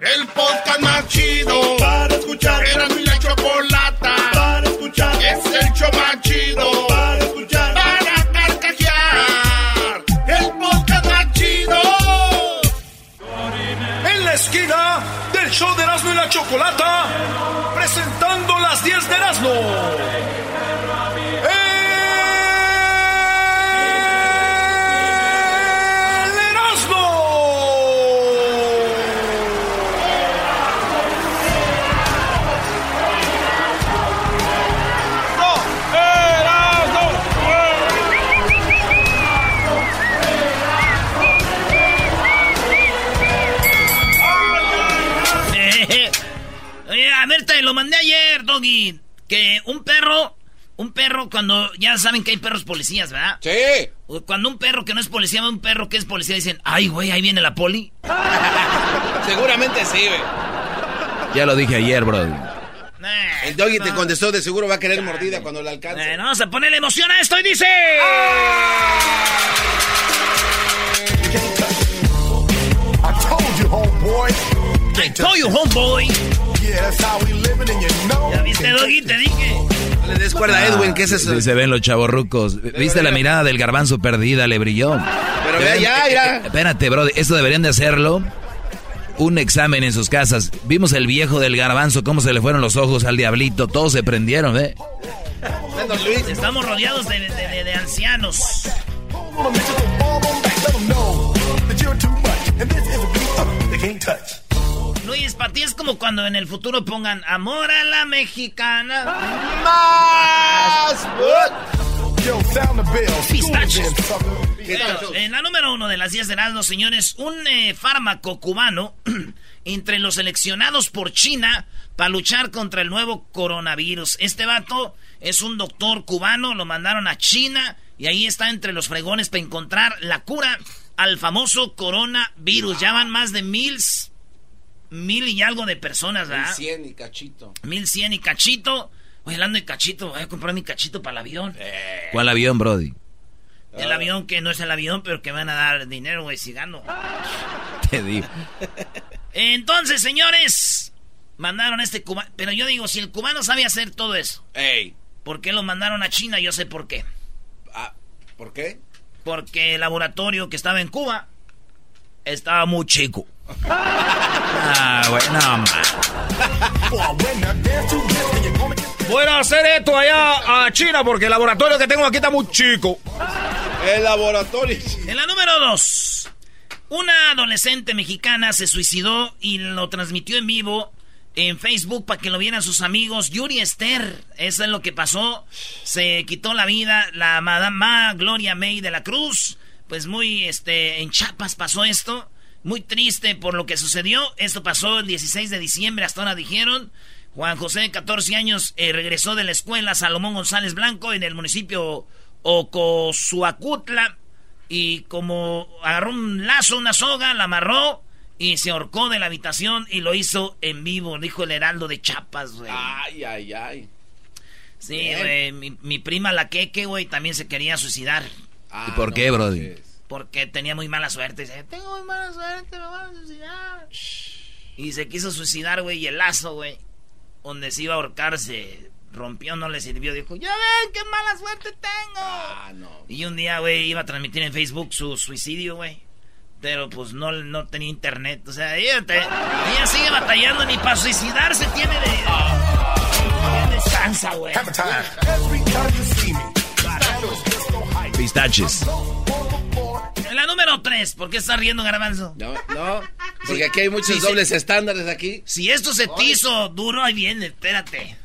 El podcast más chido para escuchar. Era mi la chocolata para escuchar. Es el show más chido para escuchar. Para carcajear. El podcast más chido. En la esquina del show de Erasmo y la Chocolata, presentando las 10 de Erasmo. Oye, a ver, te lo mandé ayer, Doggy. Que un perro, un perro cuando ya saben que hay perros policías, ¿verdad? Sí. Cuando un perro que no es policía un perro que es policía dicen, ay, güey, ahí viene la poli. Seguramente sí, güey. Ya lo dije ayer, bro. El doggy te contestó, de seguro va a querer mordida cuando la alcance. Bueno, vamos a ponerle emoción a esto y dice... I told you, homeboy. I told you, homeboy. Yeah, that's how we living, and you know. ¿Ya viste, Doggy? Te dije. No le des cuerda a Edwin, ¿qué es eso? Se ven los chavorrucos. ¿Viste la mirada del garbanzo perdida? Le brilló. Pero vea ya, mira. Espérate, bro. Esto deberían de hacerlo. Un examen en sus casas. Vimos el viejo del garbanzo, cómo se le fueron los ojos al diablito. Todos se prendieron, ¿eh? Estamos rodeados de, de- de- de ancianos. Luis, para ti es como cuando en el futuro pongan amor a la mexicana. ¡Más! En la número uno de las 10 de Heraldo, señores, un eh, fármaco cubano entre los seleccionados por China para luchar contra el nuevo coronavirus. Este vato es un doctor cubano, lo mandaron a China y ahí está entre los fregones para encontrar la cura al famoso coronavirus. Ya van más de mil, mil y algo de personas, ¿verdad? 100 y cachito. Mil cien y cachito. Oye, hablando de cachito, voy a comprar mi cachito para el avión. ¿Cuál avión, Brody? El avión que no es el avión, pero que van a dar dinero, güey, si gano. Te digo. Entonces, señores, mandaron a este cubano. Pero yo digo, si el cubano sabe hacer todo eso, Ey. ¿por qué lo mandaron a China? Yo sé por qué. Ah, ¿Por qué? Porque el laboratorio que estaba en Cuba estaba muy chico. Ah, güey, no, man. Voy a hacer esto allá a China porque el laboratorio que tengo aquí está muy chico. El laboratorio. En la número dos, una adolescente mexicana se suicidó y lo transmitió en vivo en Facebook para que lo vieran sus amigos. Yuri Esther, eso es lo que pasó. Se quitó la vida la madama Gloria May de la Cruz. Pues muy, este, en Chiapas pasó esto. Muy triste por lo que sucedió. Esto pasó el 16 de diciembre, hasta ahora dijeron. Juan José, de 14 años, eh, regresó de la escuela Salomón González Blanco en el municipio Ocosuacutla. Y como agarró un lazo, una soga, la amarró y se ahorcó de la habitación y lo hizo en vivo, dijo el Heraldo de Chapas, güey. Ay, ay, ay. sí, güey. Mi, mi prima la Keke, güey, también se quería suicidar. ¿Y por qué, Brody? Porque tenía muy mala suerte. Dice, tengo muy mala suerte, me voy a suicidar. Y se quiso suicidar, güey, y el lazo, güey, donde se iba a ahorcar se rompió, no le sirvió. Dijo, ya ven qué mala suerte tengo. Ah, no. Y un día, güey, iba a transmitir en Facebook su suicidio, güey. Pero pues no, no tenía internet. O sea, ella, ella sigue batallando ni para suicidarse tiene de. descansa, güey. Pistaches. La número 3, ¿por qué está riendo Garbanzo? No, no, porque aquí hay muchos dobles estándares aquí. Si esto se te hizo duro, ahí viene, espérate.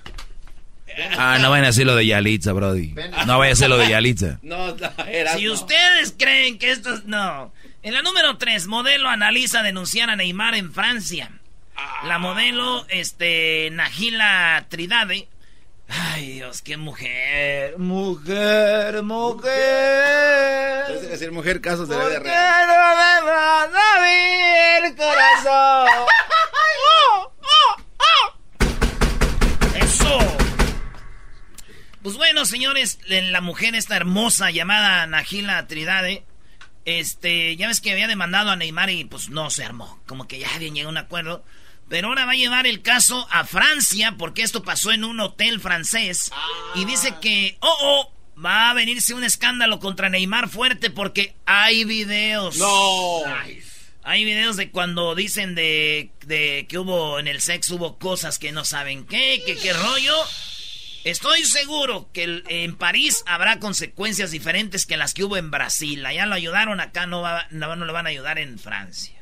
Ah, no vayan a hacer lo de Yalitza, Brody. No vaya a hacer lo de Yalitza. No, no, era. Si ustedes creen que esto es. No. En la número 3, modelo analiza denunciar a Neymar en Francia. La modelo, este, Nagila Tridade. Ay, Dios, qué mujer. Mujer, mujer. Que decir mujer, casos de la vida ¿Por qué no me vas a ver, corazón? Eso. Pues bueno, señores, la mujer esta hermosa llamada Nagila Tridade, este, ya ves que había demandado a Neymar y pues no se armó, como que ya habían llegado a un acuerdo. Pero ahora va a llevar el caso a Francia porque esto pasó en un hotel francés y dice que, oh, oh, va a venirse un escándalo contra Neymar fuerte porque hay videos. No. Hay videos de cuando dicen de, de que hubo en el sexo hubo cosas que no saben qué, que qué rollo. Estoy seguro que en París habrá consecuencias diferentes que las que hubo en Brasil. Allá lo ayudaron, acá no, va, no, no lo van a ayudar en Francia.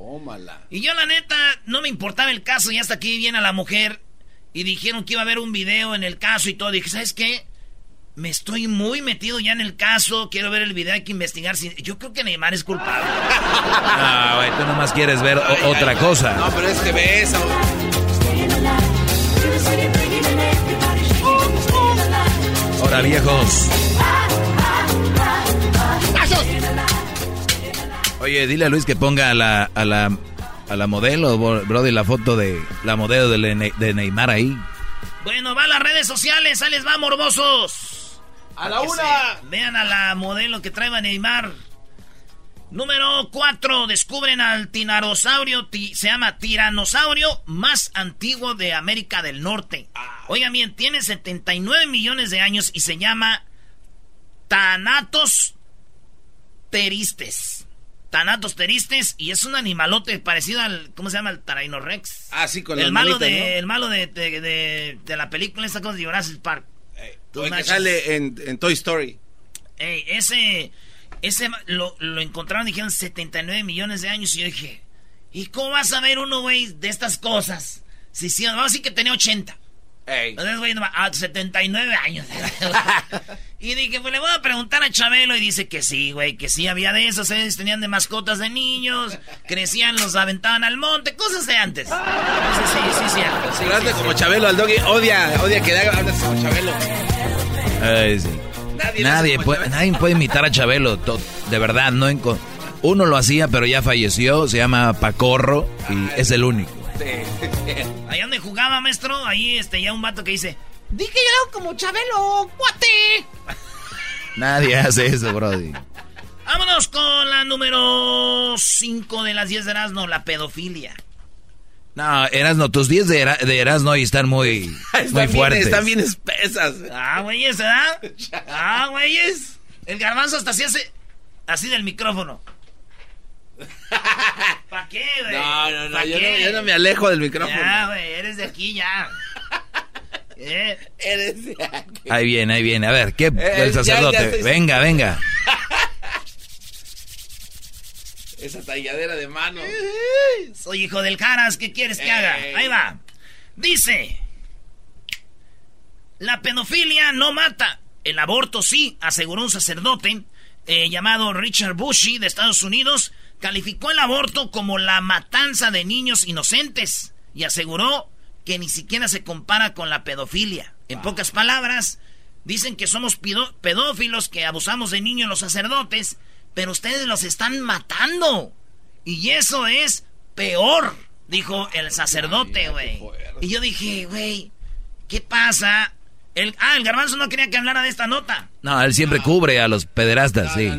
Tómala. Y yo la neta no me importaba el caso y hasta aquí viene a la mujer y dijeron que iba a haber un video en el caso y todo. dije, ¿sabes qué? Me estoy muy metido ya en el caso, quiero ver el video, hay que investigar. Yo creo que Neymar es culpable. Ah, güey, tú nomás quieres ver otra cosa. No, pero es que ves. Ahora, viejos. Oye, dile a Luis que ponga a la, a la, a la modelo, Brody, la foto de la modelo de, de Neymar ahí. Bueno, va a las redes sociales, ahí les va, morbosos. ¡A la una! Vean a la modelo que trae a Neymar. Número 4. Descubren al tiranosaurio, se llama tiranosaurio más antiguo de América del Norte. Oigan bien, tiene 79 millones de años y se llama Thanatos teristes. Tanatos teristes y es un animalote parecido al ¿cómo se llama? el Rex. Ah, sí, con el malo de el malo de, de, de, la película esta cosa de Jurassic Park. Eh, que sale en, en, Toy Story. Ey, ese ese lo, lo encontraron dijeron 79 millones de años y yo dije, ¿y cómo vas a ver uno güey de estas cosas? Si sí, vamos a decir que tenía 80. Entonces, güey, a 79 años. y dije, pues le voy a preguntar a Chabelo. Y dice que sí, güey, que sí había de esos. Ellos tenían de mascotas de niños. Crecían, los aventaban al monte. Cosas de antes. sí, sí, sí. sí, sí, como Chabelo al doggy. Odia, odia que haga antes como Chabelo. Ay, sí. Nadie, puede, nadie puede imitar a Chabelo. De verdad, no uno lo hacía, pero ya falleció. Se llama Pacorro y es el único. Ahí donde jugaba, maestro, ahí este, ya un vato que dice, dije yo como Chabelo, cuate. Nadie hace eso, Brody. Vámonos con la número 5 de las 10 de Erasmo, la pedofilia. No, Erasno, tus 10 de, de Erasno ahí están muy, muy fuertes. están bien espesas. Ah, güeyes, ¿verdad? Ah, güeyes. El garbanzo hasta así hace, así del micrófono. ¿Para qué, güey? No, no, no yo, no, yo no me alejo del micrófono. Ya, güey, eres de aquí ya. ¿Eh? Eres de aquí. Ahí viene, ahí viene. A ver, ¿qué? Eh, el sacerdote. Venga, venga. Esa talladera de mano. Soy hijo del Caras, ¿qué quieres que haga? Ahí va. Dice: La pedofilia no mata. El aborto sí, aseguró un sacerdote eh, llamado Richard Bushy de Estados Unidos calificó el aborto como la matanza de niños inocentes y aseguró que ni siquiera se compara con la pedofilia. En pocas palabras, dicen que somos pedófilos, que abusamos de niños los sacerdotes, pero ustedes los están matando. Y eso es peor, dijo el sacerdote, güey. Y yo dije, güey, ¿qué pasa el, ah, el garbanzo no quería que hablara de esta nota. No, él siempre cubre a los pederastas, sí.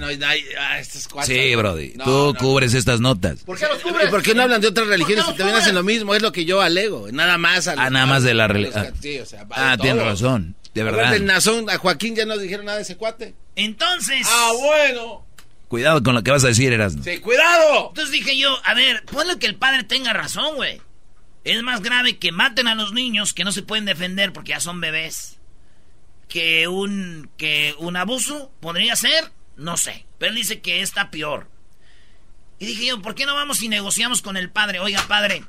sí, Brody. Tú cubres estas notas. ¿Por qué los cubres? ¿Y por qué no hablan de otras religiones que también hacen lo mismo? Es lo que yo alego. Nada más. A ah, nada más de la religión. Sí, o sea, ah, tienes razón. De verdad. Nazón, a Joaquín ya no dijeron nada de ese cuate. Entonces. Ah, bueno. Cuidado con lo que vas a decir, Eras. Sí, cuidado. Entonces dije yo, a ver, ponle que el padre tenga razón, güey. Es más grave que maten a los niños que no se pueden defender porque ya son bebés. Que un, que un abuso podría ser, no sé. Pero él dice que está peor. Y dije yo, ¿por qué no vamos y negociamos con el padre? Oiga, padre,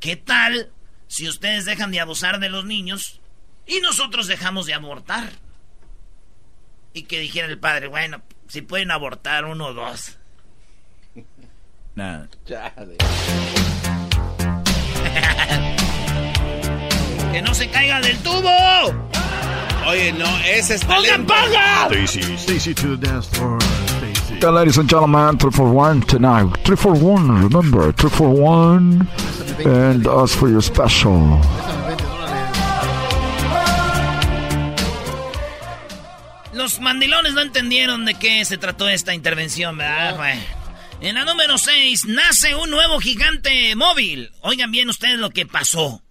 ¿qué tal si ustedes dejan de abusar de los niños y nosotros dejamos de abortar? Y que dijera el padre, bueno, si pueden abortar uno o dos. Nada. ¡Que no se caiga del tubo! Oye, no, ese es ¡Pongan talento. paga! Stacy, Stacy to the dance floor. Stacy. Yeah, ladies and gentlemen, 3 for 1 tonight. 3 for 1, remember, 3 for 1. And us for your special. Los mandilones no entendieron de qué se trató esta intervención, ¿verdad? Bueno. En la número 6, nace un nuevo gigante móvil. Oigan bien ustedes lo que pasó.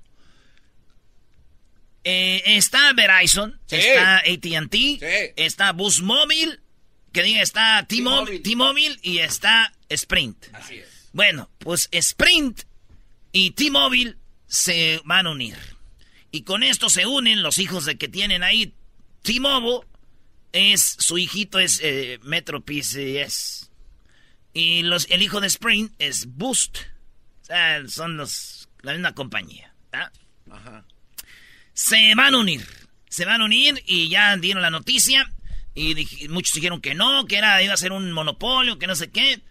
Eh, está Verizon, Sí. está AT&T, Sí. está Boost Mobile, que diga está T-Mobile, y está Sprint. Así es. Bueno, pues Sprint y T-Mobile se van a unir. Y con esto se unen los hijos de que tienen ahí. T-Mobile es, su hijito es eh, Metro PCS. Y los, el hijo de Sprint es Boost. O sea, son los, la misma compañía. ¿ah? Se van a unir. Se van a unir y ya dieron la noticia. Y muchos dijeron que no, que era, iba a ser un monopolio, que no sé qué.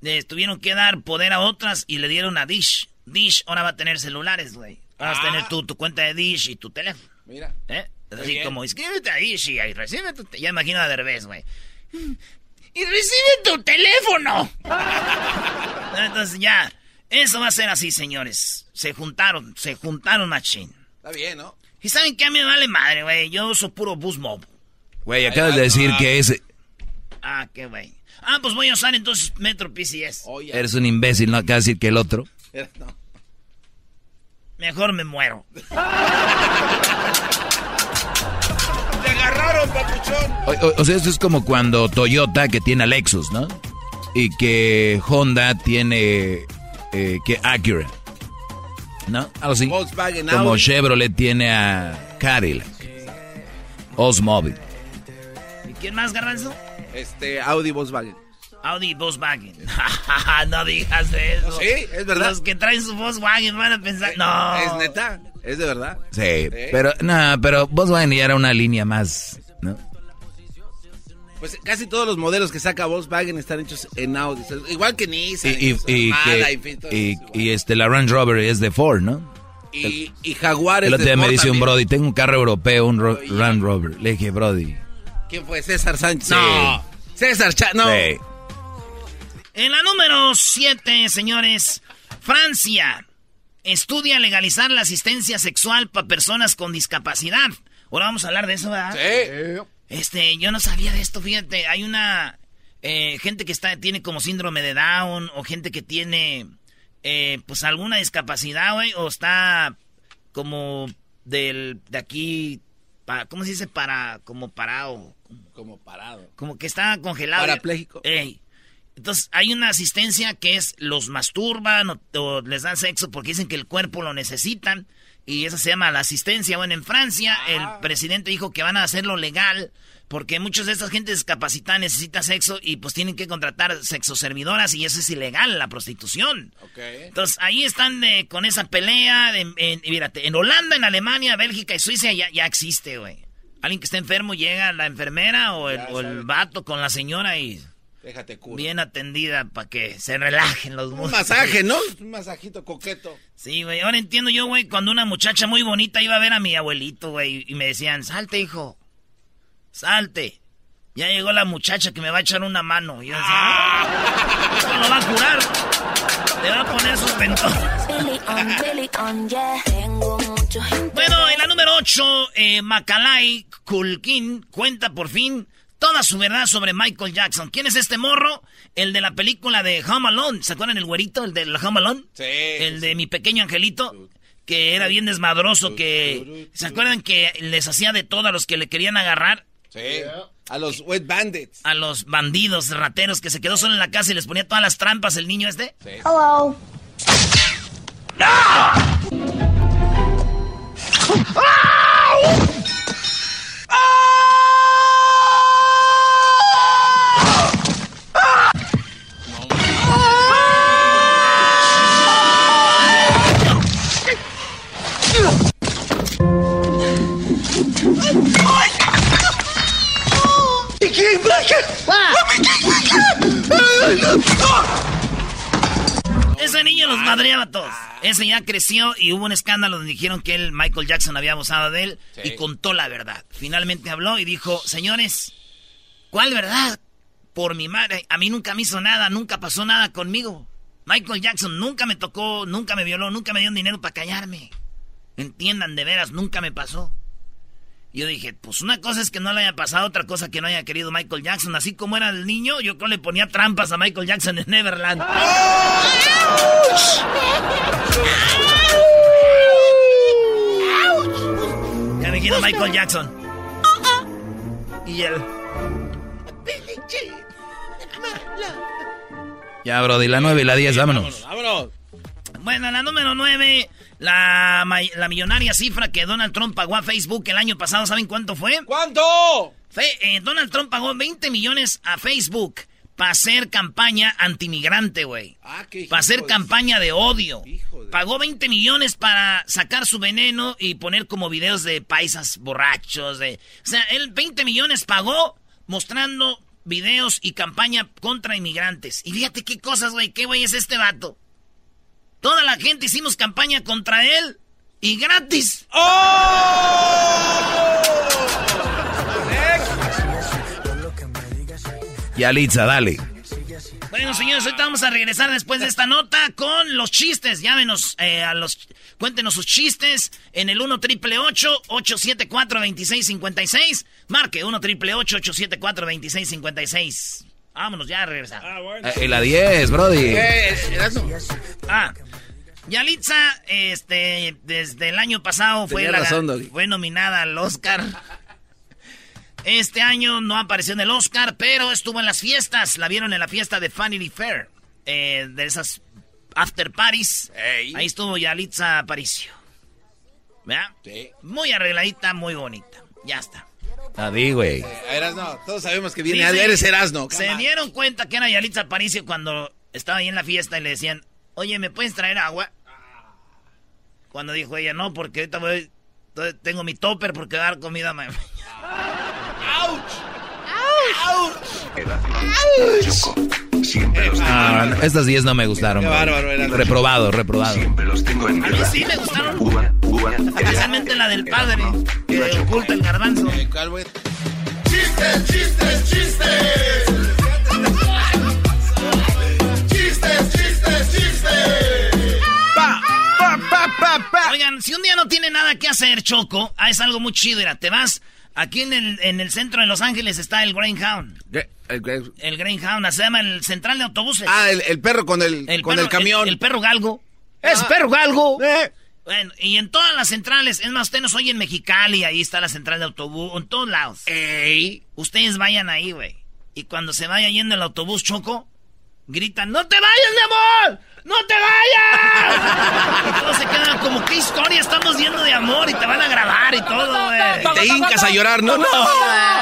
Les tuvieron que dar poder a otras y le dieron a Dish. Dish ahora va a tener celulares, güey. Vas a Ah. tener tu, tu cuenta de Dish y tu teléfono. Mira. ¿Eh? Así bien. como, inscríbete a Dish y ahí recibe tu... Ya imagino a Derbez, güey. Y recibe tu teléfono. Entonces ya, eso va a ser así, señores. Se juntaron, se juntaron machín. Está bien, ¿no? ¿Y saben qué? A mí me vale madre, güey. Yo uso puro bus mob. Güey, acabas de decir que es, Ah, qué güey. Ah, pues voy a usar entonces Metro PCS. Oye. eres un imbécil, ¿no? Acabas de decir que el otro. No. Mejor me muero. ¡Te agarraron, papuchón! O, o- o sea, esto es como cuando Toyota que tiene a Lexus, ¿no? Y que Honda tiene eh, que Acura. ¿No? Algo así. Volkswagen, Como Audi. Chevrolet tiene a Cadillac. Osmobile. ¿Y quién más, Garbanzo? Este, Audi Volkswagen. Audi Volkswagen. no digas eso. Sí, es verdad. Los que traen su Volkswagen van a pensar... No. Es neta, es de verdad. Sí, pero, no, pero Volkswagen ya era una línea más, ¿no? Pues casi todos los modelos que saca Volkswagen están hechos en Audi. Igual que Nissan. Y, y, y, este, la Range Rover es de Ford, ¿no? Y, y Jaguar es El otro de día me dice un. Brody, tengo un carro europeo, un Ro- Range Rover. Le dije, Brody. ¿Quién fue? César Sánchez. Sí. No. César Cha no. sí. En la número 7, señores, Francia estudia legalizar la asistencia sexual para personas con discapacidad. Ahora vamos a hablar de eso, ¿verdad? Sí. Este, yo no sabía de esto, fíjate. Hay una eh, gente que está, tiene como síndrome de Down o gente que tiene, eh, pues, alguna discapacidad, güey, o está como del, de aquí, ¿cómo se dice? Para, como parado, Como parado. como que está congelado. Parapléjico. Ey. Entonces, hay una asistencia que es los masturban o, o les dan sexo porque dicen que el cuerpo lo necesitan. Y eso se llama la asistencia. Bueno, en Francia, el presidente dijo que van a hacerlo legal porque muchos de estas gente discapacitada necesita sexo y pues tienen que contratar sexoservidoras y eso es ilegal, la prostitución. Ok. Entonces, ahí están eh, con esa pelea. En, en- mírate, en Holanda, en Alemania, Bélgica y Suiza ya, ya existe, güey. Alguien que está enfermo llega la enfermera o el, o el vato con la señora y Déjate cura. bien atendida para que se relajen los Un músculos. masaje, ¿no? Un masajito coqueto. Sí, güey. Ahora entiendo yo, güey, cuando una muchacha muy bonita iba a ver a mi abuelito, güey, y me decían, salte, hijo. Salte. Ya llegó la muchacha que me va a echar una mano. Y yo decía, "Ah, esto lo va a curar. Le va a poner sus Bueno, en la número 8, eh, Macalay Culkin cuenta por fin toda su verdad sobre Michael Jackson. ¿Quién es este morro? El de la película de Home Alone. ¿Se acuerdan el güerito? El de la Home Alone. Sí. El de mi pequeño angelito. Que era bien desmadroso, que... ¿Se acuerdan que les hacía de todo a los que le querían agarrar? Sí. A los wet bandits. A los bandidos, rateros, que se quedó solo en la casa y les ponía todas las trampas el niño este. Sí. Hello. Ese niño los madreaba a todos. Ese ya creció y hubo un escándalo donde dijeron que él, Michael Jackson, había abusado de él y contó la verdad. Finalmente habló y dijo, señores, ¿cuál verdad? Por mi madre, a mí nunca me hizo nada, nunca pasó nada conmigo. Michael Jackson nunca me tocó, nunca me violó, nunca me dio dinero para callarme. Entiendan, de veras, nunca me pasó. Yo dije, pues una cosa es que no le haya pasado, otra cosa que no haya querido Michael Jackson. Así como era el niño, yo creo le ponía trampas a Michael Jackson en Neverland. Ya me quiero Michael Jackson. Y él. Ya, bro, de la 9 y la 10, vámonos. Vámonos. Bueno, la número 9 la, la, millonaria cifra que Donald Trump pagó a Facebook el año pasado, ¿saben cuánto fue? ¿Cuánto? eh, Donald Trump pagó 20 millones a Facebook para hacer campaña antimigrante, güey. Ah, para hacer campaña de odio. Pagó 20 millones para sacar su veneno y poner como videos de paisas borrachos. De, o sea, él 20 millones pagó mostrando videos y campaña contra inmigrantes. Y fíjate qué cosas, güey, qué güey es este vato. Toda la gente hicimos campaña contra él y gratis. ¡Oh! Yalitza, dale. Bueno, señores, ahorita vamos a regresar después de esta nota con los chistes. Llámenos eh, a los. Cuéntenos sus chistes en el 1 triple 874 2656. Marque 1 triple 874 2656. Vámonos ya a regresar. Ah, bueno. eh, la 10, Brody. ah, Yalitza, este, desde el año pasado fue, la, fue nominada al Oscar. Este año no apareció en el Oscar, pero estuvo en las fiestas. La vieron en la fiesta de Vanity Fair. Eh, de esas after parties. Ahí estuvo Yalitza Aparicio. ¿Verdad? Sí. Muy arregladita, muy bonita. Ya está. Nadie, güey. Eh, todos sabemos que viene, eres Erasno. Se dieron cuenta que era Yalitza Aparicio cuando estaba ahí en la fiesta y le decían, oye, ¿me puedes traer agua? Cuando dijo ella, no, porque ahorita voy, tengo mi topper porque va a dar comida. ¡Auch! ¡Auch! Siempre los ah, estas 10 no me gustaron. Qué bárbaro era reprobado, reprobado. Siempre los tengo en A mí sí me gustaron. Especialmente la del padre, que oculta el garbanzo. ¡Chistes, chistes, chistes! ¡Chistes, Oigan, si un día no tiene nada que hacer, Choco, ah, es algo muy chido. Mira, te vas Aquí en el, en el centro de Los Ángeles está el Greyhound. El, el Greyhound, se llama el central de autobuses. Ah, el, perro con el, con el camión. El, perro galgo. ¡Es ah. perro galgo! Eh. Bueno, y en todas las centrales, es más, usted nos oye en Mexicali, ahí está la central de autobús, en todos lados. Ey. Ustedes vayan ahí, güey. Y cuando se vaya yendo el autobús choco, gritan, ¡No te vayas, mi amor! ¡No te vayas! y todos se quedan como, ¿qué historia estamos viendo de amor? Y te van a grabar y todo, güey. Te hincas a llorar, ¿no? No.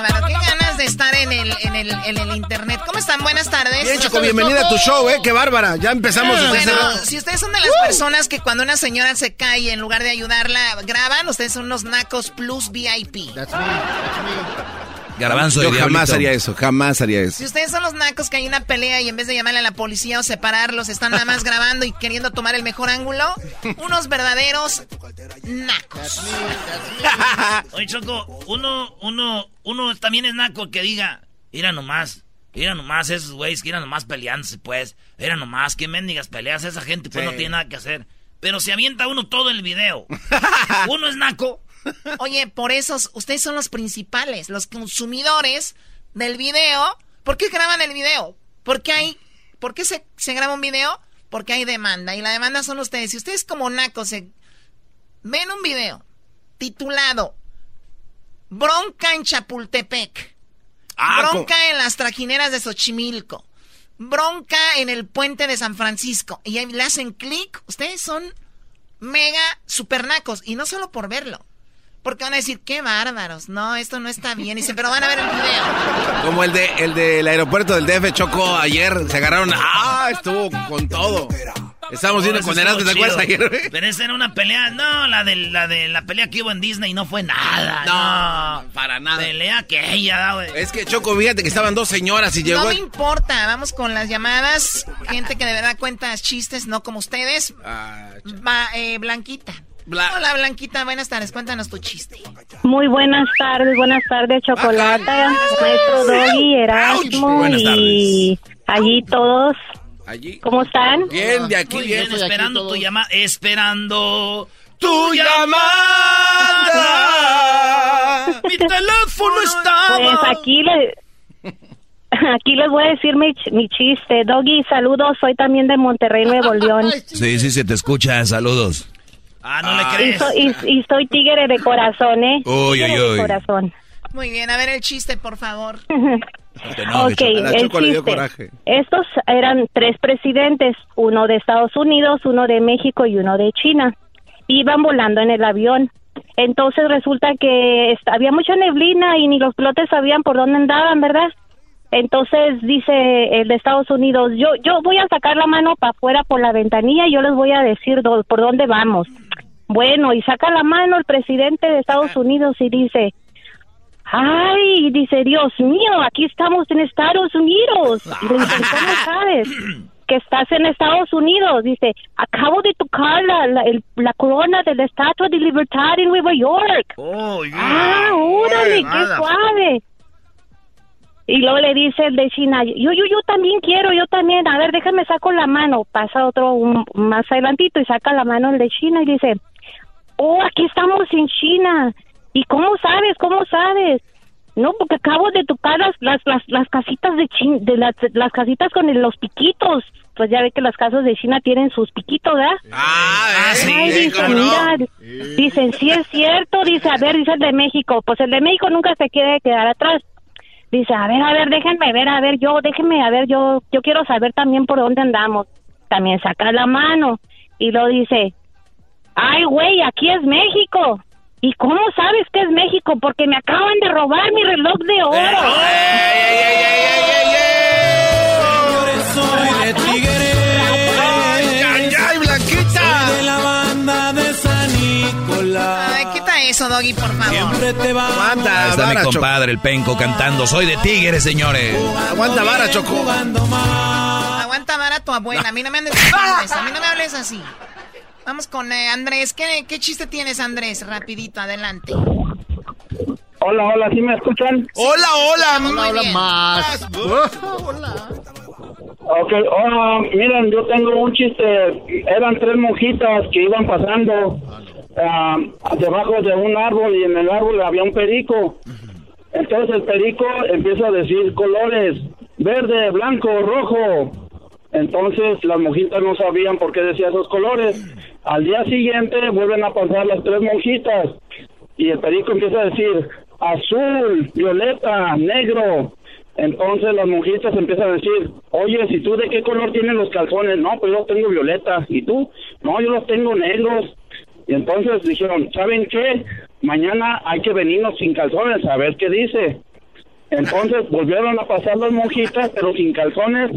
Pero qué ganas de estar en el, en el, en el internet. ¿Cómo están? Buenas tardes. Bien, Choco, bienvenida a tu show, ¿eh? Qué bárbara. Ya empezamos. Ah, bueno, si ustedes son de las personas que cuando una señora se cae, en lugar de ayudarla, graban, ustedes son unos nacos plus VIP. That's me. That's me. Garbanzo Yo jamás haría eso, jamás haría eso. Si ustedes son los nacos que hay una pelea y en vez de llamarle a la policía o separarlos, están nada más grabando y queriendo tomar el mejor ángulo, unos verdaderos nacos. Oye, Choco, uno, uno, uno también es naco que diga, mira nomás, mira nomás esos güeyes que irán nomás peleándose, pues. Mira nomás, qué mendigas peleas, esa gente pues no tiene nada que hacer. Pero se avienta uno todo el video. uno es naco Oye, por eso ustedes son los principales, los consumidores del video. ¿Por qué graban el video? ¿Por qué, hay, por qué se, graba un video? Porque hay demanda. Y la demanda son ustedes. Si ustedes como nacos se ven un video titulado Bronca en Chapultepec. Ah, bronca en las trajineras de Xochimilco, bronca en el puente de San Francisco. Y ahí le hacen clic. Ustedes son mega supernacos. Y no solo por verlo. Porque van a decir, qué bárbaros. No, esto no está bien. Y dicen, pero van a ver el video. Como el de el del aeropuerto del DF Choco ayer. Se agarraron. ¡Ah! Estuvo con todo. Estábamos viendo con Erasmo, ¿te acuerdas ayer, güey? Pero esa era una pelea, no, la de la de la pelea que hubo en Disney no fue nada. No, para nada. Pelea que ella, güey. Es que Choco, fíjate que estaban dos señoras y llegó. No me importa, vamos con las llamadas. Gente que de verdad cuenta chistes, no como ustedes. Ah, Va, eh, Blanquita. Bla- Hola, Blanquita, buenas tardes. Cuéntanos tu chiste. Muy buenas tardes, buenas tardes, Chocolata, maestro Doggy, Erasmo y allí todos. allí. ¿Cómo están? Bien, de aquí, Muy bien. bien, esperando tu llamada, esperando ¡Tu llamada! Mi teléfono estaba. Pues aquí le, aquí les voy a decir mi, ch- mi chiste. Doggy, saludos, soy también de Monterrey, Nuevo León. Sí, sí, se te escucha. Saludos. Ah, no le Y, crees. so- y- y soy tigre de corazón, ¿eh? Uy, uy, de uy. corazón. Muy bien, a ver el chiste, por favor. No Ok, el Choco le dio chiste. coraje. Estos eran tres presidentes, uno de Estados Unidos, uno de México y uno de China. Iban volando en el avión. Entonces resulta que había mucha neblina y ni los pilotos sabían por dónde andaban, ¿verdad? Entonces dice el de Estados Unidos, yo yo voy a sacar la mano para afuera por la ventanilla y yo les voy a decir do- por dónde vamos. Bueno, y saca la mano el presidente de Estados Unidos y dice, Ay, dice, Dios mío, aquí estamos en Estados Unidos. Y le dice, ¿cómo sabes que estás en Estados Unidos? Dice, acabo de tocar la, la, el- la corona de la Estatua de Libertad en Nueva York. Oh, yeah. Ah, órale, qué suave. Y luego le dice el de China, yo, yo, yo también quiero, yo también, a ver, déjame saco la mano. Pasa otro un- más adelantito y saca la mano el de China y dice, oh, aquí estamos en China. ¿Y cómo sabes? ¿Cómo sabes? No, porque acabo de tocar las, las, las, las casitas de China, de las, las casitas con el- los piquitos. Pues ya ve que las casas de China tienen sus piquitos, ¿verdad? Ah, sí, Ay, sí, dice, cómo no. mira, dicen, sí es cierto, dice, a ver, dice el de México, pues el de México nunca se quiere quedar atrás. Dice, a ver, a ver, déjenme ver, a ver, yo, déjenme, a ver, yo, yo quiero saber también por dónde andamos. También saca la mano y lo dice, ay, güey, aquí es México. ¿Y cómo sabes que es México? Porque me acaban de robar mi reloj de oro. Soy de Tigre. ¡Ay, ay, Blanquita! De la banda de San Nicolás. Ay, quita eso, Doggy, por favor. Siempre te va Aguanta, Ahí está mi vara, compadre, el penco, cantando. Soy de Tigres, señores. Aguanta vara, Choco. Aguanta vara tu abuela. A mí no me andes. A mí no me hables así. Vamos con eh, Andrés. ¿Qué, ¿Qué chiste tienes, Andrés? Rapidito, adelante. Hola, hola, ¿sí me escuchan? Hola, hola. Muy bien. Ok, hola, miren, yo tengo un chiste. Eran tres monjitas que iban pasando ah, debajo de un árbol y en el árbol había un perico. Entonces el perico empieza a decir colores, verde, blanco, rojo. Entonces las monjitas no sabían por qué decía esos colores. Al día siguiente vuelven a pasar las tres monjitas y el perico empieza a decir azul, violeta, negro. Entonces las monjitas empiezan a decir, oye, si tú de qué color tienen los calzones, no, pues yo tengo violeta, ¿y tú? No, yo los tengo negros. Y entonces dijeron, ¿saben qué? Mañana hay que venirnos sin calzones a ver qué dice. Entonces volvieron a pasar las monjitas, pero sin calzones.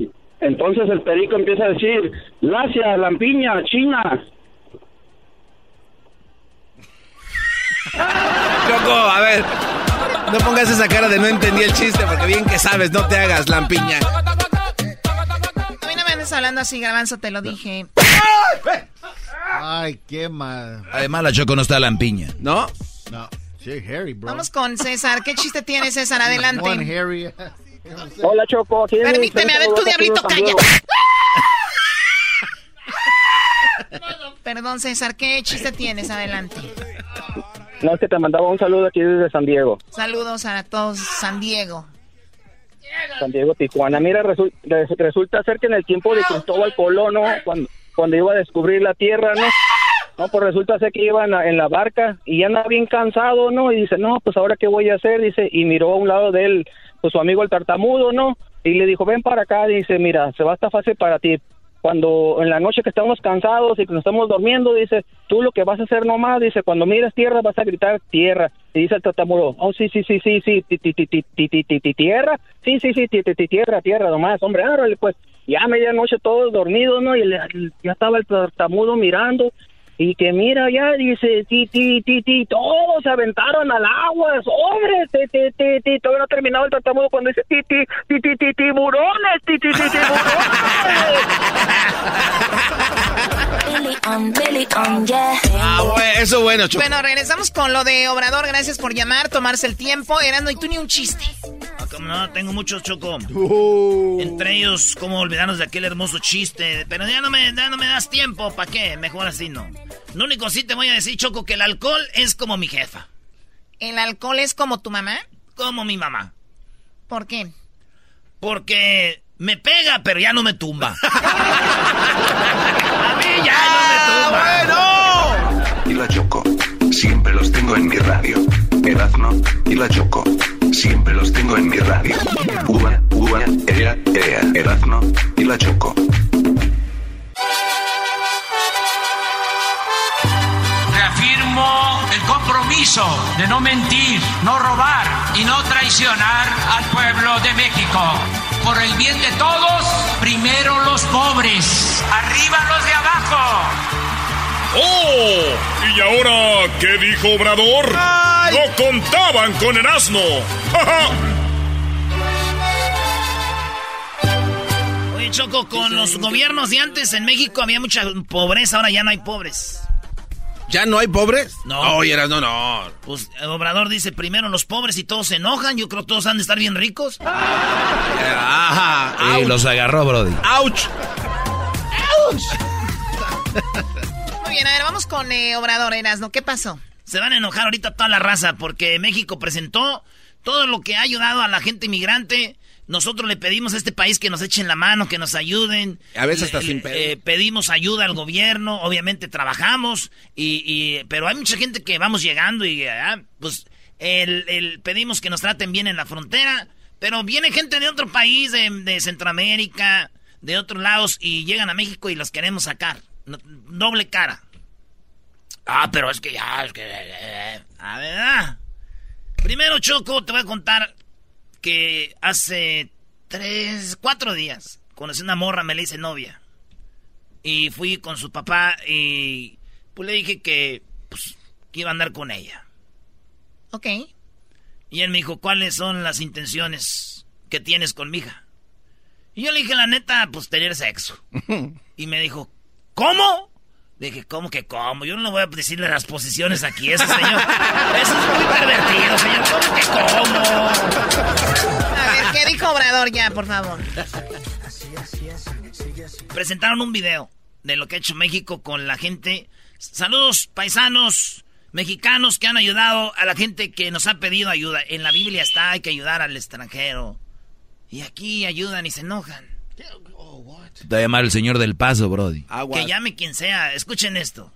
Entonces el perico empieza a decir, Lacia, Lampiña, China. Choco, a ver. No pongas esa cara de no entendí el chiste, porque bien que sabes, no te hagas lampiña. A mí no me andes hablando así, Garbanzo, te lo dije. Ay, qué mal. Además, la Choco no está lampiña. ¿No? No. Sí, Harry, bro. Vamos con César. ¿Qué chiste tiene, César? Adelante. One Harry. Hola Choco, aquí Permíteme, a ver, tu diablito, calla. Perdón, César, ¿qué chiste tienes? Adelante. No, es que te mandaba un saludo aquí desde San Diego, Saludos a todos, San Diego. San Diego, Tijuana. Mira, resu- res- resulta ser que en el tiempo de Cristóbal Colón, ¿no? Cuando, cuando iba a descubrir la tierra, ¿no? No, pues resulta ser que iba en la, en la barca y ya andaba bien cansado, ¿no? Y dice, no, pues ahora qué voy a hacer, dice, y miró a un lado de él pues su amigo el tartamudo, ¿no? Y le dijo, ven para acá, dice, mira, se va esta fase para ti. Cuando en la noche que estamos cansados y que nos estamos durmiendo, dice, tú lo que vas a hacer nomás, dice, cuando miras tierra vas a gritar tierra. Y dice el tartamudo, oh, sí, sí, sí, sí, sí, tierra, sí, sí, sí, tierra, tierra nomás, hombre, árale, pues. Ya a medianoche todos dormidos, ¿no? Y ya estaba el tartamudo mirando y que mira ya dice ti ti ti ti todos se aventaron al agua hombre ti ti ti ti todavía no ha terminado el tartamudo cuando dice ti ti ti ti ti tiburones ti ti ti Ah, bueno, eso bueno, Choco. Bueno, regresamos con lo de Obrador. Gracias por llamar, tomarse el tiempo. Erasmo, y tú ni un chiste. Ah, no, tengo muchos choco. Entre ellos, cómo olvidarnos de aquel hermoso chiste. Pero ya no me, ya no me das tiempo, ¿para qué? Mejor así no. Lo único sí te voy a decir, Choco, que el alcohol es como mi jefa. ¿El alcohol es como tu mamá? Como mi mamá. ¿Por qué? Porque me pega, pero ya no me tumba. A mí ya no me tumba. y la Choco. Siempre los tengo en mi radio. Erazno y la Choco. Siempre los tengo en mi radio. Uva, uva, ea, ea. Erazno y la Choco. Compromiso de no mentir, no robar y no traicionar al pueblo de México. Por el bien de todos, primero los pobres, arriba los de abajo. ¡Oh! ¿Y ahora qué dijo Obrador? ¡No contaban con el asno! Oye, Choco, con los gobiernos de antes en México había mucha pobreza, ahora ya no hay pobres. ¿Ya no hay pobres? No. Oye, no, no. Pues el Obrador dice primero los pobres y todos se enojan. Yo creo que todos han de estar bien ricos. Ajá. Y los agarró, Brody. ¡Auch! Muy bien, a ver, vamos con eh, Obrador, Erasmo. ¿Qué pasó? Se van a enojar ahorita toda la raza porque México presentó todo lo que ha ayudado a la gente inmigrante. Nosotros le pedimos a este país que nos echen la mano, que nos ayuden. A veces hasta Le- sin pedo. eh, pedimos ayuda al gobierno, obviamente trabajamos, y, y- pero hay mucha gente que vamos llegando y ah, pues el, el- pedimos que nos traten bien en la frontera, pero viene gente de otro país, de, de Centroamérica, de otros lados, y llegan a México y los queremos sacar. No- doble cara. Ah, pero es que ya, es que... eh, a ver, ah. Primero, Choco, te voy a contar que hace tres, cuatro días conocí una morra, me le hice novia. Y fui con su papá y pues le dije que, pues, que iba a andar con ella. Ok. Y él me dijo, ¿cuáles son las intenciones que tienes con mi hija? Y yo le dije, la neta, pues tener sexo. Y me dijo, ¿cómo? Dije, ¿cómo que cómo? Yo no le voy a decirle las posiciones aquí, eso, señor. Eso es muy pervertido, señor. ¿Cómo que cómo? A ver, ¿qué dijo Obrador ya, por favor? presentaron un video de lo que ha hecho México con la gente. Saludos, paisanos mexicanos que han ayudado a la gente que nos ha pedido ayuda. En la Biblia está, hay que ayudar al extranjero. Y aquí ayudan y se enojan. Te va a llamar el señor del paso, Brody. Que llame quien sea. Escuchen esto.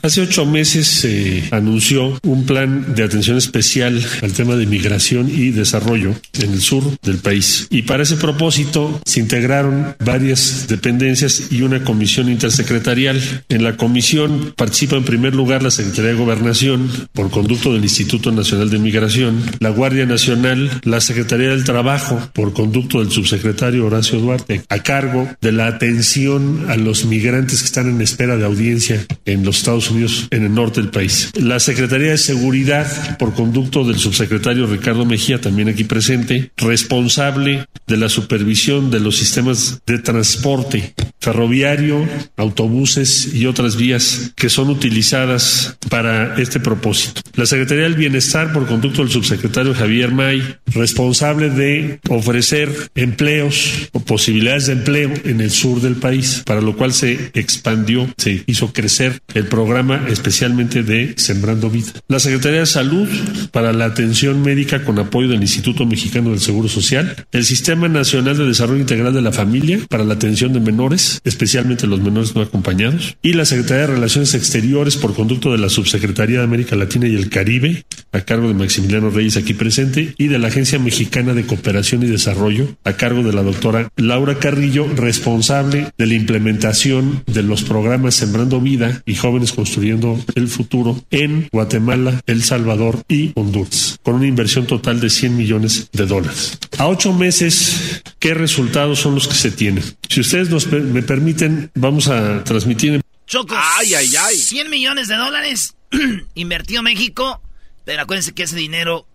Hace ocho meses se anunció un plan de atención especial al tema de migración y desarrollo en el sur del país. Y para ese propósito se integraron varias dependencias y una comisión intersecretarial. En la comisión participa en primer lugar la Secretaría de Gobernación por conducto del Instituto Nacional de Migración, la Guardia Nacional, la Secretaría del Trabajo por conducto del subsecretario Horacio Duarte, a cargo de la atención a los migrantes que están en espera de audiencia en los Estados Unidos, en el norte del país. La Secretaría de Seguridad, por conducto del subsecretario Ricardo Mejía, también aquí presente, responsable de la supervisión de los sistemas de transporte ferroviario, autobuses y otras vías que son utilizadas para este propósito. La Secretaría del Bienestar, por conducto del subsecretario Javier May, responsable de ofrecer empleos o posibilidades de empleo en el sur del país, para lo cual se expandió, se hizo crecer el programa especialmente de Sembrando Vida. La Secretaría de Salud, para la atención médica con apoyo del Instituto Mexicano del Seguro Social, el Sistema Nacional de Desarrollo Integral de la Familia, para la atención de menores, especialmente los menores no acompañados, y la Secretaría de Relaciones Exteriores, por conducto de la Subsecretaría de América Latina y el Caribe, a cargo de Maximiliano Reyes aquí presente, y de la Agencia Mexicana de Cooperación y Desarrollo, a cargo de la doctora Laura Carrillo, responsable de la implementación de los programas Sembrando Vida y Jóvenes Construyendo el Futuro en Guatemala, El Salvador y Honduras, con una inversión total de 100 millones de dólares. A ocho meses, ¿qué resultados son los que se tienen? Si ustedes nos me permiten, vamos a transmitir en Choco, Ay, ay, ay. 100 millones de dólares invirtió México, pero acuérdense que ese dinero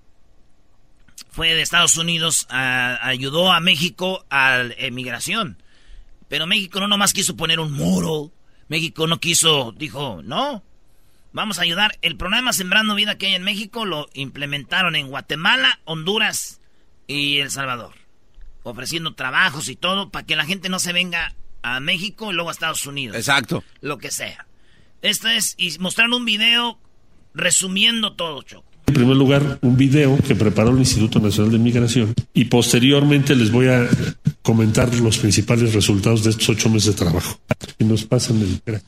fue de Estados Unidos, a- ayudó a México a la emigración. Pero México no nomás quiso poner un muro, México no quiso, dijo, no, vamos a ayudar. El programa Sembrando Vida que hay en México lo implementaron en Guatemala, Honduras y El Salvador, ofreciendo trabajos y todo para que la gente no se venga a México y luego a Estados Unidos Exacto. lo que sea. Esto es, y mostraron un video resumiendo todo, Choco. En primer lugar, un video que preparó el Instituto Nacional de Migración y posteriormente les voy a comentar los principales resultados de estos ocho meses de trabajo. Y nos pasan el...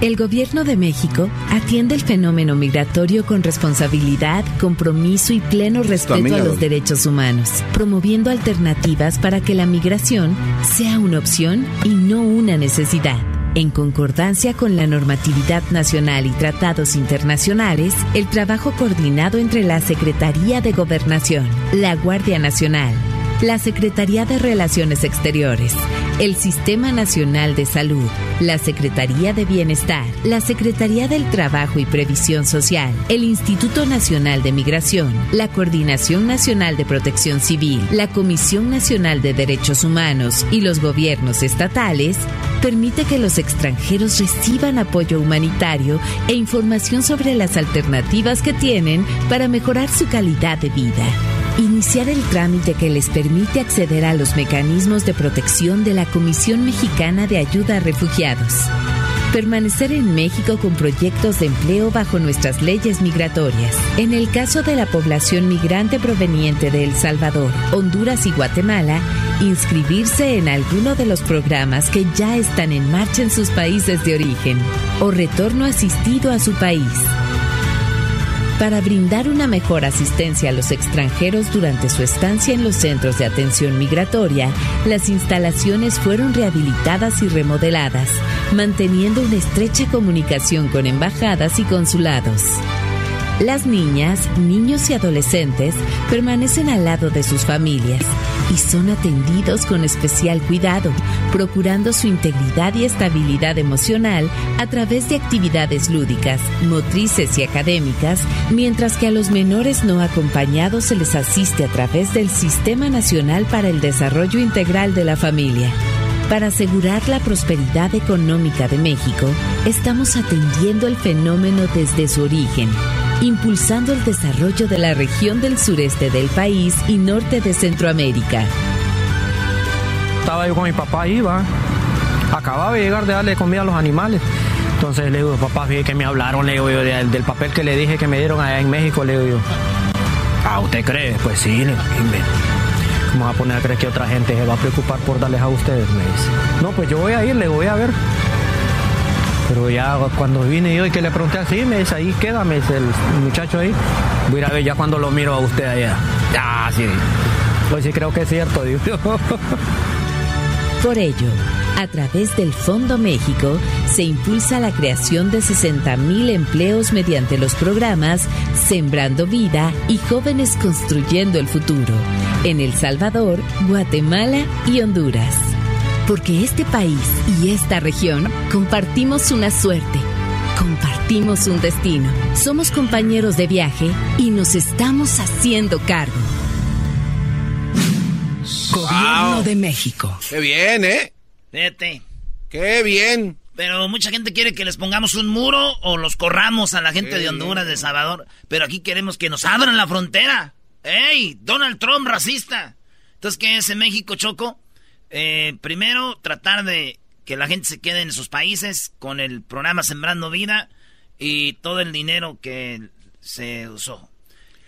El gobierno de México atiende el fenómeno migratorio con responsabilidad, compromiso y pleno respeto a los derechos humanos, promoviendo alternativas para que la migración sea una opción y no una necesidad. En concordancia con la normatividad nacional y tratados internacionales, el trabajo coordinado entre la Secretaría de Gobernación, la Guardia Nacional, la Secretaría de Relaciones Exteriores, el Sistema Nacional de Salud, la Secretaría de Bienestar, la Secretaría del Trabajo y Previsión Social, el Instituto Nacional de Migración, la Coordinación Nacional de Protección Civil, la Comisión Nacional de Derechos Humanos y los gobiernos estatales permite que los extranjeros reciban apoyo humanitario e información sobre las alternativas que tienen para mejorar su calidad de vida. Iniciar el trámite que les permite acceder a los mecanismos de protección de la Comisión Mexicana de Ayuda a Refugiados. Permanecer en México con proyectos de empleo bajo nuestras leyes migratorias. En el caso de la población migrante proveniente de El Salvador, Honduras y Guatemala, inscribirse en alguno de los programas que ya están en marcha en sus países de origen o retorno asistido a su país. Para brindar una mejor asistencia a los extranjeros durante su estancia en los centros de atención migratoria, las instalaciones fueron rehabilitadas y remodeladas, manteniendo una estrecha comunicación con embajadas y consulados. Las niñas, niños y adolescentes permanecen al lado de sus familias y son atendidos con especial cuidado, procurando su integridad y estabilidad emocional a través de actividades lúdicas, motrices y académicas, mientras que a los menores no acompañados se les asiste a través del Sistema Nacional para el Desarrollo Integral de la Familia. Para asegurar la prosperidad económica de México, estamos atendiendo el fenómeno desde su origen, impulsando el desarrollo de la región del sureste del país y norte de Centroamérica. Estaba yo con mi papá va. Acababa de llegar de darle comida a los animales. Entonces le digo, papá, fíjate que me hablaron, le digo yo, del, papel que le dije que me dieron allá en México, le digo yo. Ah, ¿usted cree? Pues sí, le digo, "Y me- ¿Cómo va a poner a creer que otra gente se va a preocupar por darles a ustedes? Me dice. No, pues yo voy a ir, le voy a ver. Pero ya cuando vine yo y que le pregunté así, me dice, ahí quédame, dice el muchacho ahí. Voy a ver ya cuando lo miro a usted allá. Ah, sí. Pues sí, creo que es cierto. Por ello, a través del Fondo México se impulsa la creación de 60.000 empleos mediante los programas Sembrando Vida y Jóvenes Construyendo el Futuro en El Salvador, Guatemala y Honduras. Porque este país y esta región compartimos una suerte, compartimos un destino, somos compañeros de viaje y nos estamos haciendo cargo. Gobierno Wow. de México. Qué bien, ¿eh? Vete. Qué bien. Pero mucha gente quiere que les pongamos un muro o los corramos a la gente de Honduras, de Salvador. Pero aquí queremos que nos abran la frontera. ¡Ey! Donald Trump, racista. Entonces, ¿qué es en México, Choco? Eh, primero, tratar de que la gente se quede en sus países con el programa Sembrando Vida y todo el dinero que se usó.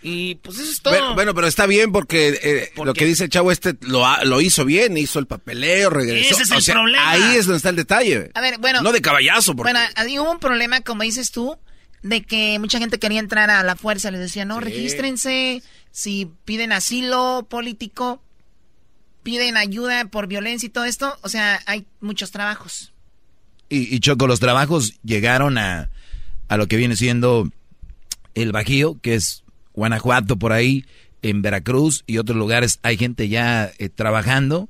Y pues eso es todo. Bueno, bueno, pero está bien porque eh, lo que dice el chavo este lo, hizo bien, hizo el papeleo, regresó. Ese es O el sea, problema. Ahí es donde está el detalle. A ver, bueno. No de caballazo, porque... Bueno, ahí hubo un problema, como dices tú, de que mucha gente quería entrar a la fuerza. Les decía, no, Sí. regístrense. Si piden asilo político, piden ayuda por violencia y todo esto. O sea, hay muchos trabajos. Y, y Choco, los trabajos llegaron a, a lo que viene siendo el Bajío, que es Guanajuato por ahí, en Veracruz y otros lugares. Hay gente ya eh, trabajando,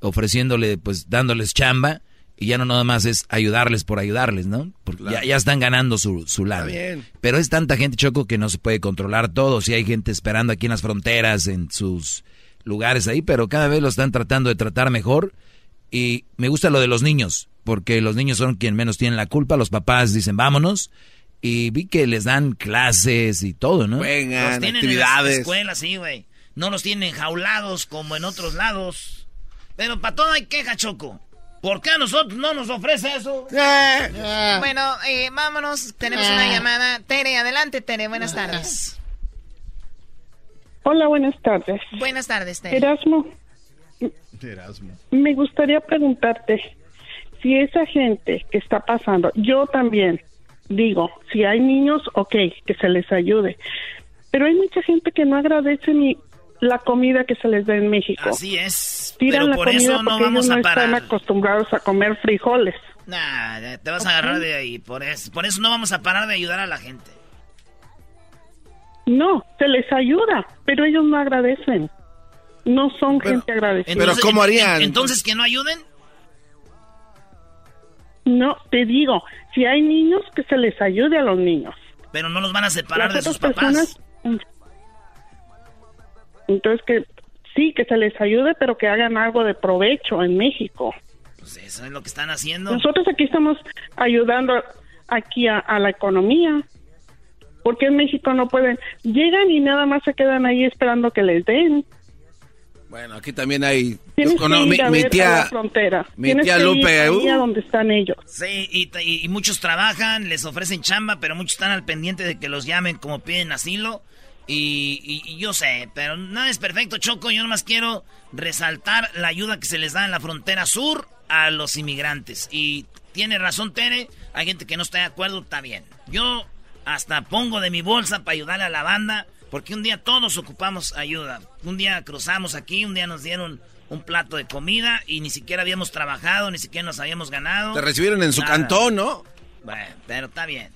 ofreciéndole, pues dándoles chamba. Y ya no nada más es ayudarles por ayudarles, ¿no? Porque ya, ya están ganando su, su lado. bien. Pero es tanta gente, Choco, que no se puede controlar todo. Si hay gente esperando aquí en las fronteras, en sus lugares ahí, pero cada vez lo están tratando de tratar mejor. Y me gusta lo de los niños, porque los niños son quien menos tienen la culpa. Los papás dicen, vámonos. Y vi que les dan clases y todo, ¿no? Los tienen en las escuelas, sí, güey. No los tienen jaulados como en otros lados. Pero para todo hay queja, Choco. ¿Por qué a nosotros no nos ofrece eso? Bueno, eh, vámonos. Tenemos una llamada. Tere, adelante, Tere. Buenas tardes. Hola, buenas tardes. Buenas tardes, Tere. Erasmo, Erasmo. me gustaría preguntarte si esa gente que está pasando, yo también digo, si hay niños, ok, que se les ayude, pero hay mucha gente que no agradece ni la comida que se les da en México. Así es. Tiran Pero la por comida eso no porque vamos ellos a no están parar. acostumbrados a comer frijoles. Nah, te vas a agarrar de ahí. Por eso, por eso no vamos a parar de ayudar a la gente. No, se les ayuda, pero ellos no agradecen. No son gente agradecida. Entonces- en- Entonces, ¿que no ayuden? No, te digo, si hay niños, que se les ayude a los niños. Pero no los van a separar Las de sus otras papás. personas, Entonces que sí, que se les ayude, pero que hagan algo de provecho en México. Pues eso es lo que están haciendo. Nosotros aquí estamos ayudando aquí a, a la economía. Porque en México no pueden, llegan y nada más se quedan ahí esperando que les den. Bueno, aquí también hay... Tienes yo cono- que ir mi, a mi ver a tía... la frontera. mi Tienes tía que ir Lupe, ahí uh. a donde están ellos. Sí, y, t- y- y muchos trabajan, les ofrecen chamba, pero muchos están al pendiente de que los llamen como piden asilo. Y, y- y yo sé, pero nada es perfecto, Choco. Yo nomás quiero resaltar la ayuda que se les da en la frontera sur a los inmigrantes. Y tiene razón, Tere. Hay gente que no está de acuerdo, está bien. Yo hasta pongo de mi bolsa para ayudar a la banda, porque un día todos ocupamos ayuda. Un día cruzamos aquí, un día nos dieron un plato de comida y ni siquiera habíamos trabajado, ni siquiera nos habíamos ganado. Te recibieron en su Nada. cantón, ¿no? Bueno, pero está bien.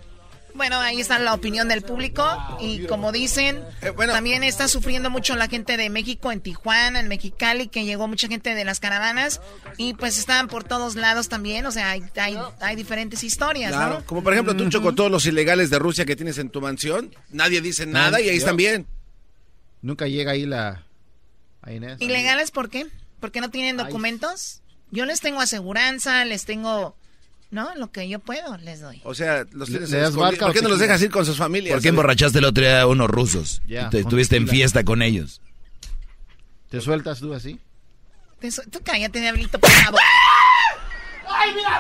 Bueno, ahí está la opinión del público y como dicen, Eh, también está sufriendo mucho la gente de México, en Tijuana, en Mexicali, que llegó mucha gente de las caravanas y pues estaban por todos lados también, o sea, hay, hay, hay diferentes historias, Claro. ¿no? Como por ejemplo, tú, Choco, todos los ilegales de Rusia que tienes en tu mansión, nadie dice nada y ahí están bien. Nunca llega ahí la... a Inés. ¿Ilegales por qué? ¿Porque no tienen documentos? Yo les tengo aseguranza, les tengo, ¿no? Lo que yo puedo les doy. O sea, los Le- tienes le das vodka ¿Por qué no los dejas ir con sus familias? ¿Por qué emborrachaste el otro día a unos rusos? Ya, Te- Estuviste en fiesta con ellos. ¿Te sueltas tú así? Te su- Tú cállate, diablito, por favor.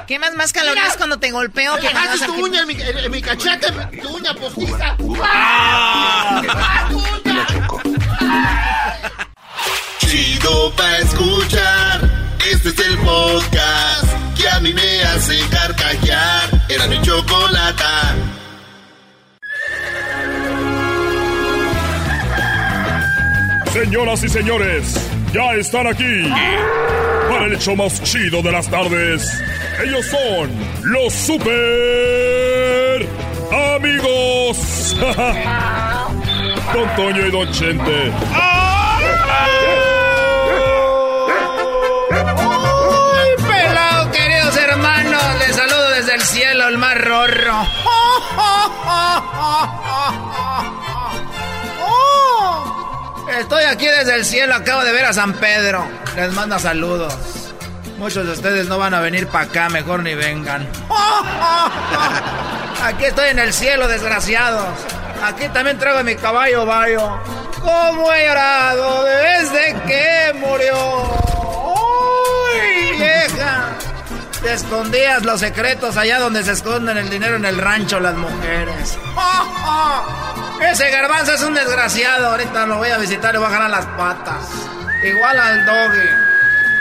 ¿Qué más más calorías cuando te golpeo? Me que tu a- uña en mi, en- en mi cachete, tu uña postiza. Chido pa' escuchar. Este es el podcast que a mí me hace carcajear. Era mi chocolata. Señoras y señores, ya están aquí para el hecho más chido de las tardes. Ellos son los super amigos. Don Toño y Don Chente. ¡Uy, cielo, el mar rorro. Estoy aquí desde el cielo, acabo de ver a San Pedro. Les manda saludos. Muchos de ustedes no van a venir para acá, mejor ni vengan. Aquí estoy en el cielo, desgraciados. Aquí también traigo mi caballo bayo. ¿Cómo he llorado desde que murió? ¡Uy, vieja! Te escondías los secretos allá donde se esconden el dinero en el rancho las mujeres. Ese garbanzo es un desgraciado. Ahorita lo voy a visitar y le voy a jalar las patas. Igual al doggy.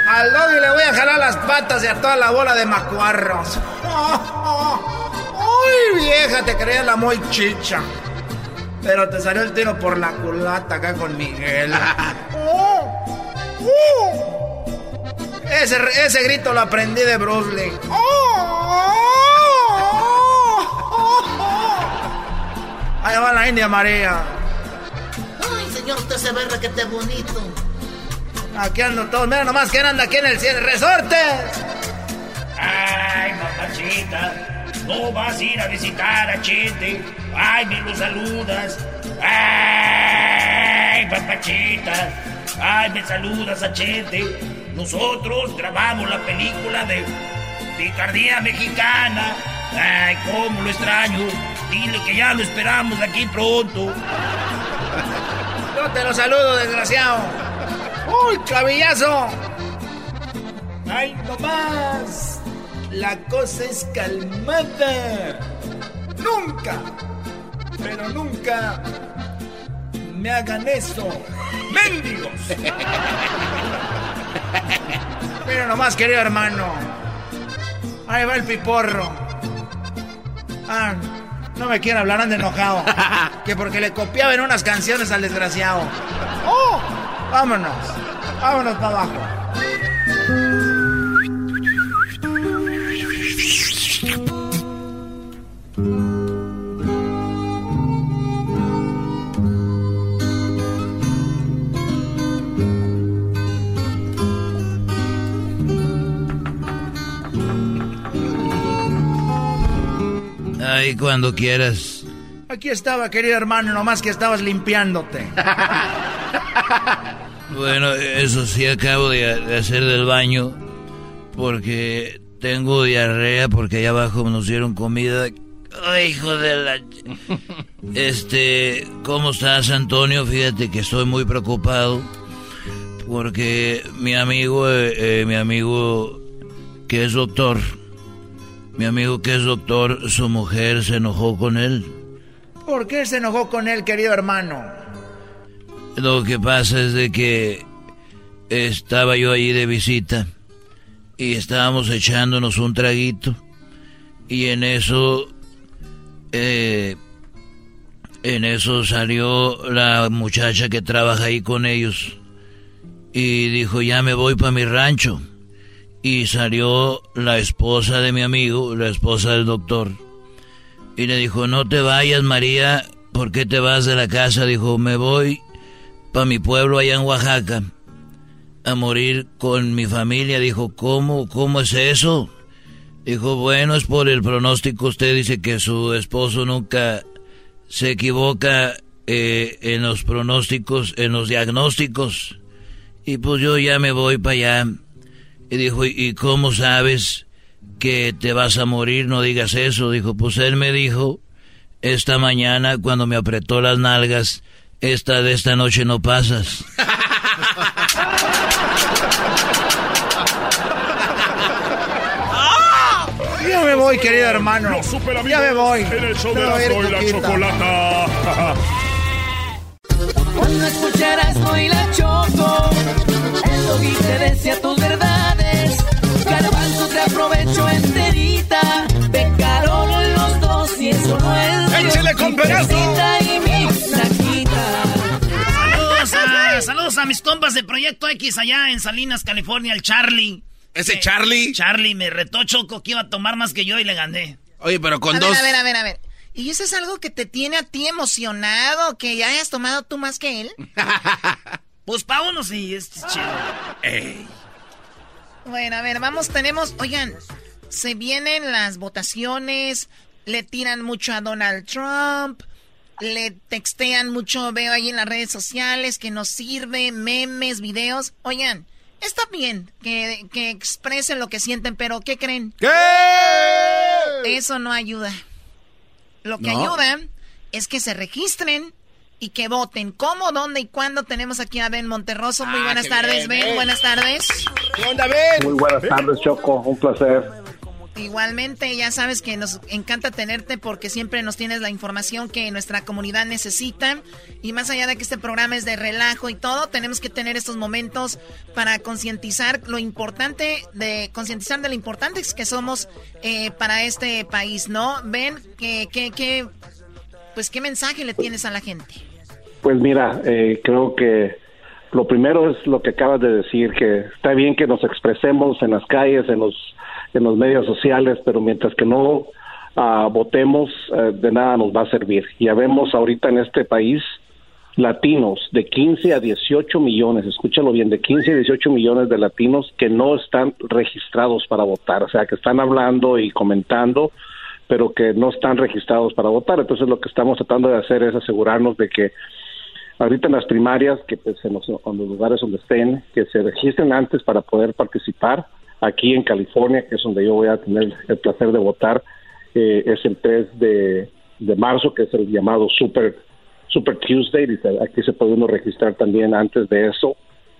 Al doggy le voy a jalar las patas y a toda la bola de macuarros. Uy, vieja, te creía la muy chicha. Pero te salió el tiro por la culata acá con Miguel. Ese, ese grito lo aprendí de Bruce Lee. Ahí va la India María. Ay, señor, usted se ve requete bonito. Aquí ando todo. Mira nomás quién anda aquí en el cielo. ¡Resorte! Ay, papachita. No vas a ir a visitar a Chente. Ay, me lo saludas. Ay, papachita. Ay, me saludas a Chente. Nosotros grabamos la película de Picardía Mexicana. Ay, cómo lo extraño. Dile que ya lo esperamos aquí pronto. Yo te lo saludo, desgraciado. ¡Uy, clavillazo! ¡Ay, no más! La cosa es calmada. Nunca, pero nunca me hagan eso. ¡Mendigos! Mira nomás, querido hermano. Ahí va el piporro. Ah, no me quieren hablar, anda enojado. Que porque le copiaban unas canciones al desgraciado. ¡Oh! Vámonos. Vámonos para abajo. Ahí cuando quieras. Aquí estaba, querido hermano, nomás que estabas limpiándote. Bueno, eso sí acabo de, hacer del baño porque tengo diarrea porque allá abajo nos dieron comida. Ay, hijo de la... Este, ¿cómo estás, Antonio? Fíjate que estoy muy preocupado porque mi amigo, eh, eh, mi amigo que es doctor, mi amigo que es doctor, su mujer se enojó con él. ¿Por qué se enojó con él, querido hermano? Lo que pasa es de que estaba yo ahí de visita y estábamos echándonos un traguito y en eso eh, en eso salió la muchacha que trabaja ahí con ellos y dijo ya me voy para mi rancho y salió la esposa de mi amigo la esposa del doctor y le dijo no te vayas María ¿por qué te vas de la casa? dijo me voy para mi pueblo allá en Oaxaca a morir con mi familia. Dijo, ¿cómo? ¿Cómo es eso? Dijo, bueno, es por el pronóstico. Usted dice que su esposo nunca se equivoca eh, en los pronósticos, en los diagnósticos. Y pues yo ya me voy para allá. Y dijo, ¿y cómo sabes que te vas a morir? No digas eso. Dijo, pues él me dijo esta mañana cuando me apretó las nalgas esta de esta noche no pasas. Ya me voy, querido hermano. Los super Ya me voy. En el show de Me voy a ir, Erasmo y la chocolata. Cuando escucharás hoy la choco, el doggy te decía tus verdades. Garbanzo te aprovecho enterita, pecaron los dos y eso no es. ¡Échale con pedazo! Y mi flaquita. Saludos a, saludos a mis compas de Proyecto X allá en Salinas, California, el Charlie. ¿Ese Eh, Charlie? Charlie me retó Choco que iba a tomar más que yo y le gané. Oye, pero con a dos. ver, a ver, a ver, a ver. ¿Y eso es algo que te tiene a ti emocionado? ¿Que ya hayas tomado tú más que él? Pues pa' uno sí, es chido. Bueno, a ver, vamos, tenemos... Oigan, se vienen las votaciones, le tiran mucho a Donald Trump, le textean mucho, veo ahí en las redes sociales, que nos sirve, memes, videos. Oigan, está bien que, que expresen lo que sienten, pero ¿qué creen? ¿Qué? Eso no ayuda. Lo que No. ayuda es que se registren y que voten. ¿Cómo, dónde y cuándo? Tenemos aquí a Ben Monterroso. Muy Ah, buenas qué tardes, bien, Ben. Ben. Buenas tardes. ¿Qué onda, Ben? Muy buenas tardes, Choco. Un placer. Igualmente, ya sabes que nos encanta tenerte porque siempre nos tienes la información que nuestra comunidad necesita. Y más allá de que este programa es de relajo y todo, tenemos que tener estos momentos para concientizar lo importante, de concientizar de lo importante que somos eh, para este país, ¿no? Ven, que, que, pues, ¿qué mensaje le tienes a la gente? Pues mira, eh, creo que lo primero es lo que acabas de decir, que está bien que nos expresemos en las calles, en los, en los medios sociales, pero mientras que no ah, votemos, eh, de nada nos va a servir. Ya vemos ahorita en este país latinos de 15 a 18 millones, escúchalo bien, de 15 a 18 millones de latinos que no están registrados para votar, o sea, que están hablando y comentando, pero que no están registrados para votar. Entonces lo que estamos tratando de hacer es asegurarnos de que ahorita en las primarias, que pues en los, lugares donde estén, que se registren antes para poder participar. Aquí en California, que es donde yo voy a tener el placer de votar, eh, es el 3 de, marzo, que es el llamado Super, Super Tuesday. Aquí se puede uno registrar también antes de eso.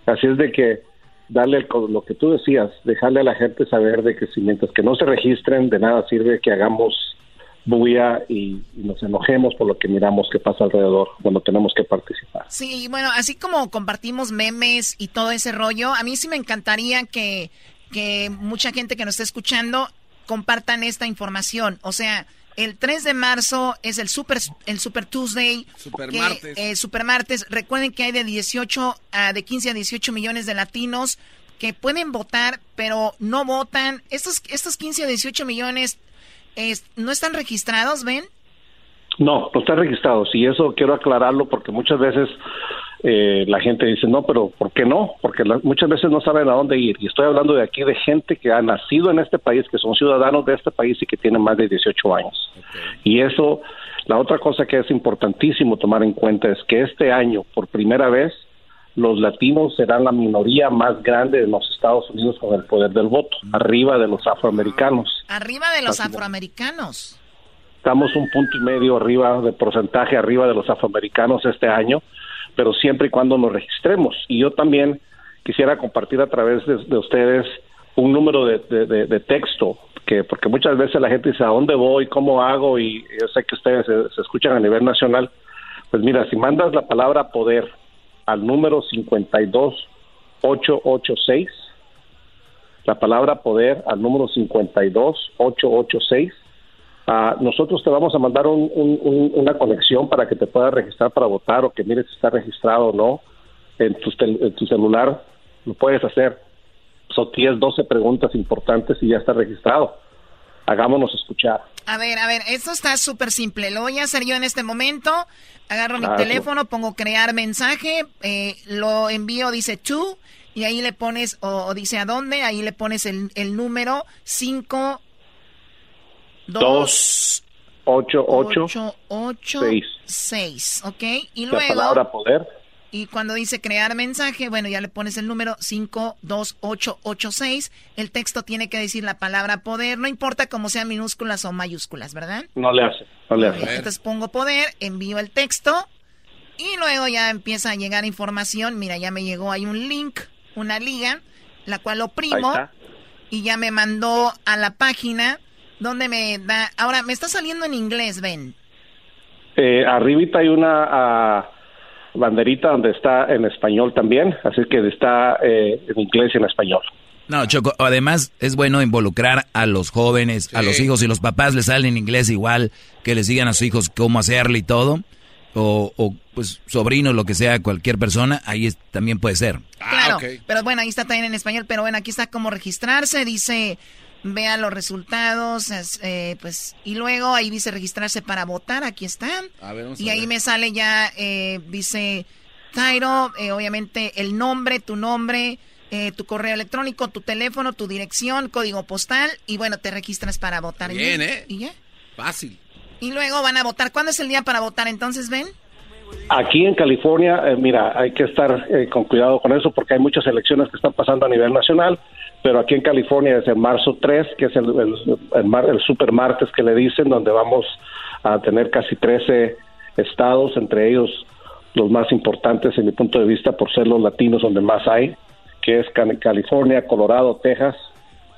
Así es de que darle lo que tú decías, dejarle a la gente saber de que si mientras que no se registren, de nada sirve que hagamos bulla y, nos enojemos por lo que miramos que pasa alrededor cuando tenemos que participar. Sí, bueno, así como compartimos memes y todo ese rollo, a mí sí me encantaría que, que mucha gente que nos esté escuchando compartan esta información. O sea, el 3 de marzo es el Super, el super Tuesday. Super martes. Eh, super martes. Recuerden que hay de 18 a, de 15 a 18 millones de latinos que pueden votar, pero no votan. Estos, estos 15 a 18 millones ¿no están registrados, ven? No, no están registrados y eso quiero aclararlo porque muchas veces eh, la gente dice, no, pero ¿por qué no? Porque muchas veces no saben a dónde ir. Y estoy hablando de aquí de gente que ha nacido en este país, que son ciudadanos de este país y que tienen más de 18 años. Y eso, la otra cosa que es importantísimo tomar en cuenta es que este año, por primera vez, los latinos serán la minoría más grande de los Estados Unidos con el poder del voto, arriba de los afroamericanos. Arriba de los afroamericanos. Estamos un punto y medio arriba de porcentaje, arriba de los afroamericanos este año, pero siempre y cuando nos registremos. Y yo también quisiera compartir a través de, ustedes un número de, texto, que porque muchas veces la gente dice, ¿a dónde voy? ¿Cómo hago? Y yo sé que ustedes se escuchan a nivel nacional. Pues mira, si mandas la palabra poder al número 52886, la palabra poder al número 52886. Uh, nosotros te vamos a mandar una conexión para que te puedas registrar para votar o que mires si está registrado o no en tu, en celular. Lo puedes hacer. Son 10, 12 preguntas importantes y ya está registrado. Hagámonos escuchar. A ver, a ver, esto está súper simple. Lo voy a hacer yo en este momento. Agarro mi teléfono, pongo crear mensaje, eh, lo envío, dice tú, y ahí le pones, o, dice a dónde, ahí le pones el, el número 5, 2, 8, 8, 8, 6. ¿Ok? Y luego. La palabra poder y cuando dice crear mensaje, bueno, ya le pones el número 52886. El texto tiene que decir la palabra poder, no importa cómo sean minúsculas o mayúsculas, ¿verdad? No le hace, no le hace. Entonces pongo poder, envío el texto y luego ya empieza a llegar información. Mira, ya me llegó, hay un link, una liga, la cual oprimo y ya me mandó a la página donde me da... Ahora, me está saliendo en inglés, ven. Eh, arribita hay una... Uh banderita donde está en español también, así que está eh, en inglés y en español. No, Choco, además es bueno involucrar a los jóvenes, a los hijos, y los papás les salen en inglés igual, que les digan a sus hijos cómo hacerle y todo, o, o pues sobrinos, lo que sea, cualquier persona, ahí también puede ser. Claro, ah, pero bueno, ahí está también en español, pero bueno, aquí está cómo registrarse, dice vea los resultados, eh, pues, y luego ahí dice registrarse para votar, aquí están. y ahí me sale ya, eh, dice Cairo, eh, obviamente el nombre, tu nombre, tu correo electrónico, tu teléfono, tu dirección, código postal, y bueno, te registras para votar. Bien, ¿eh? ¿Y ya? Fácil. Y luego van a votar. ¿Cuándo es el día para votar entonces, ven? Aquí en California, mira, hay que estar con cuidado con eso porque hay muchas elecciones que están pasando a nivel nacional pero aquí en California es el marzo 3, que es el, el, super martes que le dicen, donde vamos a tener casi 13 estados, entre ellos los más importantes en mi punto de vista por ser los latinos donde más hay, que es California, Colorado, Texas,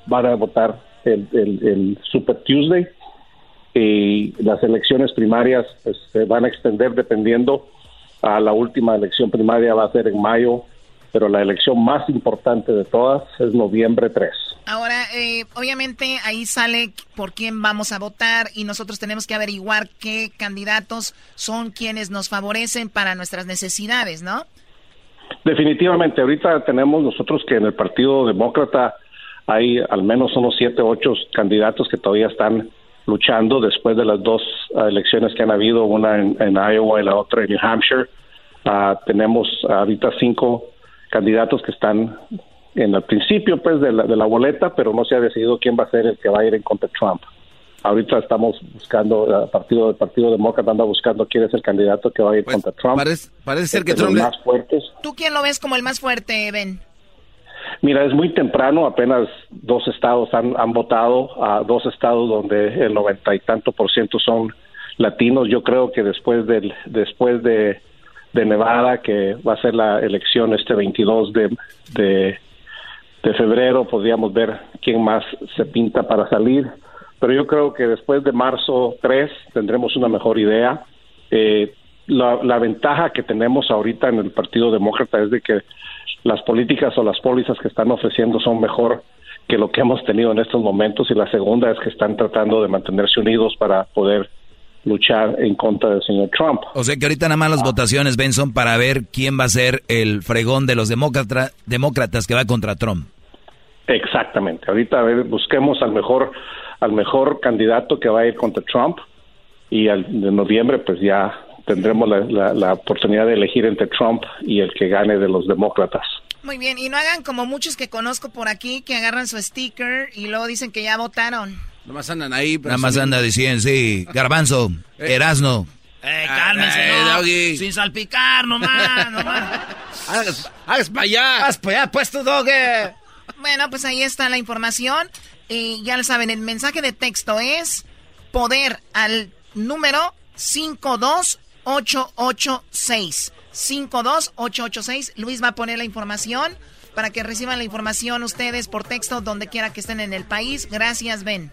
van a votar el, el, el Super Tuesday. Y las elecciones primarias se van a extender dependiendo a la última elección primaria va a ser en mayo, pero la elección más importante de todas es noviembre 3. Ahora, eh, obviamente ahí sale por quién vamos a votar y nosotros tenemos que averiguar qué candidatos son quienes nos favorecen para nuestras necesidades, ¿no? Definitivamente, ahorita tenemos nosotros que en el Partido Demócrata hay al menos unos siete, ocho candidatos que todavía están luchando después de las dos uh, elecciones que han habido, una en, en, Iowa y la otra en New Hampshire. Uh, tenemos ahorita cinco candidatos que están en el principio pues de la, de la boleta, pero no se ha decidido quién va a ser el que va a ir en contra de Trump. Ahorita estamos buscando, el partido del Partido Demócrata anda buscando quién es el candidato que va a ir contra Trump. Parece, parece ser que Trump Trump... más fuertes. ¿Tú quién lo ves como el más fuerte, Ben? Mira, es muy temprano, apenas dos estados han, han votado, a dos estados donde el noventa y tanto por ciento son latinos. Yo creo que después del, después de, de Nevada, que va a ser la elección este 22 de, de, febrero, podríamos ver quién más se pinta para salir. Pero yo creo que después de marzo 3 tendremos una mejor idea. Eh, la, la ventaja que tenemos ahorita en el Partido Demócrata es de que las políticas o las pólizas que están ofreciendo son mejor que lo que hemos tenido en estos momentos y la segunda es que están tratando de mantenerse unidos para poder luchar en contra del señor Trump. O sea que ahorita nada más las votaciones, Ben, son para ver quién va a ser el fregón de los demócrata, demócratas que va contra Trump. Exactamente. Ahorita a ver, busquemos al mejor al mejor candidato que va a ir contra Trump y al, de noviembre pues ya tendremos la, la, la, oportunidad de elegir entre Trump y el que gane de los demócratas. Muy bien, y no hagan como muchos que conozco por aquí que agarran su sticker y luego dicen que ya votaron. Nomás andan ahí. Nada más anda diciendo, sí, garbanzo, eh. erasno. Eh, cálmense, eh, no, doggy. sin salpicar, nomás, nomás. Hagas, hagas para allá. Haz para allá, pues tu dogue. Bueno, pues ahí está la información. Y ya lo saben, el mensaje de texto es poder al número 52 886 52886. Luis va a poner la información para que reciban la información ustedes por texto donde quiera que estén en el país. Gracias, Ben.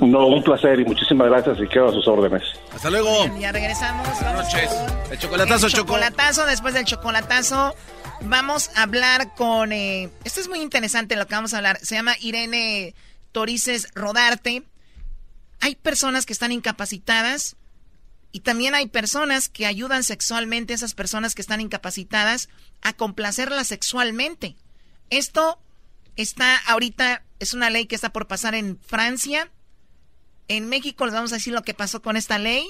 No, un placer y muchísimas gracias y quedo a sus órdenes. Hasta luego. Bien, ya regresamos. Buenas noches. El chocolatazo, el chocolatazo. Después del chocolatazo, vamos a hablar con. Eh, esto es muy interesante lo que vamos a hablar. Se llama Irene Torices Rodarte. Hay personas que están incapacitadas y también hay personas que ayudan sexualmente a esas personas que están incapacitadas a complacerlas sexualmente. Esto está ahorita, es una ley que está por pasar en Francia. En México les vamos a decir lo que pasó con esta ley.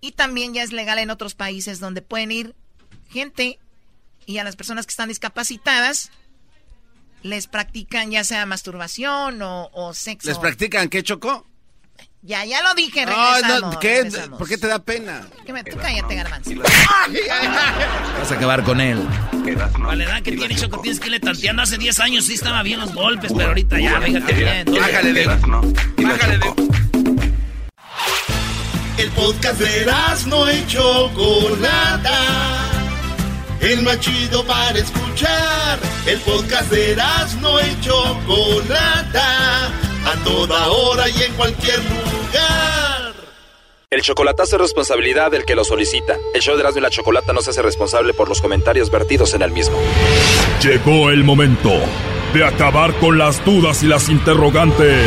Y también ya es legal en otros países donde pueden ir gente y a las personas que están discapacitadas les practican ya sea masturbación o, o sexo. ¿Les practican qué, Chocó? Ya, ya lo dije, regresamos, no, ¿qué? regresamos. ¿Por qué te da pena? Que me, tú cállate, garbanzo. Vas a acabar con él. A la edad que tiene Choco, tienes que irle tanteando. Hace 10 años sí estaba bien los golpes, pero ahorita ya, fíjate bien. Bájale de... Bájale de... El podcast de no y Chocolata. El más chido para escuchar. El podcast de no y Chocolata a toda hora y en cualquier lugar. El chocolatazo es responsabilidad del que lo solicita. El show de Erasmo y la Chocolata no se hace responsable por los comentarios vertidos en el mismo. Llegó el momento de acabar con las dudas y las interrogantes.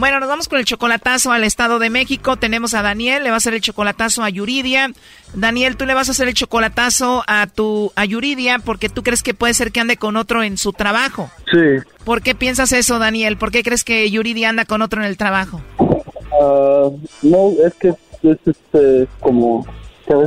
Bueno, nos vamos con el chocolatazo al Estado de México. Tenemos a Daniel, le va a hacer el chocolatazo a Yuridia. Daniel, tú le vas a hacer el chocolatazo a tu a Yuridia porque tú crees que puede ser que ande con otro en su trabajo. Sí. ¿Por qué piensas eso, Daniel? ¿Por qué crees que Yuridia anda con otro en el trabajo? Uh, no, es que es este, como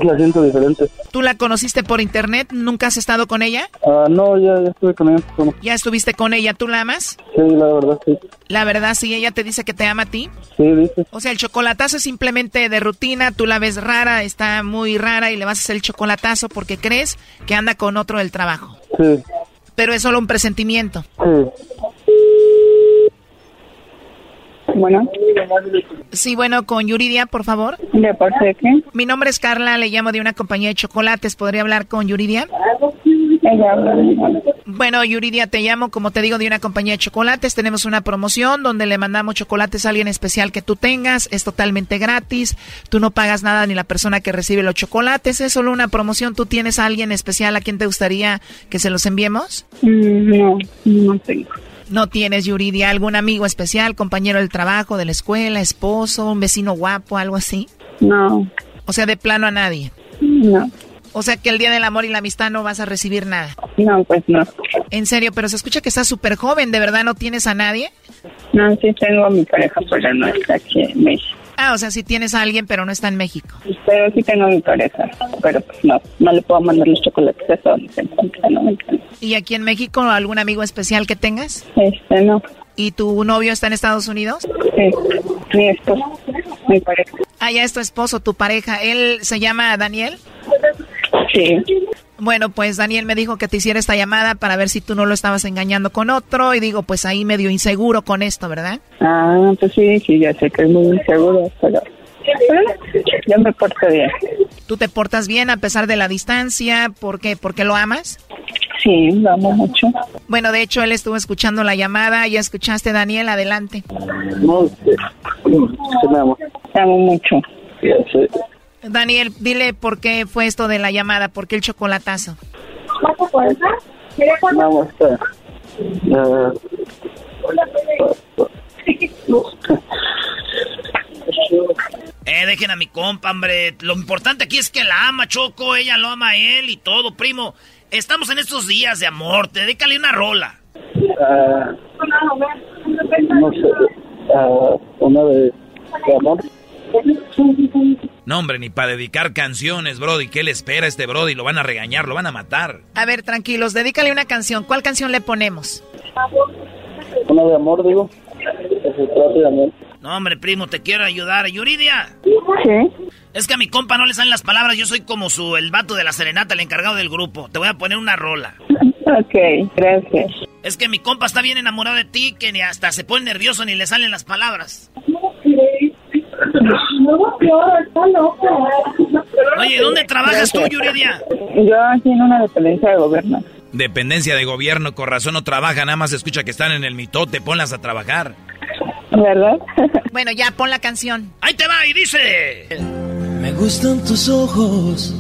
la siento diferente. ¿Tú la conociste por internet? ¿Nunca has estado con ella? Uh, no, ya, ya estuve con ella. Bueno. ¿Ya estuviste con ella? ¿Tú la amas? Sí, la verdad, sí. La verdad, sí, ella te dice que te ama a ti. Sí, dice. O sea, el chocolatazo es simplemente de rutina, tú la ves rara, está muy rara y le vas a hacer el chocolatazo porque crees que anda con otro del trabajo. Sí. Pero es solo un presentimiento. Bueno. Sí, bueno, con Yuridia, por favor. ¿De parte de qué? Mi nombre es Carla, le llamo de una compañía de chocolates. ¿Podría hablar con Yuridia? Bueno, Yuridia, te llamo, como te digo, de una compañía de chocolates. Tenemos una promoción donde le mandamos chocolates a alguien especial que tú tengas. Es totalmente gratis. Tú no pagas nada ni la persona que recibe los chocolates. Es solo una promoción. ¿Tú tienes a alguien especial a quien te gustaría que se los enviemos? Mm, No, no tengo. ¿No tienes, Yuridia, algún amigo especial, compañero del trabajo, de la escuela, esposo, un vecino guapo, algo así? No. O sea, de plano a nadie. No. O sea, que el día del amor y la amistad no vas a recibir nada. No, pues no. En serio, pero se escucha que estás súper joven, ¿de verdad no tienes a nadie? No, sí tengo a mi pareja, pero no está aquí en México. Ah, o sea, sí tienes a alguien, pero no está en México. Pero sí tengo mi pareja, pero pues no, no le puedo mandar los chocolates a donde se encuentra, no me. ¿Y aquí en México algún amigo especial que tengas? Este, no. ¿Y tu novio está en Estados Unidos? Sí, mi esposo, mi pareja. Ah, ya es tu esposo, tu pareja. ¿Él se llama Daniel? Sí. Bueno, pues Daniel me dijo que te hiciera esta llamada para ver si tú no lo estabas engañando con otro y digo, pues ahí medio inseguro con esto, ¿verdad? Ah, pues sí, sí, ya sé que es muy inseguro, pero pero yo me porto bien. ¿Tú te portas bien a pesar de la distancia? ¿Por qué? ¿Porque lo amas? Sí, lo amo mucho. Bueno, de hecho, él estuvo escuchando la llamada. ¿Ya escuchaste, Daniel? Adelante. No, sí, sí, me amo. Te amo mucho. Ya sé. Daniel, dile por qué fue esto de la llamada, por qué el chocolatazo. Vamos a... Ah, Eh, dejen a mi compa, hombre. Lo importante aquí es que la ama, Choco. Ella lo ama a él y todo, primo. Estamos en estos días de amor. Te décale una rola. ah, no sé, ah, una de, de amor. No, hombre, ni para dedicar canciones, Brody. ¿Qué le espera a este Brody? Lo van a regañar, lo van a matar. A ver, tranquilos, dedícale una canción. ¿Cuál canción le ponemos? Una de amor, digo. No, hombre, primo, te quiero ayudar. Yuridia. Sí. Es que a mi compa no le salen las palabras. Yo soy como su el vato de la serenata, el encargado del grupo. Te voy a poner una rola. Ok, gracias. Es que mi compa está bien enamorado de ti que ni hasta se pone nervioso ni le salen las palabras. Oye, ¿dónde trabajas tú, Yuridia? Yo aquí en una dependencia de gobierno. Dependencia de gobierno, con razón no trabaja, nada más escucha que están en el mitote, ponlas a trabajar. ¿Verdad? Bueno, ya pon la canción. Ahí te va y dice. Me gustan tus ojos,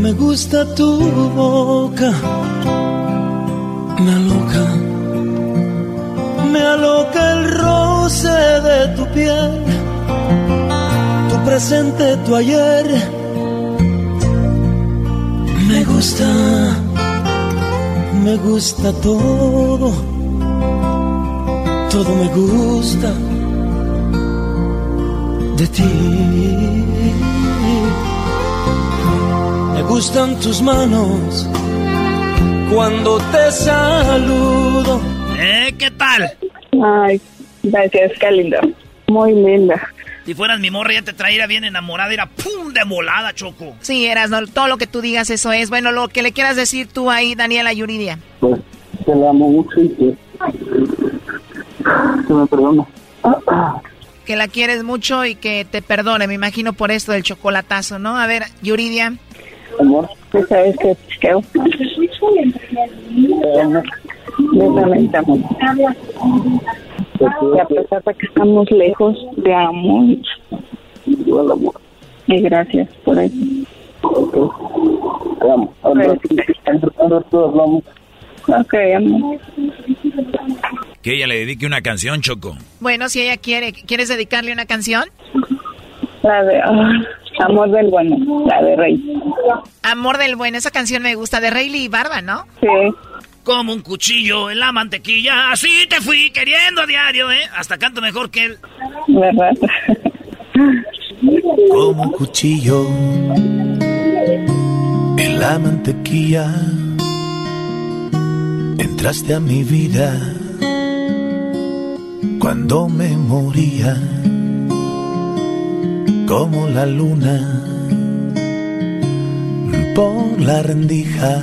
me gusta tu boca, me aloca, me aloca el roce de tu piel, presente, tu ayer. Me gusta, me gusta todo, todo me gusta de ti. Me gustan tus manos cuando te saludo. ¿Eh? ¿Qué tal? Ay, gracias, qué lindo. Muy linda. Si fueras mi morra ya te traería bien enamorada. Era pum de volada, Choco. Sí, eras, ¿no? todo lo que tú digas, eso es. Bueno, lo que le quieras decir tú ahí, Daniela Yuridia. Pues te la amo mucho y que, que me perdona. Que la quieres mucho y que te perdone, me imagino por esto del chocolatazo, ¿no? A ver, Yuridia. Amor, tú sabes que te quiero. Te amo. Y a pesar de que estamos lejos, te amo. Igual amor. Y gracias por eso. Te amo. Hablamos. Ok, amor. Que ella le dedique una canción, Choco. Bueno, si ella quiere, ¿quieres dedicarle una canción? La de ah, Amor del Bueno, la de Rey. Amor del Bueno, esa canción me gusta, de Rayleigh Barba, ¿no? Sí. Como un cuchillo en la mantequilla. Así te fui queriendo a diario, ¿eh? Hasta canto mejor que él. ¿Verdad? Como un cuchillo en la mantequilla. Entraste a mi vida cuando me moría. Como la luna por la rendija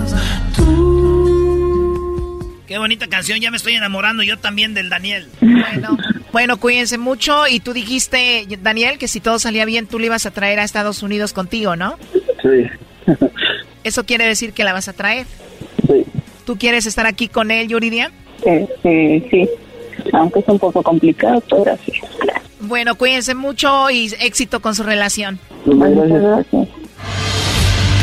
Qué bonita canción, ya me estoy enamorando yo también del Daniel. Bueno, bueno, cuídense mucho. Y tú dijiste, Daniel, que si todo salía bien, tú le ibas a traer a Estados Unidos contigo, ¿no? Sí. Eso quiere decir que la vas a traer. Sí. ¿Tú quieres estar aquí con él, Yuridia? Este, sí, aunque es un poco complicado, pero sí. Bueno, cuídense mucho y éxito con su relación. Muchas gracias.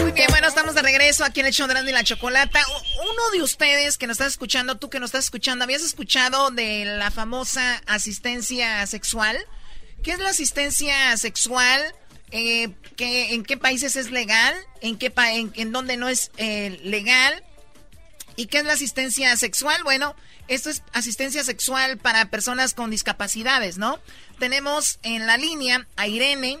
Muy bien, bueno, estamos de regreso aquí en el show de y la Chocolata. Uno de ustedes que nos está escuchando, tú que nos estás escuchando, ¿habías escuchado de la famosa asistencia sexual? ¿Qué es la asistencia sexual? Eh, ¿qué- ¿En qué países es legal? ¿En qué pa- en dónde no es eh, legal? ¿Y qué es la asistencia sexual? Bueno, esto es asistencia sexual para personas con discapacidades, ¿no? Tenemos en la línea a Irene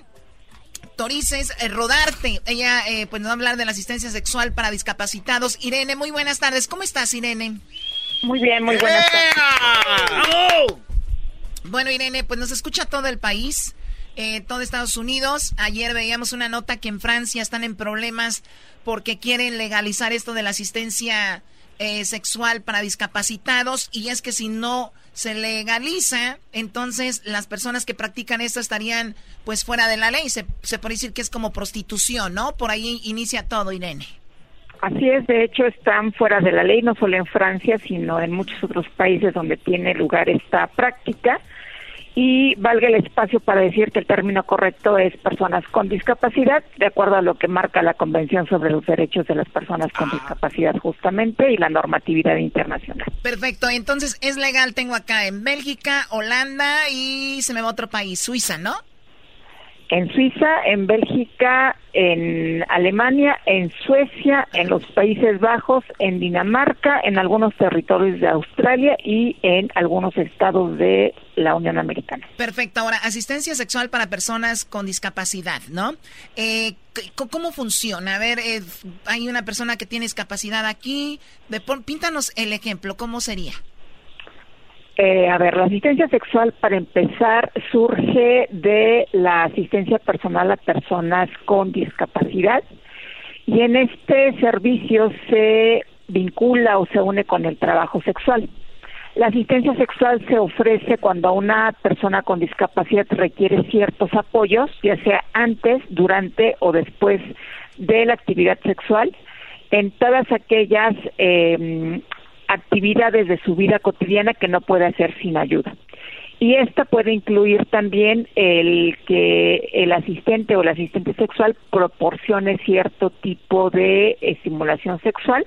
Torices eh, Rodarte. Ella eh, pues nos va a hablar de la asistencia sexual para discapacitados. Irene, muy buenas tardes. ¿Cómo estás, Irene? Muy bien, muy buenas tardes. Bueno, Irene, pues nos escucha todo el país, eh, todo Estados Unidos. Ayer veíamos una nota que en Francia están en problemas porque quieren legalizar esto de la asistencia eh, sexual para discapacitados y es que si no se legaliza, entonces las personas que practican esto estarían pues fuera de la ley. Se, se puede decir que es como prostitución, ¿no? Por ahí inicia todo, Irene. Así es, de hecho están fuera de la ley, no solo en Francia, sino en muchos otros países donde tiene lugar esta práctica. Y valga el espacio para decir que el término correcto es personas con discapacidad, de acuerdo a lo que marca la Convención sobre los Derechos de las Personas con Discapacidad justamente y la normatividad internacional. Perfecto, entonces es legal, tengo acá en Bélgica, Holanda y se me va a otro país, Suiza, ¿no? En Suiza, en Bélgica, en Alemania, en Suecia, en los Países Bajos, en Dinamarca, en algunos territorios de Australia y en algunos estados de la Unión Americana. Perfecto, ahora, asistencia sexual para personas con discapacidad, ¿no? Eh, ¿Cómo funciona? A ver, eh, hay una persona que tiene discapacidad aquí, de, píntanos el ejemplo, ¿cómo sería? Eh, a ver, la asistencia sexual, para empezar, surge de la asistencia personal a personas con discapacidad y en este servicio se vincula o se une con el trabajo sexual. La asistencia sexual se ofrece cuando una persona con discapacidad requiere ciertos apoyos, ya sea antes, durante o después de la actividad sexual, en todas aquellas eh, actividades de su vida cotidiana que no puede hacer sin ayuda. Y esta puede incluir también el que el asistente o el asistente sexual proporcione cierto tipo de estimulación sexual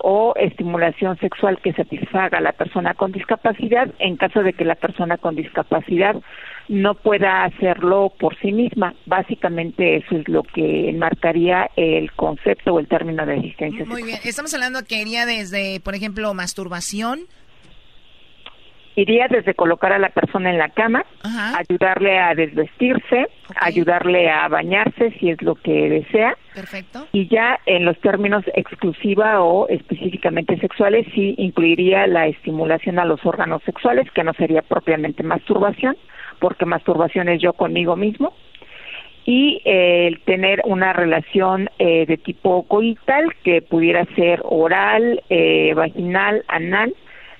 o estimulación sexual que satisfaga a la persona con discapacidad en caso de que la persona con discapacidad no pueda hacerlo por sí misma. Básicamente eso es lo que enmarcaría el concepto o el término de asistencia Muy bien, estamos hablando que iría desde, por ejemplo, masturbación. Iría desde colocar a la persona en la cama, ayudarle a desvestirse, ayudarle a bañarse si es lo que desea. Perfecto. Y ya en los términos exclusiva o específicamente sexuales sí incluiría la estimulación a los órganos sexuales, que no sería propiamente masturbación, porque masturbación es yo conmigo mismo. Y eh, el tener una relación eh, de tipo coital, que pudiera ser oral, eh, vaginal, anal,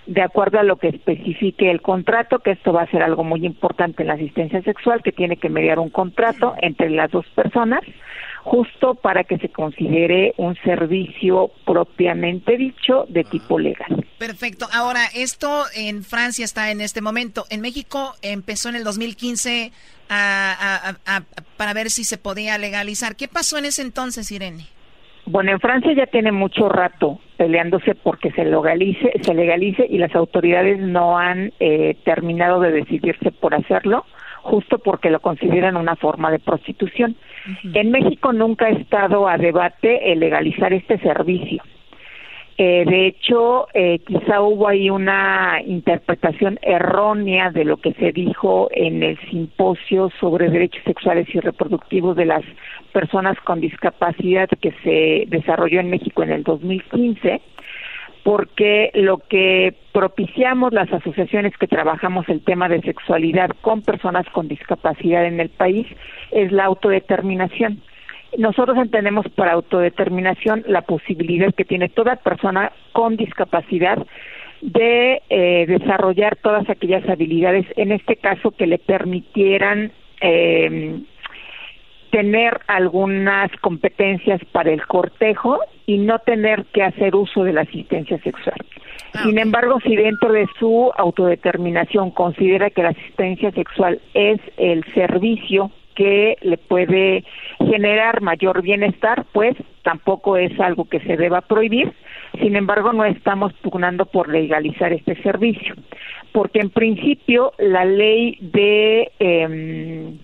de acuerdo a lo que especifique el contrato, que esto va a ser algo muy importante en la asistencia sexual, que tiene que mediar un contrato entre las dos personas, justo para que se considere un servicio propiamente dicho de tipo legal. Perfecto. Ahora, esto en Francia está en este momento. En México empezó en el 2015 para ver si se podía legalizar. ¿Qué pasó en ese entonces, Irene? Bueno, en Francia ya tiene mucho rato peleándose porque se legalice, se legalice y las autoridades no han eh, terminado de decidirse por hacerlo, justo porque lo consideran una forma de prostitución. En México nunca ha estado a debate el legalizar este servicio. Eh, de hecho, eh, quizá hubo ahí una interpretación errónea de lo que se dijo en el simposio sobre derechos sexuales y reproductivos de las personas con discapacidad que se desarrolló en México en el 2015, porque lo que propiciamos las asociaciones que trabajamos el tema de sexualidad con personas con discapacidad en el país es la autodeterminación. Nosotros entendemos por autodeterminación la posibilidad que tiene toda persona con discapacidad de eh, desarrollar todas aquellas habilidades, en este caso que le permitieran eh, tener algunas competencias para el cortejo y no tener que hacer uso de la asistencia sexual. Ah, Sin embargo, si dentro de su autodeterminación considera que la asistencia sexual es el servicio que le puede generar mayor bienestar, pues tampoco es algo que se deba prohibir. Sin embargo, no estamos pugnando por legalizar este servicio, porque en principio la ley de em,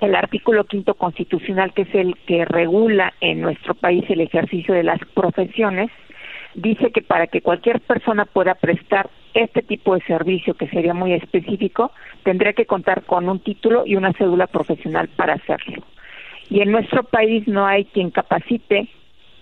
el artículo quinto constitucional, que es el que regula en nuestro país el ejercicio de las profesiones, dice que para que cualquier persona pueda prestar este tipo de servicio, que sería muy específico, tendría que contar con un título y una cédula profesional para hacerlo. Y en nuestro país no hay quien capacite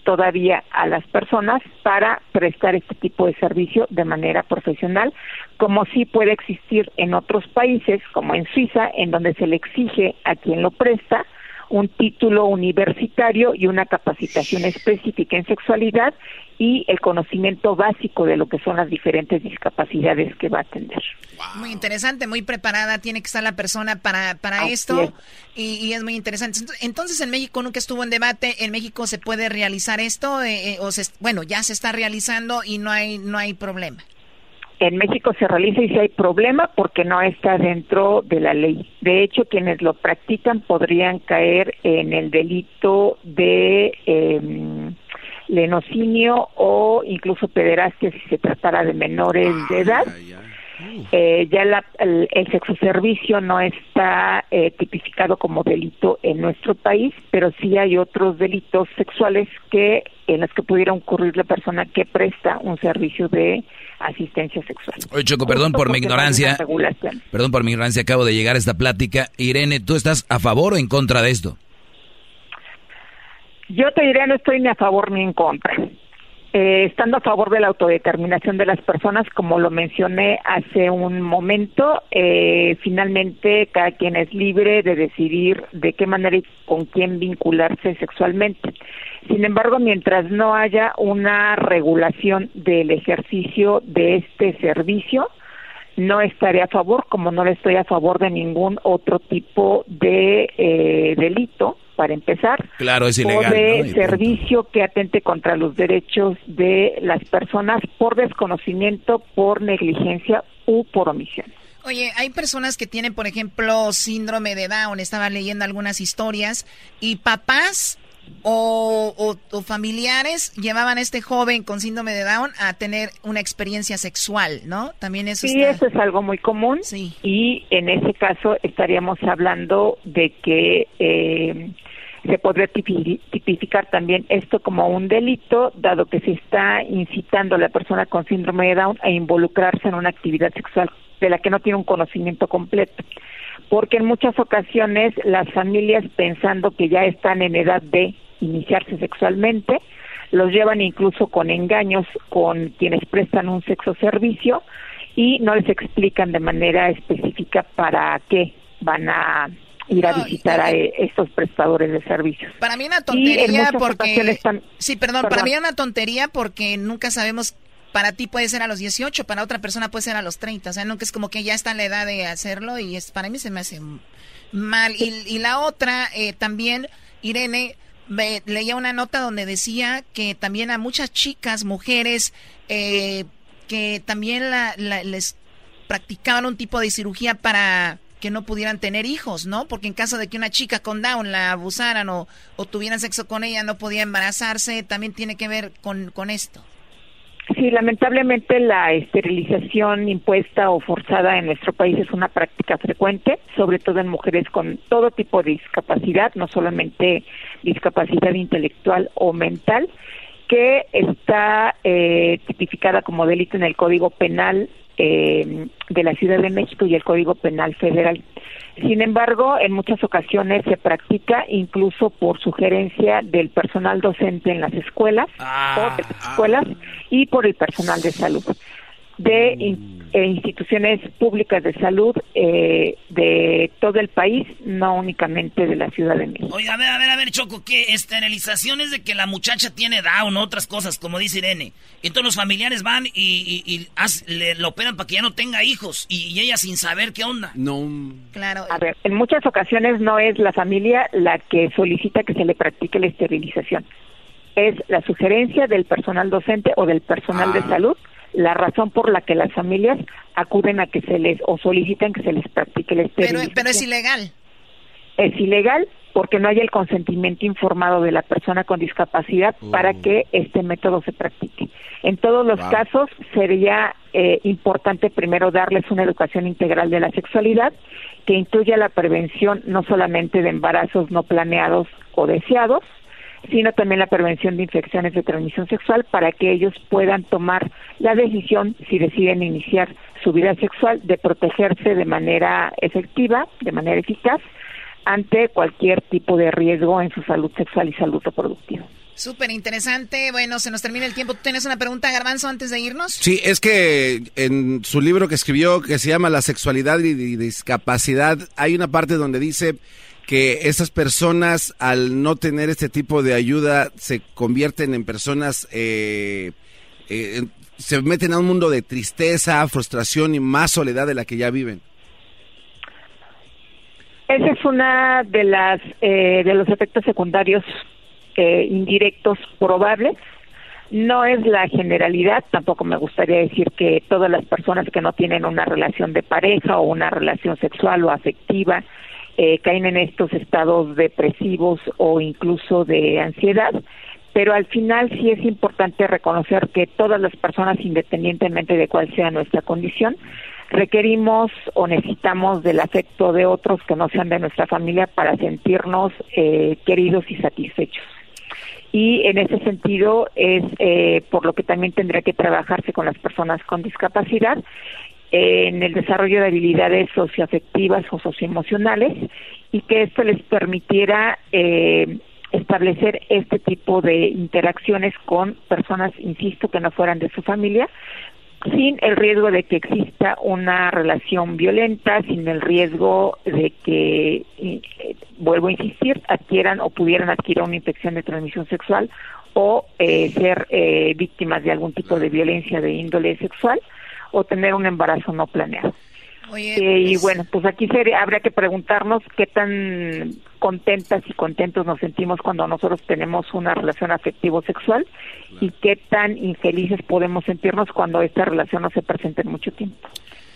todavía a las personas para prestar este tipo de servicio de manera profesional, como sí puede existir en otros países, como en Suiza, en donde se le exige a quien lo presta un título universitario y una capacitación específica en sexualidad y el conocimiento básico de lo que son las diferentes discapacidades que va a atender. Muy interesante, muy preparada tiene que estar la persona para, para esto Y, es muy interesante. Entonces en México nunca estuvo en debate, en México se puede realizar esto, eh, eh, o bueno, ya se está realizando y no hay, no hay problema. En México se realiza y si hay problema porque no está dentro de la ley. De hecho, quienes lo practican podrían caer en el delito de... Eh, lenocinio o incluso pederastia si se tratara de menores de edad. Eh, ya el, sexo servicio no está eh, tipificado como delito en nuestro país, pero sí hay otros delitos sexuales que en los que pudiera ocurrir la persona que presta un servicio de asistencia sexual. Oye, Choco, perdón por mi ignorancia. Perdón por mi ignorancia, acabo de llegar a esta plática. Irene, ¿tú estás a favor o en contra de esto? Yo te diré, no estoy ni a favor ni en contra. Eh, estando a favor de la autodeterminación de las personas, como lo mencioné hace un momento, eh, finalmente cada quien es libre de decidir de qué manera y con quién vincularse sexualmente. Sin embargo, mientras no haya una regulación del ejercicio de este servicio, no estaré a favor, como no le estoy a favor de ningún otro tipo de eh, delito para empezar. Claro, es ilegal. O de servicio que atente contra los derechos de las personas por desconocimiento, por negligencia u por omisión. Oye, hay personas que tienen, por ejemplo, síndrome de Down. Estaba leyendo algunas historias y papás o, familiares llevaban a este joven con síndrome de Down a tener una experiencia sexual, ¿no? También eso Sí, eso es algo muy común. Sí. Y en ese caso estaríamos hablando de que eh, se podría tipificar también esto como un delito, dado que se está incitando a la persona con síndrome de Down a involucrarse en una actividad sexual de la que no tiene un conocimiento completo. Porque en muchas ocasiones las familias, pensando que ya están en edad de iniciarse sexualmente, los llevan incluso con engaños con quienes prestan un sexo servicio y no les explican de manera específica para qué van a ir a visitar a estos prestadores de servicios. Para mí una tontería porque sí, perdón, para mí una tontería porque nunca sabemos para ti puede ser a los 18, para otra persona puede ser a los 30. O sea, nunca es como que ya está la edad de hacerlo y es para mí se me hace mal. Y, la otra, eh, también, Irene, leía una nota donde decía que también a muchas chicas, mujeres, eh, que también les practicaban un tipo de cirugía para que no pudieran tener hijos, ¿no? Porque en caso de que una chica con Down la abusaran o, o tuvieran sexo con ella, no podía embarazarse, también tiene que ver con, con esto. Sí, lamentablemente la esterilización impuesta o forzada en nuestro país es una práctica frecuente, sobre todo en mujeres con todo tipo de discapacidad, no solamente discapacidad intelectual o mental, que está eh, tipificada como delito en el Código Penal eh, de la Ciudad de México y el Código Penal Federal. Sin embargo, en muchas ocasiones se practica incluso por sugerencia del personal docente en las escuelas o de las escuelas y por el personal de salud de eh, instituciones públicas de salud eh, de todo el país, no únicamente de la Ciudad de México. Oye, a ver, a ver, a ver, Choco, ¿qué esterilización es de que la muchacha tiene Down, otras cosas, como dice Irene? Y todos los familiares van y, y, le, lo operan para que ya no tenga hijos y, ella sin saber qué onda. No. Claro. A ver, en muchas ocasiones no es la familia la que solicita que se le practique la esterilización. Es la sugerencia del personal docente o del personal de ah. salud la razón por la que las familias acuden a que se les o solicitan que se les practique el esterilización. Pero, pero es ilegal. Es ilegal porque no hay el consentimiento informado de la persona con discapacidad para oh. que este método se practique. En todos los casos sería eh, importante primero darles una educación integral de la sexualidad que incluya la prevención no solamente de embarazos no planeados o deseados, sino también la prevención de infecciones de transmisión sexual para que ellos puedan tomar la decisión, si deciden iniciar su vida sexual, de protegerse de manera efectiva, de manera eficaz, ante cualquier tipo de riesgo en su salud sexual y salud reproductiva. Súper interesante. Bueno, se nos termina el tiempo. ¿Tú tienes una pregunta, Garbanzo, antes de irnos? Sí, es que en su libro que escribió, que se llama La sexualidad y discapacidad, hay una parte donde dice que esas personas al no tener este tipo de ayuda se convierten en personas, eh, eh, se meten a un mundo de tristeza, frustración y más soledad de la que ya viven. Ese es una de las eh, de los efectos secundarios indirectos probables. No es la generalidad, tampoco me gustaría decir que todas las personas que no tienen una relación de pareja o una relación sexual o afectiva eh, caen en estos estados depresivos o incluso de ansiedad, pero al final sí es importante reconocer que todas las personas, independientemente de cuál sea nuestra condición, requerimos o necesitamos del afecto de otros que no sean de nuestra familia para sentirnos eh, queridos y satisfechos. Y en ese sentido es eh, por lo que también tendría que trabajarse con las personas con discapacidad en el desarrollo de habilidades socioafectivas o socioemocionales y que esto les permitiera eh, establecer este tipo de interacciones con personas, insisto, que no fueran de su familia, sin el riesgo de que exista una relación violenta, sin el riesgo de que, eh, vuelvo a insistir, adquieran o pudieran adquirir una infección de transmisión sexual o eh, ser víctimas de algún tipo de violencia de índole sexual o tener un embarazo no planeado. Eh, y pues bueno, pues aquí sería, habría que preguntarnos qué tan contentas y contentos nos sentimos cuando nosotros tenemos una relación afectivo-sexual y qué tan infelices podemos sentirnos cuando esta relación no se presenta en mucho tiempo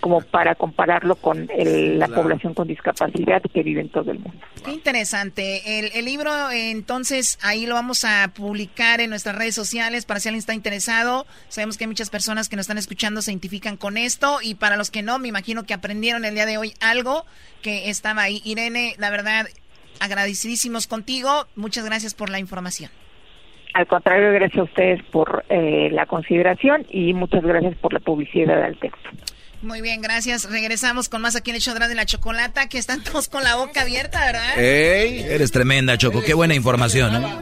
como para compararlo con la población con discapacidad que vive en todo el mundo. Qué interesante. El, el, libro, entonces, ahí lo vamos a publicar en nuestras redes sociales para si alguien está interesado. Sabemos que hay muchas personas que nos están escuchando se identifican con esto y para los que no, me imagino que aprendieron el día de hoy algo que estaba ahí. Irene, la verdad, agradecidísimos contigo. Muchas gracias por la información. Al contrario, gracias a ustedes por eh, la consideración y muchas gracias por la publicidad del texto. Muy bien, gracias. Regresamos con más aquí en el show de la chocolata, que están todos con la boca abierta, ¿verdad? ¡Ey! Eres tremenda, Choco. Qué buena información, ¿eh?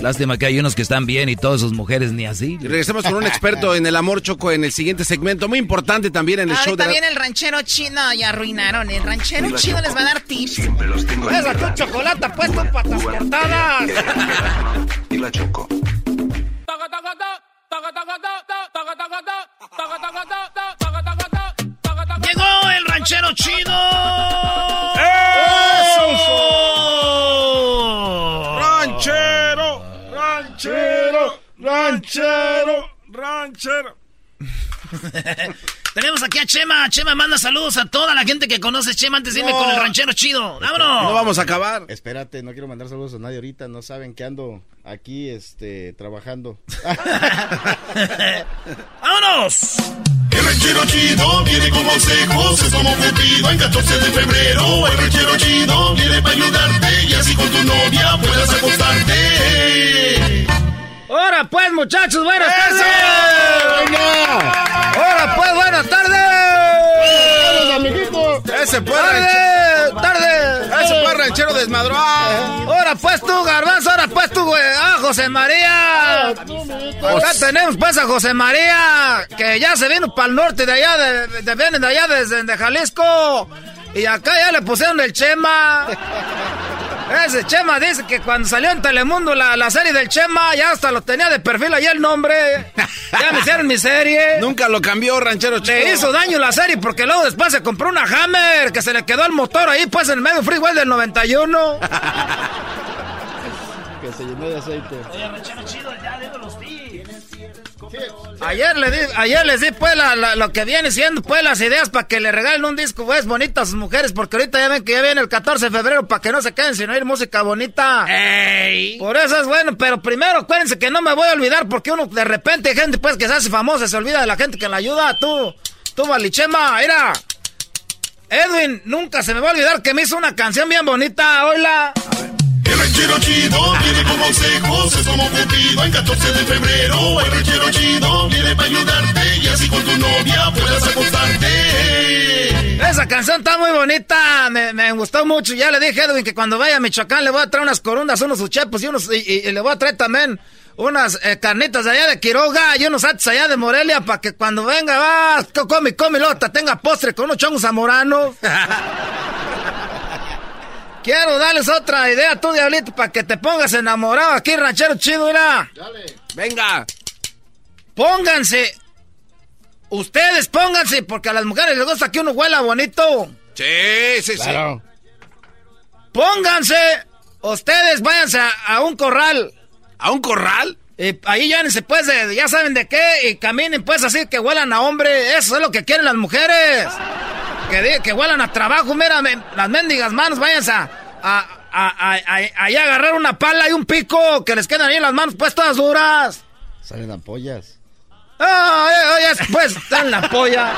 Lástima que hay unos que están bien y todas sus mujeres ni así. regresamos con un experto en el amor, Choco, en el siguiente segmento. Muy importante también en el show de la... el ranchero chino. Ya arruinaron. El ranchero chino les va a dar tips. Siempre los tengo Esa tu chocolata puesto patas cortadas. Y la Choco. Ranchero chido! ¡Eso! ¡Ranchero! ¡Ranchero! ¡Ranchero! ¡Ranchero! Tenemos aquí a Chema. Chema manda saludos a toda la gente que conoce Chema antes de irme No. con el ranchero chido. ¡Vámonos! No vamos a acabar. Espérate, no quiero mandar saludos a nadie ahorita. No saben que ando aquí este, trabajando. ¡Vámonos! El ranchero chido viene con consejos, es como Cupido en 14 de febrero. El ranchero chido viene para ayudarte y así con tu novia puedas acostarte. Ahora pues, muchachos, buenas tardes. Ahora pues, buenas tardes. amiguitos! Ese fue Tarde, tarde. Ese fue ranchero desmadró. Ahora pues tú, garbanzo, ahora pues tú, güey. Ah, José María. Acá tenemos pues a José María, que ya se vino para el norte de allá, de, de, viene de allá desde de Jalisco. Y acá ya le pusieron el Chema. Ese Chema dice que cuando salió en Telemundo la, la serie del Chema, ya hasta lo tenía de perfil ahí el nombre. Ya me hicieron mi serie. Nunca lo cambió, ranchero chido. Le hizo daño la serie porque luego después se compró una Hammer que se le quedó el motor ahí pues en el medio freeway del 91. que se llenó de aceite. Oye, ranchero chido, ya digo los vi. Ayer, le di, ayer les di pues la- la- lo que viene siendo pues las ideas para que le regalen un disco pues bonito a sus mujeres porque ahorita ya ven que ya viene el 14 de febrero para que no se queden sin oír música bonita. Por eso es bueno, pero primero acuérdense que no me voy a olvidar porque uno de repente hay gente pues que se hace famosa, se olvida de la gente que la ayuda. Tú, tú Valichema, mira. Edwin, nunca se me va a olvidar que me hizo una canción bien bonita, hola. El ranchero chido viene con consejos, es como Cupido en 14 de febrero. El ranchero chido viene para ayudarte y así con tu novia puedas acostarte. Esa canción está muy bonita, me, me gustó mucho. Ya le dije a Edwin que cuando vaya a Michoacán le voy a traer unas corundas, unos uchepos y, unos, y, y- y le voy a traer también unas eh, carnitas de allá de Quiroga y unos atos allá de Morelia para que cuando venga, va, co- come, come, hasta tenga postre con unos chongos zamoranos. Quiero darles otra idea, tú, Diablito, para que te pongas enamorado aquí, ranchero chido, mira. Venga. Pónganse. Ustedes pónganse, porque a las mujeres les gusta que uno huela bonito. Sí, sí, Claro. Pónganse. Ustedes váyanse a, a un corral. ¿A un corral? Y ahí llévense, pues, de, ya saben de qué. Y caminen, pues, así que huelan a hombre. Eso es lo que quieren las mujeres. Que, que huelan a trabajo. Mira, men- las mendigas manos, váyanse a, a, a, a- a- ahí a agarrar una pala y un pico. Que les quedan ahí las manos, pues, todas duras. Salen ampollas. Ah, eh, oye, pues, están la polla.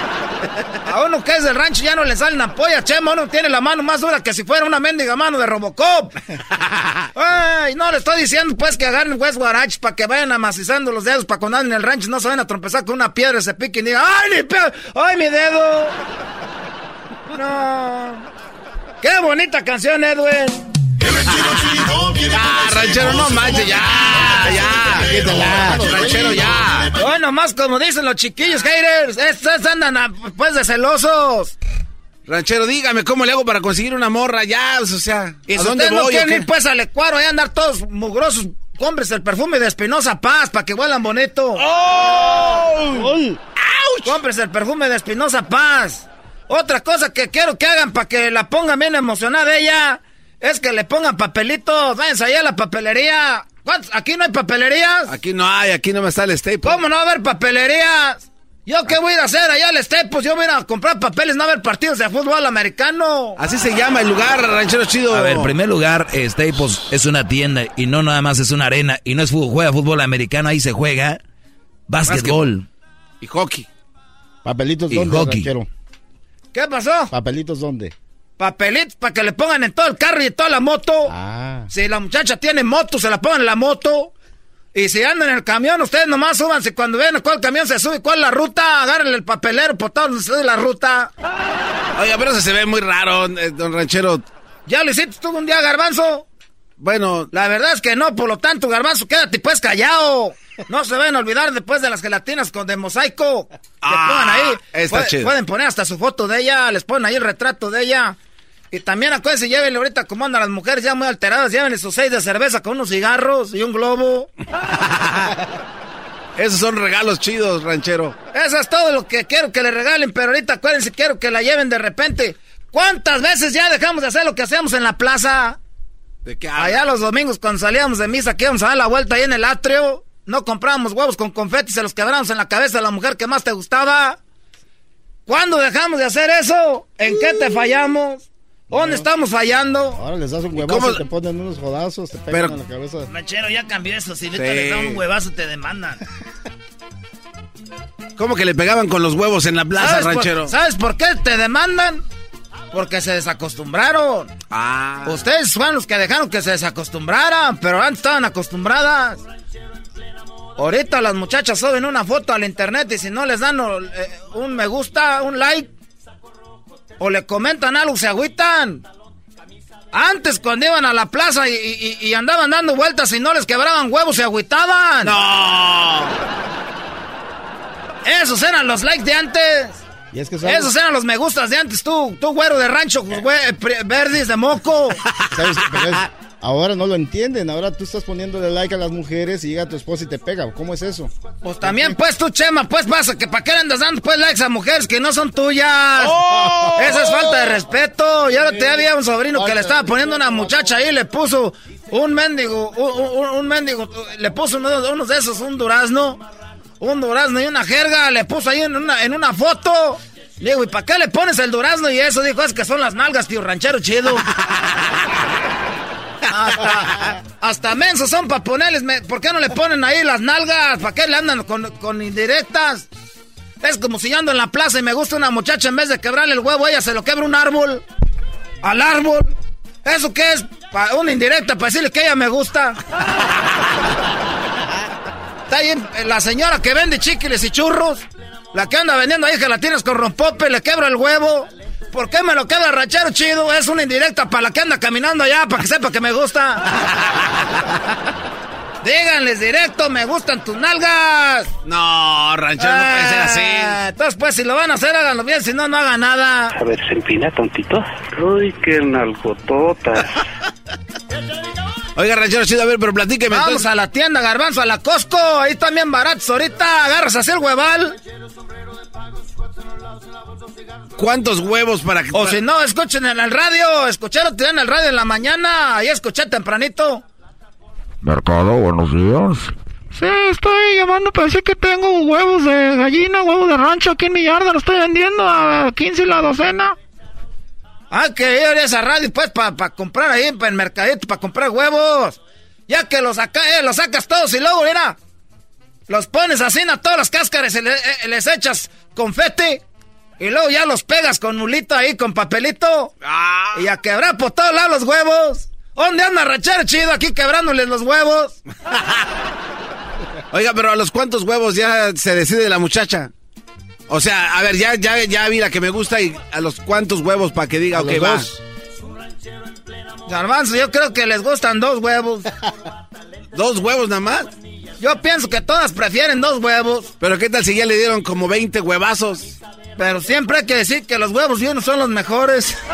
A uno que es del rancho ya no le salen la polla, chema. Uno tiene la mano más dura que si fuera una mendiga mano de Robocop. Ay, no, le estoy diciendo, pues, que agarren West Guaraches para que vayan amacizando los dedos para cuando anden en el rancho no se vayan a trompezar con una piedra y se piquen y digan, ¡ay, mi ¡Ay, mi dedo! No. ¡Qué bonita canción, Edwin! Ah, ranchero, no manches, ya, ya, quítala. Ranchero, ya. Hoy nomás como dicen los chiquillos haters, estos andan a- pues de celosos. Ranchero, dígame cómo le hago para conseguir una morra ya, o sea, Y ¿a dónde no voy o quieren ir pues al Ecuador y andar todos mugrosos, compres el perfume de Espinosa Paz para que huelan bonito. ¡Oh! Compres el perfume de Espinosa Paz. Otra cosa que quiero que hagan para que la pongan bien emocionada ella es que le pongan papelitos. Váyanse allá a la papelería. ¿Cuántos? ¿Aquí no hay papelerías? Aquí no hay, aquí no me está el staple. ¿Cómo no va a haber papelerías? ¿Yo qué voy a ir a hacer allá al Staples? Yo voy a ir a comprar papeles, no a ver partidos de fútbol americano. Así se llama el lugar, ranchero chido. A ver, en primer lugar, eh, Staples es una tienda y no nada más es una arena y no es fútbol, juega fútbol americano, ahí se juega básquetbol. Y hockey. ¿Papelitos Y hockey. ranchero? ¿Qué pasó? ¿Papelitos dónde? Papelitos para que le pongan en todo el carro y en toda la moto. Ah. Si la muchacha tiene moto, se la pongan en la moto. Y si andan en el camión, ustedes nomás súbanse. Cuando vean cuál camión se sube, cuál es la ruta, agárrenle el papelero por todo donde se sube la ruta. Oiga, pero se ve muy raro, eh, don ranchero. ¿Ya lo hiciste tú un día, Garbanzo? Bueno, La verdad es que no, por lo tanto, Garbanzo, quédate pues callado. No se vayan a olvidar después de las gelatinas con de mosaico. Que Ah, pongan ahí. está Puede- chido. Pueden poner hasta su foto de ella, les ponen ahí el retrato de ella. Y también acuérdense, llévenle ahorita como andan las mujeres ya muy alteradas, llévenle sus seis de cerveza con unos cigarros y un globo. Esos son regalos chidos, ranchero. Eso es todo lo que quiero que le regalen, pero ahorita acuérdense, quiero que la lleven de repente. ¿Cuántas veces ya dejamos de hacer lo que hacíamos en la plaza? ¿De qué Allá los domingos cuando salíamos de misa, que íbamos a dar la vuelta ahí en el atrio. No comprábamos huevos con confeti, se los quebramos en la cabeza a la mujer que más te gustaba. ¿Cuándo dejamos de hacer eso? ¿En qué te fallamos? ¿Dónde estamos fallando? Ahora les das un huevazo, cómo- te ponen unos jodazos, te pegan Pero- en la cabeza. Ranchero, ya cambió eso. Si Sí. ahorita le dan un huevazo, te demandan. ¿Cómo que le pegaban con los huevos en la plaza, ¿Sabes por- ranchero? ¿Sabes por qué te demandan? Porque se desacostumbraron. Ah. Ustedes fueron los que dejaron que se desacostumbraran, pero antes estaban acostumbradas. Ahorita las muchachas suben una foto al internet y si no les dan eh, un me gusta, un like, o le comentan algo, se agüitan. Antes cuando iban a la plaza y, y- y andaban dando vueltas y no les quebraban huevos, se agüitaban. ¡No! Esos eran los likes de antes. Y es que ¿sabes? Esos eran los me gustas de antes, tú, tú güero de rancho, güe- pre- verdis de moco. ¿Sabes? Pero es- ahora no lo entienden. Ahora tú estás poniéndole like a las mujeres y llega tu esposa y te pega. ¿Cómo es eso? Pues también, pues tú, Chema, pues pasa que para qué le andas dando pues likes a mujeres que no son tuyas. ¡Oh! Esa es falta de respeto. Y ahora te había un sobrino que le estaba poniendo una muchacha ahí y le puso un mendigo, un, un- un mendigo, le puso uno, unos de esos, un durazno, un durazno y una jerga, le puso ahí en una, en una foto. Le digo, ¿y para qué le pones el durazno y eso? Dijo, es que son las nalgas, tío, ranchero chido. Hasta, hasta mensos son para ponerles. me- ¿Por qué no le ponen ahí las nalgas? ¿Para qué le andan con, con indirectas? Es como si yo ando en la plaza y me gusta una muchacha, en vez de quebrarle el huevo, ella se lo quebra un árbol. Al árbol. ¿Eso qué es? Pa- una indirecta para decirle que ella me gusta. Está ahí en- la señora que vende chiquiles y churros. La que anda vendiendo ahí gelatinas con rompope, le quebra el huevo. ¿Por qué me lo quebra ranchero chido? Es una indirecta para la que anda caminando allá, para que sepa que me gusta. Díganles directo, me gustan tus nalgas. No, ranchero, no puede ser así. Ah, Entonces, pues, si lo van a hacer, háganlo bien, si no, no hagan nada. A ver, se empina, tontito. Uy, qué nalgototas. Oiga, ranchero chido, a ver, pero platíqueme. Vamos entonces. a la tienda, garbanzo, a la Costco. Ahí están bien baratos ahorita. Agarras así el hueval. ¿Cuántos huevos para que... O si no, escuchen en el radio. Escucharon en el radio en la mañana. Ahí escuché tempranito. Mercado, buenos días. Sí, estoy llamando para decir que tengo huevos de gallina, huevos de rancho aquí en mi yarda. Lo estoy vendiendo a 15 la docena. Ah, que ir a esa radio, pues, para comprar ahí, para el mercadito, para comprar huevos. Ya que los, saca, eh, los sacas todos y luego, mira, los pones así a todas las cáscaras y le- eh, les echas confeti. Y luego ya los pegas con mulito ahí, con papelito. Y a quebrar por todos lados los huevos. ¿Dónde anda ranchero chido aquí quebrándoles los huevos? Oiga, pero a los cuántos huevos ya se decide la muchacha. O sea, a ver, ya, ya, ya vi la que me gusta y a los cuántos huevos para que diga, A ok, va. dos. Garbanzo, yo creo que les gustan dos huevos. ¿Dos huevos nada más? Yo pienso que todas prefieren dos huevos. Pero qué tal si ya le dieron como 20 huevazos. Pero siempre hay que decir que los huevos de uno son los mejores.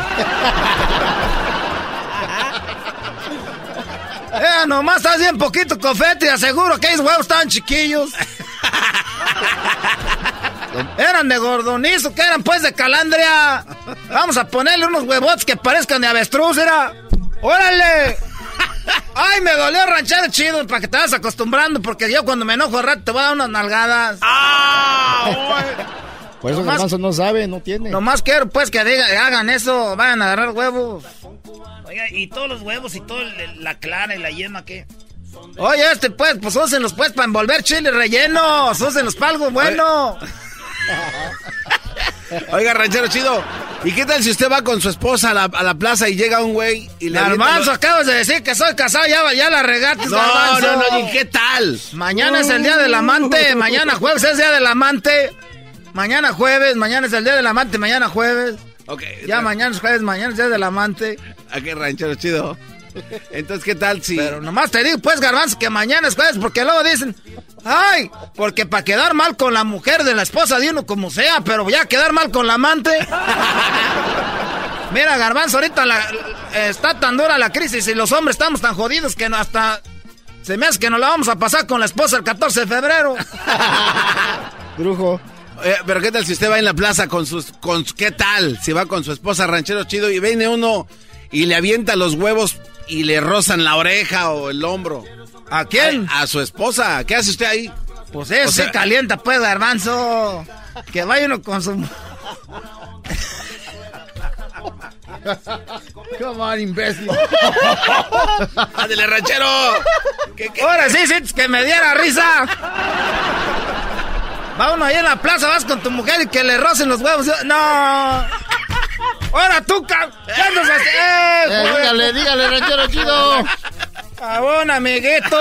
Eh, nomás estás bien poquito confeti, aseguro que esos huevos estaban chiquillos. Eran de gordonizo, que eran pues de calandria. Vamos a ponerle unos huevotes que parezcan de avestruz, era. ¡Órale! Ay, me dolió ranchero chido para que te vas acostumbrando, porque yo cuando me enojo al rato te voy a dar unas nalgadas. Por eso Nomás- no sabe, no tiene. Nomás quiero pues que diga- hagan eso, vayan a agarrar huevos. Oiga, y todos los huevos y toda la clara y la yema, ¿qué? Oye, este pues, pues úsenlos pues para envolver chile rellenos, úsenlos para algo bueno. Oiga, ranchero chido. ¿Y qué tal si usted va con su esposa a la, a la plaza y llega un güey y le Garbanzo, acabas de decir que soy casado, ya, ya la regaste, No, Garbanzo. no, no, ¿y qué tal? Mañana es el día del amante, mañana jueves es el día del amante. Mañana jueves, mañana es el día del amante, mañana jueves. Ok. Ya mañana es jueves, mañana es el día del amante. ¿A qué ranchero chido? Entonces, ¿qué tal si...? Pero nomás te digo, pues, Garbanzo, que mañana es jueves, porque luego dicen, ay, porque para quedar mal con la mujer de la esposa de uno como sea, pero ya quedar mal con la amante. Mira, Garbanzo, ahorita la- está tan dura la crisis y los hombres estamos tan jodidos que hasta Se me hace que nos la vamos a pasar con la esposa el 14 de febrero. Brujo. Eh, pero qué tal si usted va en la plaza con sus... Con, ¿Qué tal si va con su esposa ranchero chido y viene uno y le avienta los huevos y le rozan la oreja o el hombro? ¿A quién? A, a su esposa. ¿Qué hace usted ahí? Pues eso O sea- se calienta, pues, garbanzo. Que vaya uno con su... Come on, imbécil. ¡Ándale, ranchero! Ahora sí, sí, que me diera risa. Va uno ahí en la plaza, vas con tu mujer y que le rocen los huevos. No. Ahora tú, ca- ¿qué andas haciendo? Eh, güey! dígale, dígale, ranchero chido. Bueno, amiguito.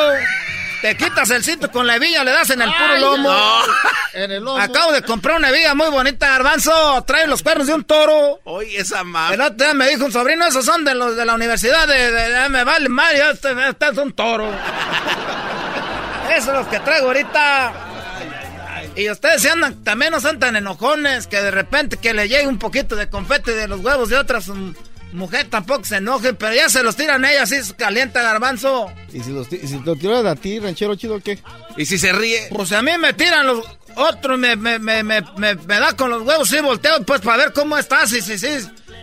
Te quitas el cinto con la hebilla, le das en el puro Ay, lomo. no. En el lomo. Acabo de comprar una hebilla muy bonita, garbanzo. Trae los cuernos de un toro. Oye, esa madre. El otro día me dijo un sobrino, esos son de los de la universidad de... de- de- me vale Mario, este, este es un toro. Esos son los que traigo ahorita. Y ustedes se andan, también no son tan enojones que de repente que le llegue un poquito de confete de los huevos de otras mujeres tampoco se enojen, pero ya se los tiran ellas, así se calienta garbanzo. ¿Y si, los si lo tiran a ti, ranchero chido, qué? ¿Y si se ríe? Pues a mí me tiran los otros, me, me, me, me, me- me da con los huevos, sí, volteo, pues para ver cómo está, sí, sí, sí.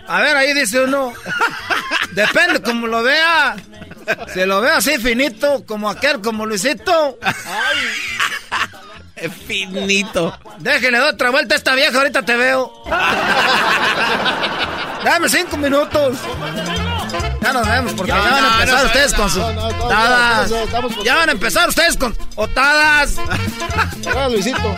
A ver, ahí dice uno. Depende como lo vea. Se lo ve así finito, como aquel, como Luisito. Finito. Déjele dar otra vuelta a esta vieja, ahorita te veo. Dame cinco minutos. Ya nos vemos, porque Ya, ya, van a empezar no, ustedes no, con sus no, no, no, otadas. ya, van a empezar ustedes con otadas. Luisito.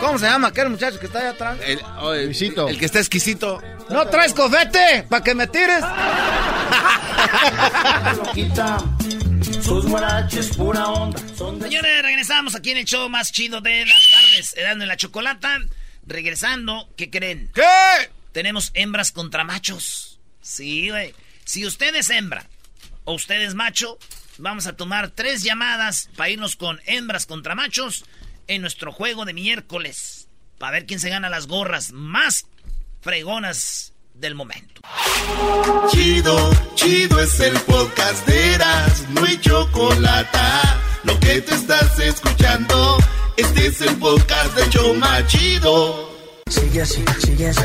¿Cómo se llama aquel muchacho que está allá atrás? El, oh, el- Luisito. el que está exquisito. ¿No traes cofete? ¿Para que me tires? Sus guaraches, pura onda. Señores, regresamos aquí en el show más chido de las tardes, dando en la chocolata. Regresando, ¿qué creen? ¿Qué? Tenemos hembras contra machos. Sí, güey. Si usted es hembra o usted es macho, vamos a tomar tres llamadas para irnos con hembras contra machos en nuestro juego de miércoles. Para ver quién se gana las gorras más fregonas del momento. Chido, chido es el podcast de Eras, no hay chocolate. Lo que te estás escuchando, este es el podcast de Choma Chido. Sigue así, sigue así,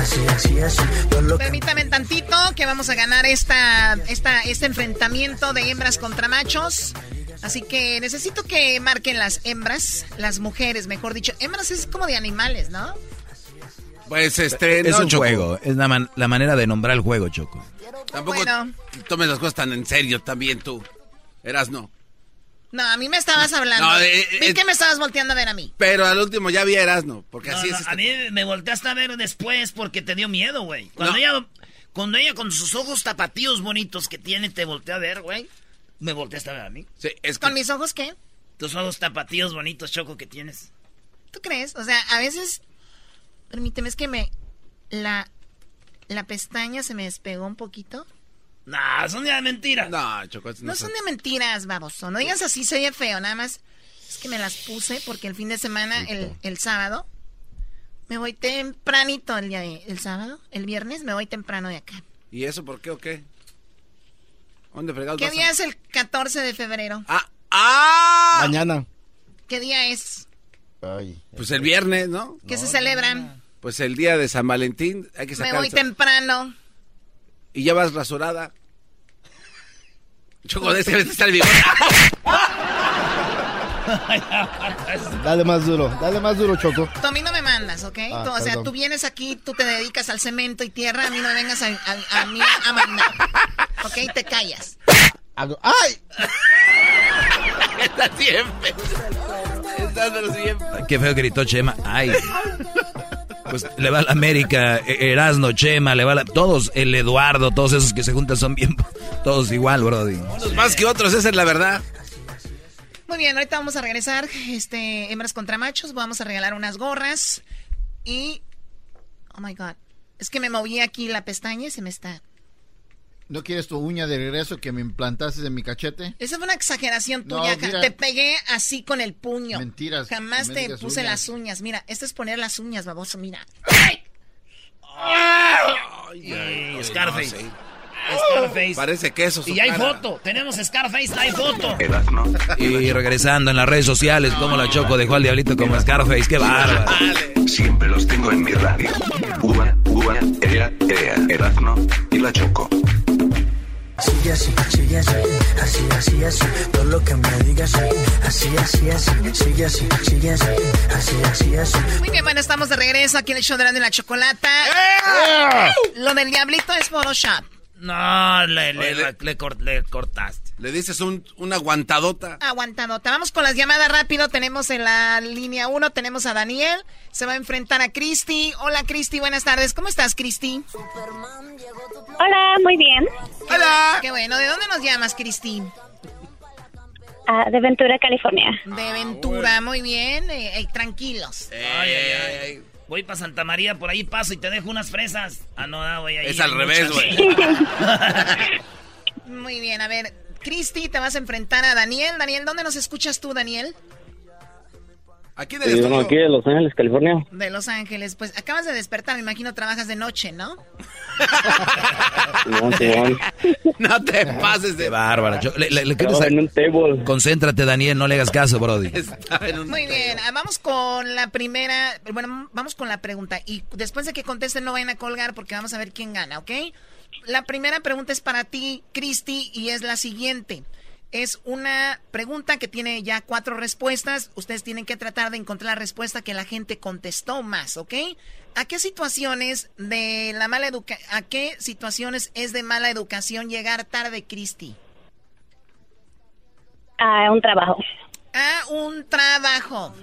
así, así, así. Lo que Permítame tantito que vamos a ganar esta, esta, este enfrentamiento de hembras contra machos. Así que necesito que marquen las hembras, las mujeres, mejor dicho. Hembras es como de animales, ¿no? Pues este. Es no, un Choco. juego, es la, man- la manera de nombrar el juego, Choco. Tampoco Bueno. tomes las cosas tan en serio también tú. Eras no. No, a mí me estabas hablando. No, eh, Vi eh, que me estabas volteando a ver a mí. Pero al último ya vi a Erasno, porque No, así no, es. este- A mí me volteaste a ver después porque te dio miedo, güey. Cuando, No. ella, cuando ella con sus ojos tapatíos bonitos que tiene te voltea a ver, güey. Me volteaste a ver a mí. Sí, es ¿Con mis ojos qué? Tus ojos tapatíos bonitos, Choco, que tienes. ¿Tú crees? O sea, a veces... Permíteme, es que me... La... La pestaña se me despegó un poquito. Nah, son ya mentiras. No, Choco, No son de mentiras, baboso. No digas así, se oye feo. Nada más es que me las puse porque el fin de semana, el, el sábado, me voy tempranito el día de, el sábado. El viernes me voy temprano de acá. ¿Y eso por qué o qué? ¿Dónde fregados ¿Qué vas a- día es el 14 de febrero? ¡Ah! Mañana. ¿Qué día es? Ay. Pues el viernes, ¿no? ¿Qué se celebran? Pues el día de San Valentín hay que Me sacar. voy temprano. Y ya vas rasurada. Choco, de este está el bigote. Dale más duro, dale más duro, Choco. Tú a mí no me mandas, ¿ok? Ah, Tú, o sea, perdón. tú vienes aquí, tú te dedicas al cemento y tierra, a mí no me vengas a, a- a mí a mandar. ¿Ok? Te callas. ¡Ay! Está siempre. Siempre. Qué feo gritó Chema. Ay. Pues le va a la América, E- Erasno, Chema, le va a la... Todos, el Eduardo, todos esos que se juntan son bien... Todos igual, brody. Unos más que otros, esa es la verdad. Muy bien, ahorita vamos a regresar, este, hembras contra machos, vamos a regalar unas gorras y... Oh my God, es que me moví aquí la pestaña y se me está... ¿No quieres tu uña de regreso que me implantaste en mi cachete? Esa fue una exageración tuya, mira. te pegué así con el puño. Mentiras, Jamás te puse uñas. las uñas, mira, esto es poner las uñas, baboso, mira. Y Scarface. Scarface. Parece queso. Y hay cara. foto. Tenemos Scarface, hay foto. Y regresando en las redes sociales, como la Choco dejó al diablito como Scarface, qué bárbaro. Siempre los tengo en mi radio. Uva, uva, ea, ea, Erasmo y la Choco. Sigue así, sigue así, así, así, así, todo lo que me digas, así, así, así, sigue así, sigue así, así, así, así. Muy bien, bueno, estamos de regreso aquí en el show de la, de la chocolata. Lo del diablito es Photoshop. No, le, le, le- le le cortaste. Le dices un, una aguantadota. Aguantadota. Vamos con las llamadas rápido. Tenemos en la línea 1, tenemos a Daniel. Se va a enfrentar a Cristi. Hola, Cristi, buenas tardes. ¿Cómo estás, Cristi? Hola, muy bien. Hola. Qué bueno. ¿De dónde nos llamas, Cristi? Ah, de Ventura, California. De Ventura, muy bien. Eh, eh, tranquilos. Ay, ay, ay. Voy para Santa María, por ahí paso y te dejo unas fresas. Ah, no, ah, voy ahí. Es al revés, güey. Muy bien, a ver. Cristi, te vas a enfrentar a Daniel. Daniel, ¿dónde nos escuchas tú, Daniel? Aquí Sí, bueno, aquí de Los Ángeles, California. De Los Ángeles. Pues acabas de despertar, me imagino trabajas de noche, ¿no? No te pases de... Bárbara. Cho- le- le- le quieres- Trabajo en un table. Concéntrate, Daniel, no le hagas caso, Brody. Muy bien, ah, vamos con la primera, bueno, vamos con la pregunta. Y después de que contesten no vayan a colgar porque vamos a ver quién gana, ¿ok? La primera pregunta es para ti, Cristi, y es la siguiente. Es una pregunta que tiene ya cuatro respuestas. Ustedes tienen que tratar de encontrar la respuesta que la gente contestó más, ¿ok? ¿A qué situaciones de la mala educa a qué situaciones es de mala educación llegar tarde, Cristi? A un trabajo. A un trabajo.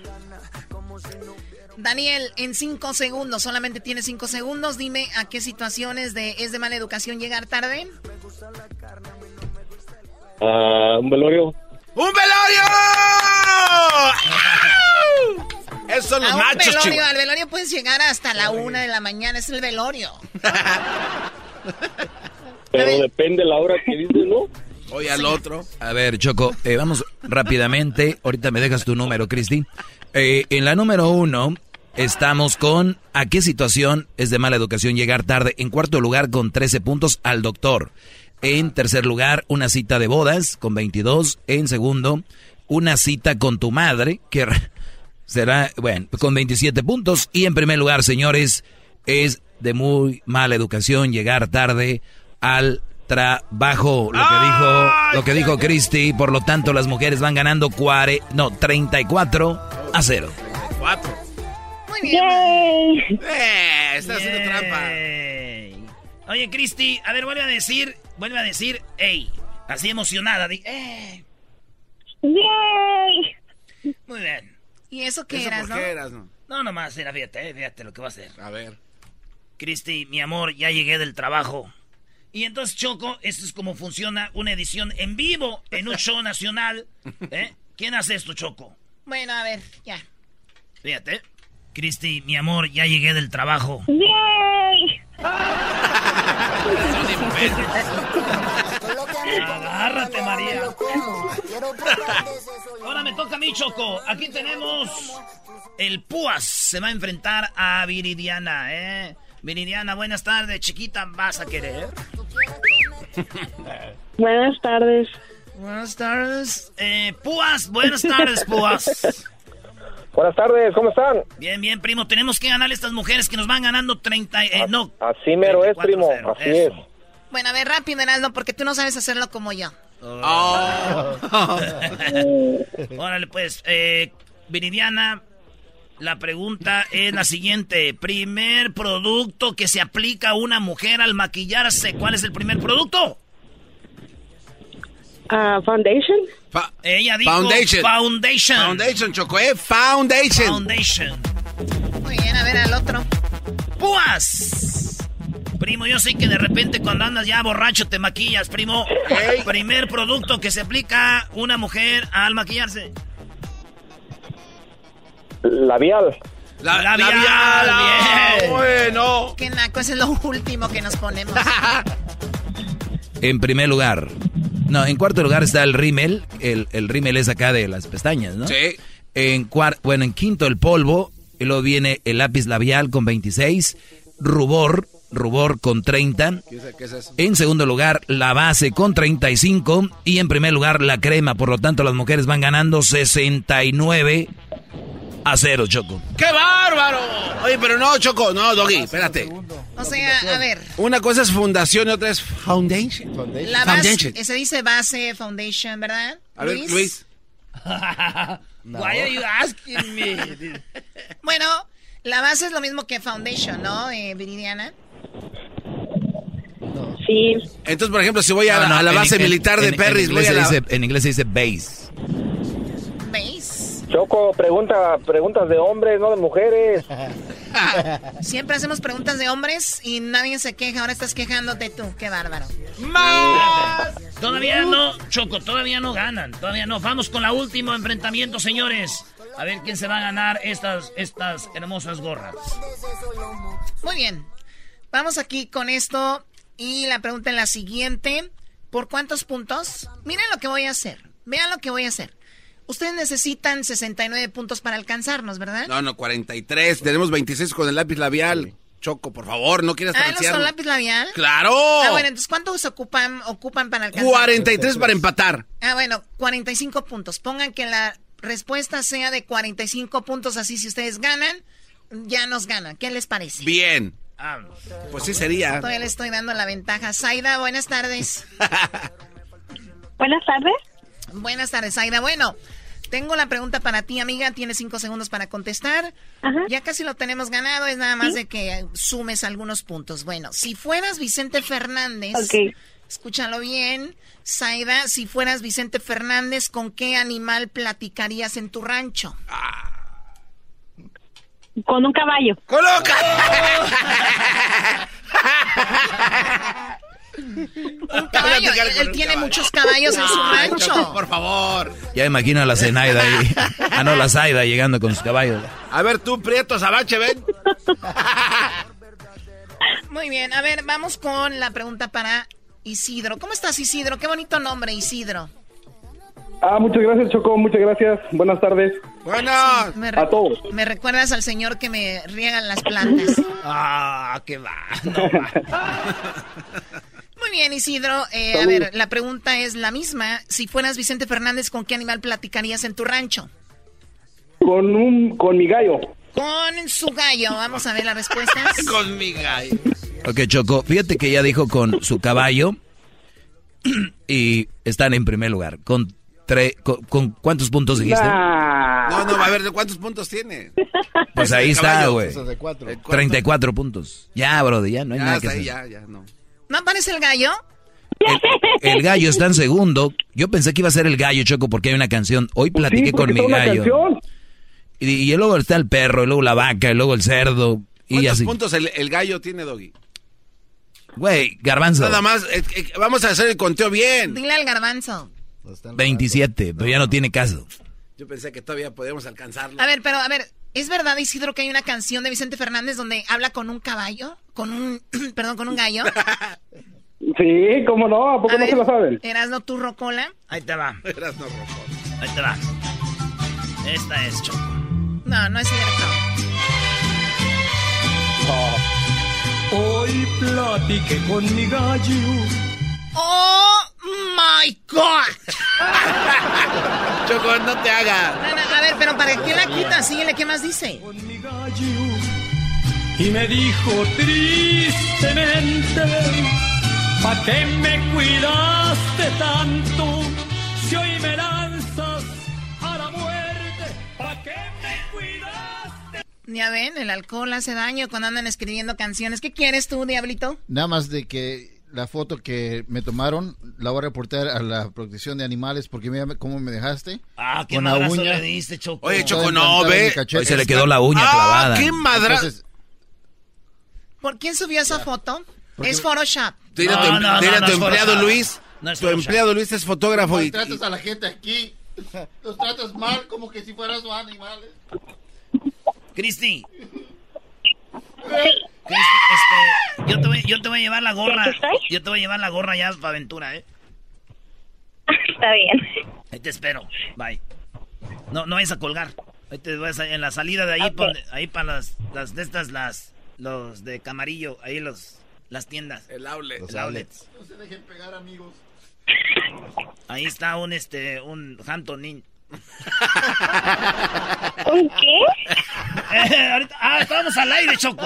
Daniel, en cinco segundos, solamente tienes cinco segundos. Dime a qué situaciones de es de mala educación llegar tarde. Ah, un velorio. ¡Un velorio! Esos son los a un machos, velorio, chihuahua. al velorio puedes llegar hasta la una de la mañana, es el velorio. Pero depende la hora que dices, ¿no? Oye al otro. A ver, Choco, eh, vamos rápidamente. Ahorita me dejas tu número, Cristi. Eh, en la número uno estamos con ¿a qué situación es de mala educación llegar tarde? En cuarto lugar, con 13 puntos, al doctor. En tercer lugar, una cita de bodas con 22. En segundo, una cita con tu madre, que será, bueno, con 27 puntos. Y en primer lugar, señores, es de muy mala educación llegar tarde al trabajo. Lo que dijo, lo que dijo Christy, por lo tanto las mujeres van ganando cuare, no, 34 a 0. Cuatro. Muy bien. Eh, está haciendo trampa. Oye, Cristi, a ver, vuelve a decir, vuelve a decir, ey, así emocionada, di, ey. ¡Yay! Muy bien. ¿Y eso qué ¿Eso eras, por no? qué eras, no? No, nomás, mira, fíjate, eh, fíjate lo que va a hacer. A ver. Cristi, mi amor, ya llegué del trabajo. Y entonces, Choco, esto es como funciona una edición en vivo en un show nacional. ¿eh? ¿Quién hace esto, Choco? Bueno, a ver, ya. Fíjate. Cristi, mi amor, ya llegué del trabajo. ¡Yay! Agárrate, María. Ahora me toca a mí, Choco. Aquí tenemos el Púas. Se va a enfrentar a Viridiana, ¿eh? Viridiana, buenas tardes, chiquita. ¿Vas a querer? Buenas tardes. Buenas tardes. Eh, Púas, buenas tardes, Púas. Buenas tardes, ¿cómo están? Bien, bien, primo. Tenemos que ganarle a estas mujeres que nos van ganando 30... Eh, no, Así mero es, primo, 34-0, así eso. es. Bueno, a ver, rápido, Erasmo, porque tú no sabes hacerlo como yo. Oh. Órale, pues, eh, Viridiana, la pregunta es la siguiente. Primer producto que se aplica a una mujer al maquillarse. ¿Cuál es el primer producto? Ah, foundation. Ella dijo Foundation. foundation. Foundation, Choco, eh. Foundation. Foundation. Muy bien, a ver al otro. ¡Púas! Primo, yo sé que de repente cuando andas ya borracho te maquillas, primo. Primer producto que se aplica una mujer al maquillarse. Labial. La, Labial, labial. bien. Bueno. Qué naco, ese es lo último que nos ponemos. En primer lugar. No, en cuarto lugar está el rímel. El, el rímel es acá de las pestañas, ¿no? Sí. En cuar bueno, en quinto el polvo. Y luego viene el lápiz labial con 26. Rubor. rubor con 30. ¿Qué es, qué es eso? En segundo lugar, la base con 35. Y en primer lugar, la crema. Por lo tanto, las mujeres van ganando 69 a 0, Choco. ¡Qué bárbaro! Oye, pero no, Choco, no, Doggy, espérate. O sea, a ver, Una cosa es fundación y otra es foundation. la base, Foundation. se dice base, foundation, ¿verdad? A ver, Luis. Why are you asking me? Bueno, la base es lo mismo que foundation, ¿no, eh, Viridiana? Sí. Entonces, por ejemplo, si voy a, No, no, a la base en- militar de en voy a la... dice- en inglés se dice base. Choco, pregunta, preguntas de hombres, no de mujeres. Siempre hacemos preguntas de hombres y nadie se queja. Ahora estás quejándote tú. Qué bárbaro. Todavía no, Choco, todavía no ganan. Todavía no. Vamos con la último enfrentamiento, señores. A ver quién se va a ganar estas, estas hermosas gorras. Muy bien. Vamos aquí con esto. Y la pregunta es la siguiente. ¿Por cuántos puntos? Miren lo que voy a hacer. Vean lo que voy a hacer. Ustedes necesitan 69 puntos para alcanzarnos, ¿verdad? No, no, 43. Tenemos 26 con el lápiz labial. Choco, por favor, no quieras Ah, ¿no son lápiz labial? ¡Claro! Ah, bueno, entonces ¿cuántos ocupan, ocupan para alcanzar? 43 para empatar. Ah, bueno, 45 puntos. Pongan que la respuesta sea de 45 puntos, así si ustedes ganan, ya nos ganan. ¿Qué les parece? Bien. Pues sí sería. Todavía le estoy dando la ventaja. Zaida, buenas tardes. Buenas tardes. buenas tardes, Zaida. Bueno, tengo la pregunta para ti, amiga. Tienes cinco segundos para contestar. Ya casi lo tenemos ganado. Es nada más de que sumes algunos puntos. Bueno, si fueras Vicente Fernández, escúchalo bien. Zaida, si fueras Vicente Fernández, ¿con qué animal platicarías en tu rancho? Con un caballo. ¡Coloca! Un caballo. Él, él tiene muchos caballos en su rancho. Por favor. Ya imagino a la Zenaida ahí. Ah, no, la Zaida llegando con sus caballos. A ver, tú, Prieto Sabache, ven. Muy bien, a ver, vamos con la pregunta para Isidro. ¿Cómo estás, Isidro? Qué bonito nombre, Isidro. Ah, muchas gracias, Choco, muchas gracias. Buenas tardes. Buenas. A todos. me recuerdas al señor que me riegan las plantas. Ah, qué va. Muy bien, Isidro. Eh, a ver, la pregunta es la misma. Si fueras Vicente Fernández, ¿con qué animal platicarías en tu rancho? Con un, con mi gallo. Con su gallo. Vamos a ver las respuestas. Con mi gallo. Ok, Choco, fíjate que ya dijo con su caballo y están en primer lugar. ¿Con, tre- con, con cuántos puntos dijiste? No, no, a ver, ¿de cuántos puntos tiene? Pues ahí está, güey. Esos de cuatro. 34 puntos. Ya, brother, ya no hay Ya, nada que hasta ahí, hacer. ya, ya, no. ¿No aparece el gallo? El gallo está en segundo. Yo pensé que iba a ser el gallo, Choco, porque hay una canción. Hoy platiqué Sí, con mi gallo. Y, y luego está el perro, y luego la vaca, y luego el cerdo. Y ¿Cuántos así. puntos el, el gallo tiene, Doggy? Güey, garbanzo. Nada más, eh, eh, vamos a hacer el conteo bien. Dile al garbanzo. 27, pero ya no tiene caso. Yo pensé que todavía podíamos alcanzarlo. A ver, pero a ver, ¿es verdad, Isidro, que hay una canción de Vicente Fernández donde habla con un caballo? Con un, perdón, con un gallo. Sí, cómo no, ¿a poco A no ver, se lo saben? Erasno Turro Cola. Ahí te va. Eras no, Rocco. Ahí te va. Esta es, Choco. No, no es cierto. Hoy platiqué con mi gallo. ¡Oh, my God! Choco, no te hagas. A ver, pero ¿para qué la quitas? Síguele, ¿qué más dice? Y me dijo tristemente, ¿pa' qué me cuidaste tanto? Si hoy me lanzas a la muerte, ¿pa' qué me cuidaste? Ya ven, el alcohol hace daño cuando andan escribiendo canciones. ¿Qué quieres tú, Diablito? Nada más de que la foto que me tomaron la voy a reportar a la protección de animales porque mira cómo me dejaste. Ah, qué Con la uña. le diste, Choco. Oye, Choco, no, ve. Hoy se le quedó la uña ah, clavada. qué madra... Entonces, ¿Por quién subió esa foto? Porque- Es Photoshop. Dile a tu, No, no, no, tu empleado Photoshop. Luis. Tu empleado Luis es fotógrafo y, tratas a la gente aquí, los tratas mal como que si fueras un animal. Cristi. Este, yo te, voy, yo te voy a llevar la gorra. Yo te voy a llevar la gorra ya para aventura, ¿eh? Está bien. Ahí te espero. Bye. No, no vayas a colgar. Ahí te vas a- en la salida de ahí, Ok. pon- ahí para las, las de estas, las, los de camarillo, ahí los, Las tiendas. El outlet. Los outlets. No se dejen pegar, amigos. Ahí está un, este, un Hampton ¿Un qué? Eh, ahorita, ah, estamos al aire, Choco.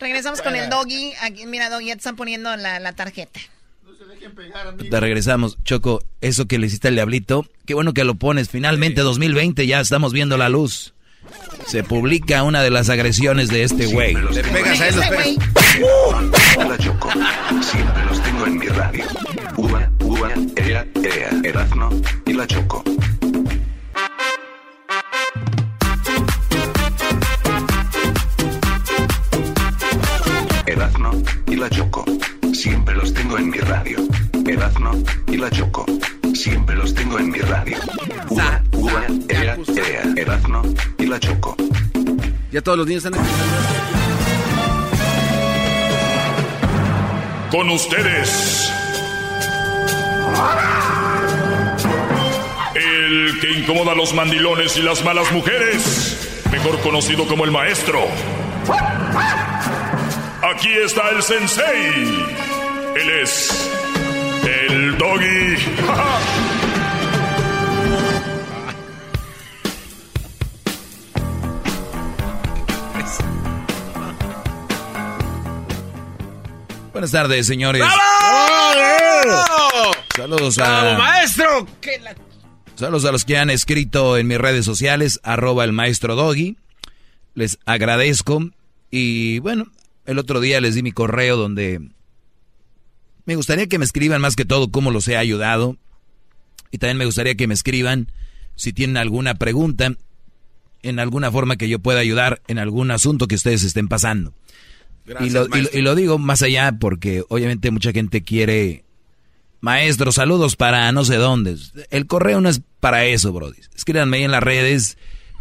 Regresamos con el doggy. Aquí, mira, doggy, ya te están poniendo la, la tarjeta. No se dejen pegar, amigos. Te regresamos, Choco. Eso que le hiciste al diablito, qué bueno que lo pones. Finalmente, 2020, ya estamos viendo la luz. Se publica una de las agresiones de este güey. Le pegas a. La Choco. Siempre los tengo en mi radio. Uva, uva, ea, ea, Erazno y la Choco. Erazno y la Choco. Siempre los tengo en mi radio. Erazno y la Choco. Siempre los tengo en mi radio. Uva, uva, ea, ea, Erazno y la Choco. Ya todos los niños están aquí. Con ustedes. El que incomoda a los mandilones y las malas mujeres. Mejor conocido como el maestro. Aquí está el sensei. Él es el doggy. Buenas tardes, señores. Saludos a... ¡Bravo, maestro! ¡Qué la- Saludos a los que han escrito en mis redes sociales, arroba el maestro Doggy. Les agradezco. Y bueno, el otro día les di mi correo donde me gustaría que me escriban más que todo cómo los he ayudado. Y también me gustaría que me escriban si tienen alguna pregunta en alguna forma que yo pueda ayudar en algún asunto que ustedes estén pasando. Gracias, y, lo, y lo- maestro. y lo digo más allá porque obviamente mucha gente quiere Maestro, saludos para no sé dónde. El correo no es para eso, Brody. Escríbanme ahí en las redes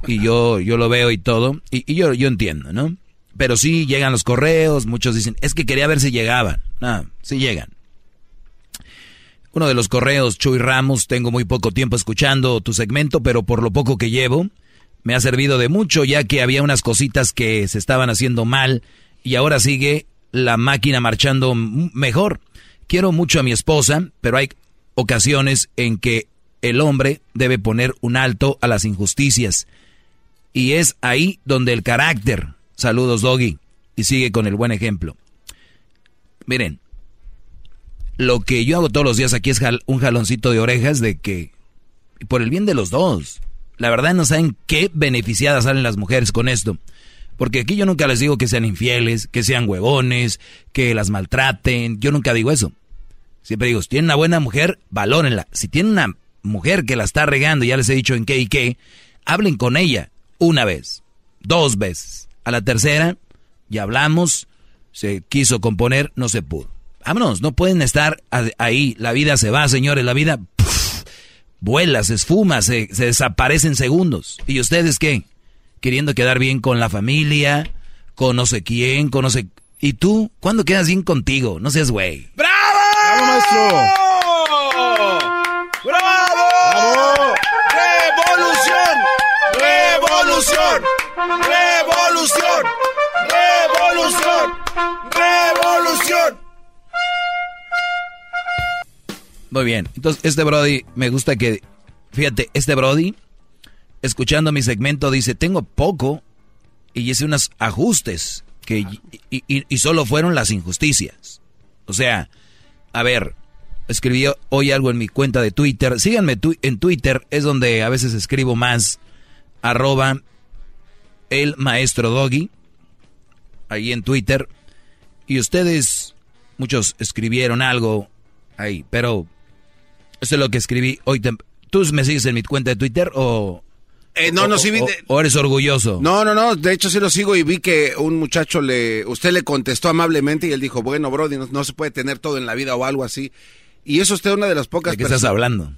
y yo, yo lo veo y todo. Y, y yo, yo entiendo, ¿no? Pero sí llegan los correos, muchos dicen, es que quería ver si llegaban. No, sí llegan. Uno de los correos, Chuy Ramos, tengo muy poco tiempo escuchando tu segmento, pero por lo poco que llevo, me ha servido de mucho, ya que había unas cositas que se estaban haciendo mal y ahora sigue la máquina marchando mejor. Quiero mucho a mi esposa, pero hay ocasiones en que el hombre debe poner un alto a las injusticias. Y es ahí donde el carácter. Saludos, Doggy. Y sigue con el buen ejemplo. Miren, lo que yo hago todos los días aquí es un jaloncito de orejas de que, por el bien de los dos, la verdad no saben qué beneficiadas salen las mujeres con esto. Porque aquí yo nunca les digo que sean infieles, que sean huevones, que las maltraten. Yo nunca digo eso. Siempre digo, si tienen una buena mujer, valórenla. Si tienen una mujer que la está regando, ya les he dicho en qué y qué, hablen con ella una vez, dos veces. A la tercera, ya hablamos, se quiso componer, no se pudo. Vámonos, no pueden estar ahí. La vida se va, señores, la vida vuela, se esfuma, se, se desaparece en segundos. ¿Y ustedes qué? Queriendo quedar bien con la familia, con no sé quién, con no sé... ¿Y tú? ¿Cuándo quedas bien contigo? No seas güey. ¡Bravo! ¡Bravo, maestro! ¡Bravo! ¡Bravo! ¡Revolución! ¡Revolución! ¡Revolución! ¡Revolución! ¡Revolución! Muy bien. Entonces, este Brody, me gusta que, fíjate, este Brody, escuchando mi segmento, dice, tengo poco y hice unos ajustes que, y, solo fueron las injusticias. O sea, a ver, escribí hoy algo en mi cuenta de Twitter. Síganme en Twitter, es donde a veces escribo más, arroba el maestro Doggy, ahí en Twitter. Y ustedes, muchos escribieron algo ahí, pero eso es lo que escribí hoy. ¿Tú me sigues en mi cuenta de Twitter o, Eh, no, no, sí vi o- de- o eres orgulloso? No, no, no, de hecho sí lo sigo y vi que un muchacho le, usted le contestó amablemente y él dijo, bueno, Brody, no, no se puede tener todo en la vida o algo así. Y eso usted una de las pocas ¿De qué estás hablando?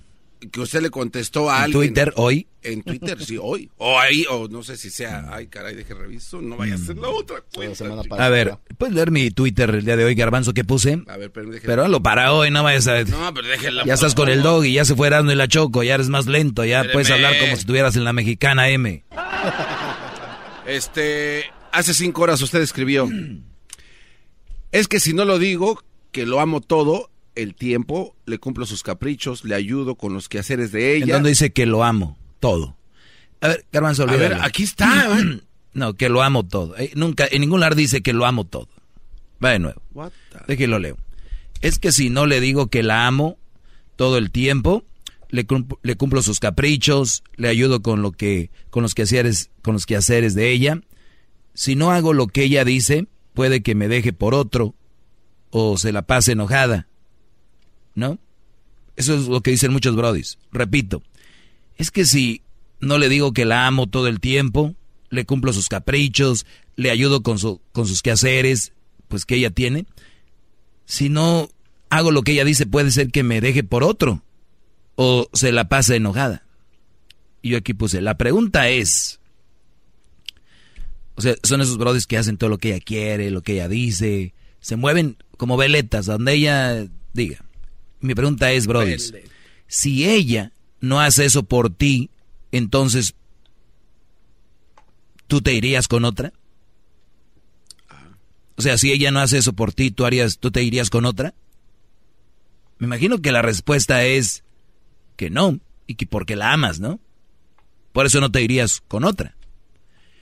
Que usted le contestó a ¿En alguien. Twitter hoy? En Twitter, sí, hoy. O ahí, o no sé si sea, ay, caray, deje reviso, no vaya a ser la otra cuenta. A ver, ¿puedes leer mi Twitter el día de hoy, Garbanzo, que puse? A ver, pero déjeme- Pero hazlo para hoy, no vayas a... No, pero déjela. Ya estás con el dog y ya se fue dando y la choco, ya eres más lento, ya puedes hablar como si estuvieras en la mexicana M. Este, hace cinco horas usted escribió. Es que si no lo digo, que lo amo todo, el tiempo, le cumplo sus caprichos, le ayudo con los quehaceres de ella. ¿En dónde dice que lo amo todo? A ver, Garbanzo, A ver, aquí está. No, que lo amo todo. Eh, nunca, en ningún lugar dice que lo amo todo. Va de nuevo. Déjelo leo. Es que si no le digo que la amo todo el tiempo, le, cum- le cumplo sus caprichos, le ayudo con lo que, con los quehaceres, con los quehaceres de ella. Si no hago lo que ella dice, puede que me deje por otro o se la pase enojada. ¿No? Eso es lo que dicen muchos brodis. Repito, es que si no le digo que la amo todo el tiempo, le cumplo sus caprichos, le ayudo con, su, con sus quehaceres, pues que ella tiene. Si no hago lo que ella dice, puede ser que me deje por otro o se la pase enojada. Y yo aquí puse, la pregunta es, o sea, son esos brodis que hacen todo lo que ella quiere, lo que ella dice, se mueven como veletas, donde ella diga. Mi pregunta es, brodis, si ella no hace eso por ti, entonces, ¿tú te irías con otra? O sea, si ella no hace eso por ti, ¿tú, harías, ¿tú te irías con otra? Me imagino que la respuesta es que no, y que porque la amas, ¿no? Por eso no te irías con otra.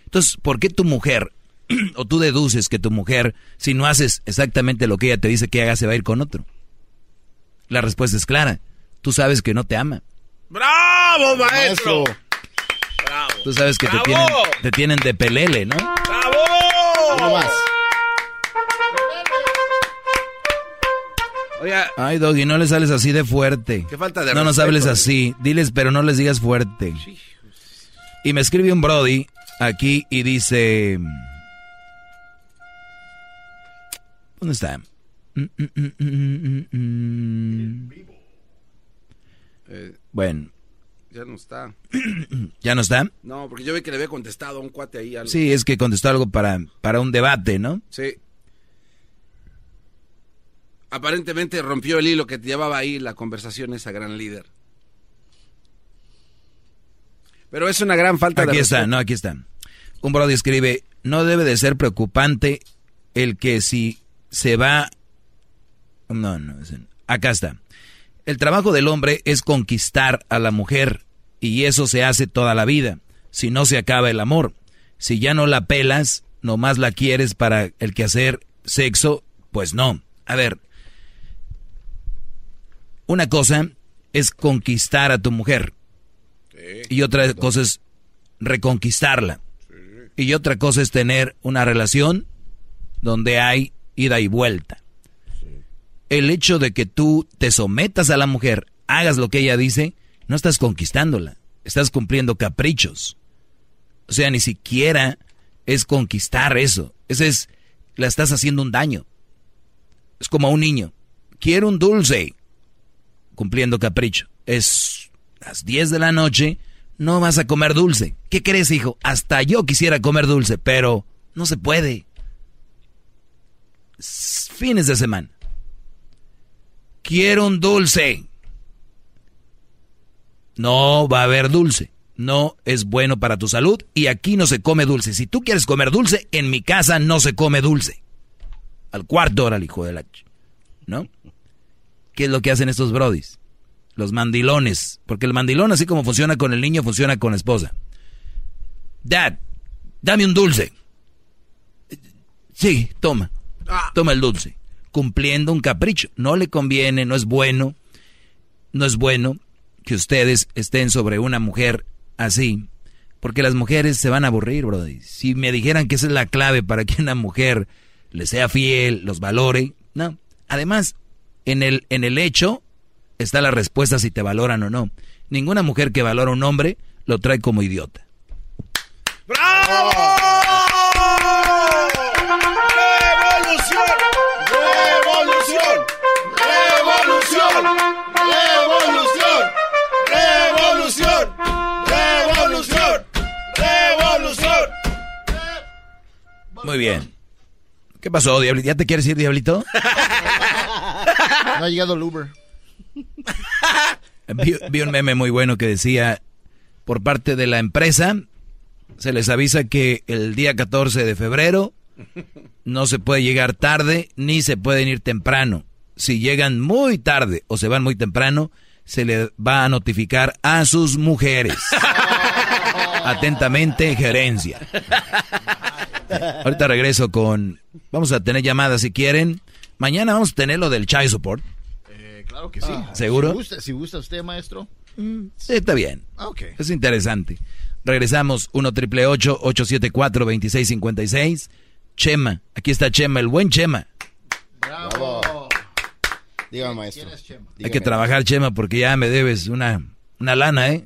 Entonces, ¿por qué tu mujer, o tú deduces que tu mujer, si no haces exactamente lo que ella te dice que haga, se va a ir con otro? La respuesta es clara. Tú sabes que no te ama. ¡Bravo, maestro! Tú sabes que te ¡Bravo! tienen, te tienen de pelele, ¿no? ¡Bravo! Oiga, Ay, Doggy, no les sales así de fuerte. Qué falta de No nos hables así. Diles, pero no les digas fuerte. Y me escribe un Brody aquí y dice... ¿Dónde está? Mm, mm, mm, mm, mm, mm. eh, Bueno, ya no está. ¿ya no está? No, porque yo vi que le había contestado a un cuate ahí. algo. Sí, es que contestó algo para, para un debate, ¿no? Sí. Aparentemente rompió el hilo que llevaba ahí la conversación esa gran líder. Pero es una gran falta de Aquí está, no, aquí está. Un Brody escribe, no debe de ser preocupante el que si se va... No, no, acá está. El trabajo del hombre es conquistar a la mujer y eso se hace toda la vida. Si no se acaba el amor. Si ya no la pelas, nomás la quieres para el quehacer sexo, pues no. A ver, una cosa es conquistar a tu mujer y otra cosa es reconquistarla. Y otra cosa es tener una relación donde hay ida y vuelta. El hecho de que tú te sometas a la mujer, hagas lo que ella dice, no estás conquistándola, estás cumpliendo caprichos. O sea, ni siquiera es conquistar eso. Ese es, la estás haciendo un daño. Es como a un niño. Quiero un dulce. Cumpliendo capricho. Es las 10 de la noche, no vas a comer dulce. ¿Qué crees, hijo? Hasta yo quisiera comer dulce, pero no se puede. Fines de semana. Quiero un dulce. No va a haber dulce. No es bueno para tu salud y aquí no se come dulce. Si tú quieres comer dulce, en mi casa no se come dulce. Al cuarto hora, el hijo de la... ¿No? ¿Qué es lo que hacen estos brodis? Los mandilones. Porque el mandilón, así como funciona con el niño, funciona con la esposa. Dad, dame un dulce. Sí, toma. Toma el dulce. Cumpliendo un capricho. No le conviene, no es bueno. No es bueno que ustedes estén sobre una mujer así. Porque las mujeres se van a aburrir, brody. Si me dijeran que esa es la clave para que una mujer le sea fiel, los valore, no. Además, en el, en el hecho está la respuesta si te valoran o no. Ninguna mujer que valora a un hombre lo trae como idiota. ¡Revolución! Muy bien. ¿Qué pasó, Diablito? ¿Ya te quieres ir, Diablito? No ha llegado el Uber. Vi, vi un meme muy bueno que decía, por parte de la empresa, se les avisa que el día 14 de febrero no se puede llegar tarde ni se pueden ir temprano. Si llegan muy tarde o se van muy temprano, se le va a notificar a sus mujeres. Atentamente, gerencia. Ahorita regreso con... Vamos a tener llamadas si quieren. Mañana vamos a tener lo del child support. Eh, claro que sí. ¿Seguro? Si gusta, si gusta usted, maestro. Sí, está bien. Ah, ok. Es interesante. Regresamos 1 triple 874 2656. Chema, aquí está Chema, el buen Chema. Bravo. Dígame, maestro. Hay que trabajar, Chema, porque ya me debes una, una lana, ¿eh?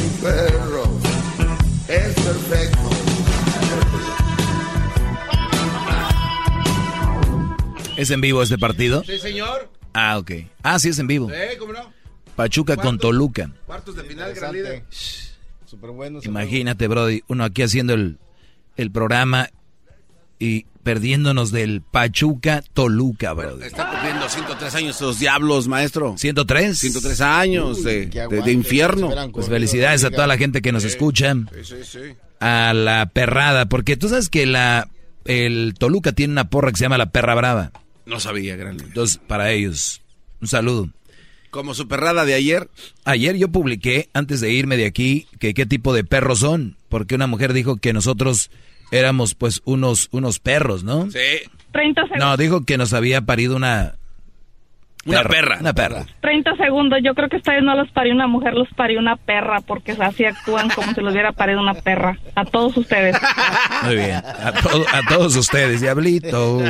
perro. Es perfecto. ¿Es en vivo este partido? Sí, señor. Ah, ok. Ah, sí, es en vivo. Sí, ¿cómo no? Pachuca con Toluca. Cuartos de final, gran líder. Súper bueno. Imagínate, Brody, uno aquí haciendo el, el programa y perdiéndonos del Pachuca Toluca, Brody. Está cumpliendo 103 años los diablos, maestro. ¿103? 103 años de, de- de infierno. Pues felicidades a toda la gente que nos escucha. Sí, sí, sí. A la perrada, porque tú sabes que la el Toluca tiene una porra que se llama la perra brava. No sabía, gran. Entonces, para ellos, un saludo. Como su perrada de ayer. Ayer yo publiqué, antes de irme de aquí, que qué tipo de perros son, porque una mujer dijo que nosotros éramos pues unos, unos perros, ¿no? Sí. 30 segundos. No, dijo que nos había parido una... Una perra. Una perra. 30 segundos. Yo creo que esta vez no los parió una mujer, los parió una perra, porque así actúan como si los hubiera parido una perra. A todos ustedes. Muy bien. A, to- a todos ustedes, diablito.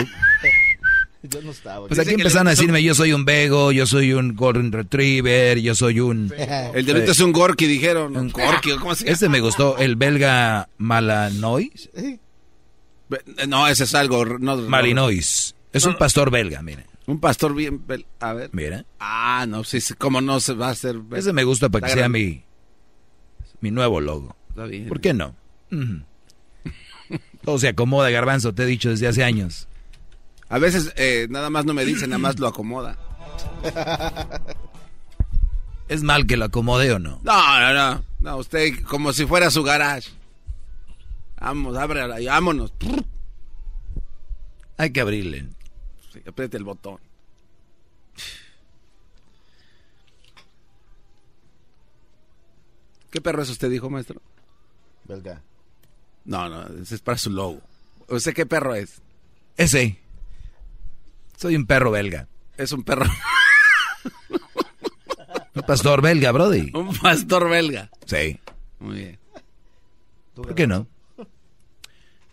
Yo no estaba. Pues aquí empezaron a decirme, yo soy un Bego, yo soy un Golden Retriever, yo soy un... El diablito es un Gorky, dijeron. Un Gorky, ¿cómo se llama? Este me gustó, el belga Malanois. No, ese es algo. No, no. Malinois. Es un pastor belga, mire. Un pastor bien. A ver. Mira. Ah, no, sí, ¿cómo no se va a hacer? Ese me gusta para que sea mi, mi nuevo logo. Está bien. ¿Por qué no? Ujú. Todo se acomoda, garbanzo, te he dicho desde hace años. A veces eh, nada más no me dice, nada más lo acomoda. ¿Es mal que lo acomode o no? No, no, no. No, usted como si fuera su garage. Vamos, ábrela y vámonos. Hay que abrirle. Sí, apriete el botón. ¿Qué perro es usted, dijo, maestro? Belga. No, no, ese es para su logo. ¿Usted qué perro es? Ese. Soy un perro belga. Es un perro. Un pastor belga, Brody. un pastor belga. Sí. Muy bien. ¿Por qué no?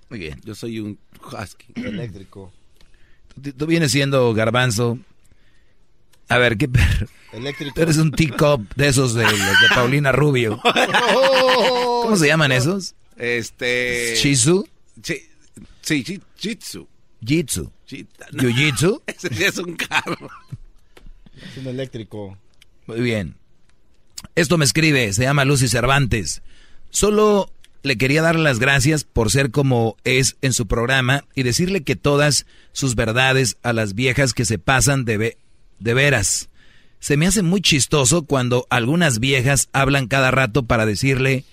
Muy bien. Yo soy un husky. Eléctrico. Tú, tú vienes siendo garbanzo. A ver, ¿qué perro? Eléctrico. Tú eres un teacup de esos de, Paulina Rubio. ¿Cómo se llaman esos? Este. ¿Shizu? Sí, sí, Jitsu. Jitsu. Chita- ¿Jiu-jitsu? Ese sí es un carro. Es un eléctrico. Muy bien. Esto me escribe, se llama Lucy Cervantes. Solo le quería dar las gracias por ser como es en su programa y decirle que todas sus verdades a las viejas que se pasan de, ve- de veras. Se me hace muy chistoso cuando algunas viejas hablan cada rato para decirle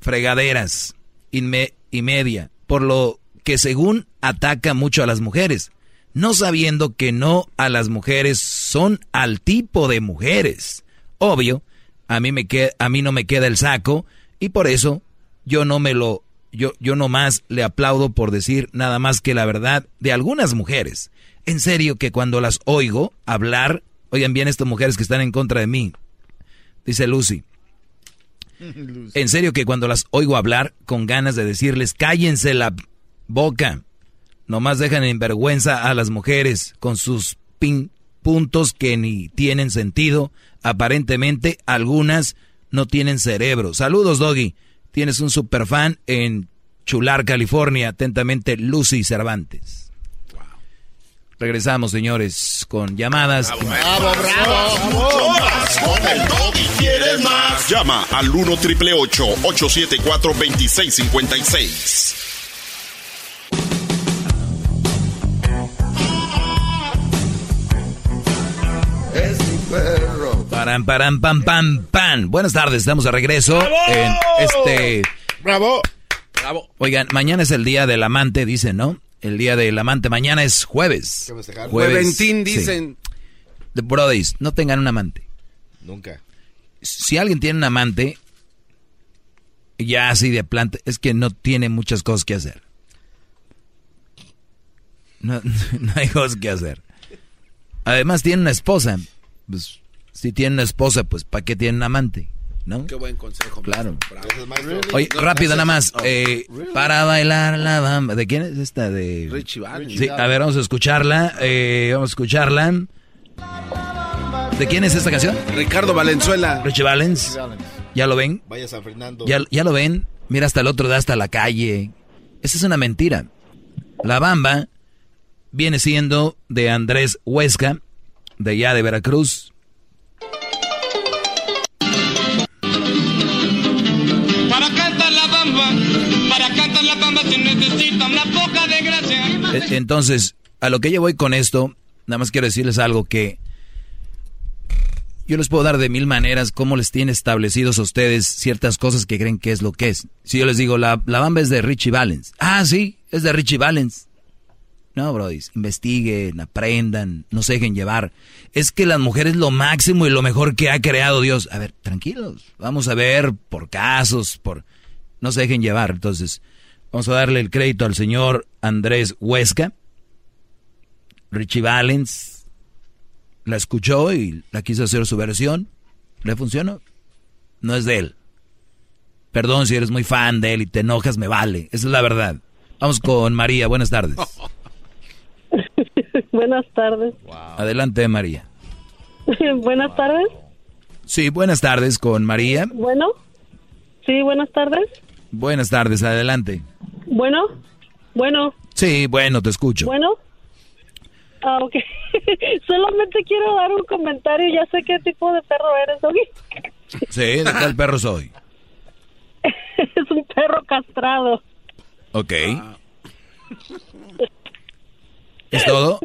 fregaderas y, me- y media, por lo que según ataca mucho a las mujeres, no sabiendo que no a las mujeres son al tipo de mujeres. Obvio, a mí, me que- a mí no me queda el saco y por eso yo no me lo, yo, yo nomás le aplaudo por decir nada más que la verdad de algunas mujeres. En serio que cuando las oigo hablar, oigan bien estas mujeres que están en contra de mí, dice Lucy. En serio que cuando las oigo hablar con ganas de decirles cállense la boca, nomás dejan en vergüenza a las mujeres con sus pin puntos que ni tienen sentido. Aparentemente algunas no tienen cerebro. Saludos, Doggy. Tienes un super fan en Chular, California. Atentamente, Lucy Cervantes. Regresamos, señores, con llamadas. Bravo, bravo, con el Doggy. ¿Quieres más? Llama al 1 triple 874 2656. Param, param, pam, pam, pam. Buenas tardes, estamos de regreso en este... Bravo. Bravo. Oigan, mañana es el día del amante, dicen, ¿no? El día del amante. Mañana es jueves. Festejar. Jueventín, dicen. The Brodies, no tengan un amante. Nunca. Si alguien tiene un amante, ya así de planta, es que no tiene muchas cosas que hacer. No, no hay cosas que hacer. Además tiene una esposa. Pues, si tiene una esposa, pues ¿para qué tiene un amante? ¿No? Qué buen consejo. Claro. Oye, No, rápido gracias. nada más. Oh, eh, really? Para bailar la bamba. ¿De quién es esta? De Richie Valens. Sí, a ver, vamos a escucharla. eh, vamos a escucharla. ¿De quién es esta canción? Ricardo Valenzuela. Richie Valens. ¿Ya lo ven? Vaya San Fernando. ¿Ya, ya lo ven? Mira, hasta el otro da hasta la calle. Esa es una mentira. La bamba viene siendo de Andrés Huesca, de allá de Veracruz. Poca de gracia. E- Entonces, a lo que yo voy con esto, nada más quiero decirles algo que yo les puedo dar de mil maneras cómo les tiene establecidos a ustedes ciertas cosas que creen que es lo que es. Si yo les digo, la, la bamba es de Richie Valens. Ah, sí, es de Richie Valens. No, Brody, investiguen, aprendan, no se dejen llevar. Es que las mujeres lo máximo y lo mejor que ha creado Dios. A ver, tranquilos, vamos a ver por casos, por... No se dejen llevar. Entonces, vamos a darle el crédito al señor Andrés Huesca. Richie Valens la escuchó y la quiso hacer su versión. ¿Le funcionó? No es de él. Perdón si eres muy fan de él y te enojas, me vale. Esa es la verdad. Vamos con María, buenas tardes. Buenas tardes. Adelante, María. Buenas tardes. Sí, buenas tardes con María. Bueno. Sí, buenas tardes. Buenas tardes, adelante. Bueno. Bueno. Sí, bueno, te escucho. Bueno. Ah, ok. Solamente quiero dar un comentario. Ya sé qué tipo de perro eres, Doggy. Sí, ¿de cuál perro soy? es un perro castrado. Ok. ¿Es todo?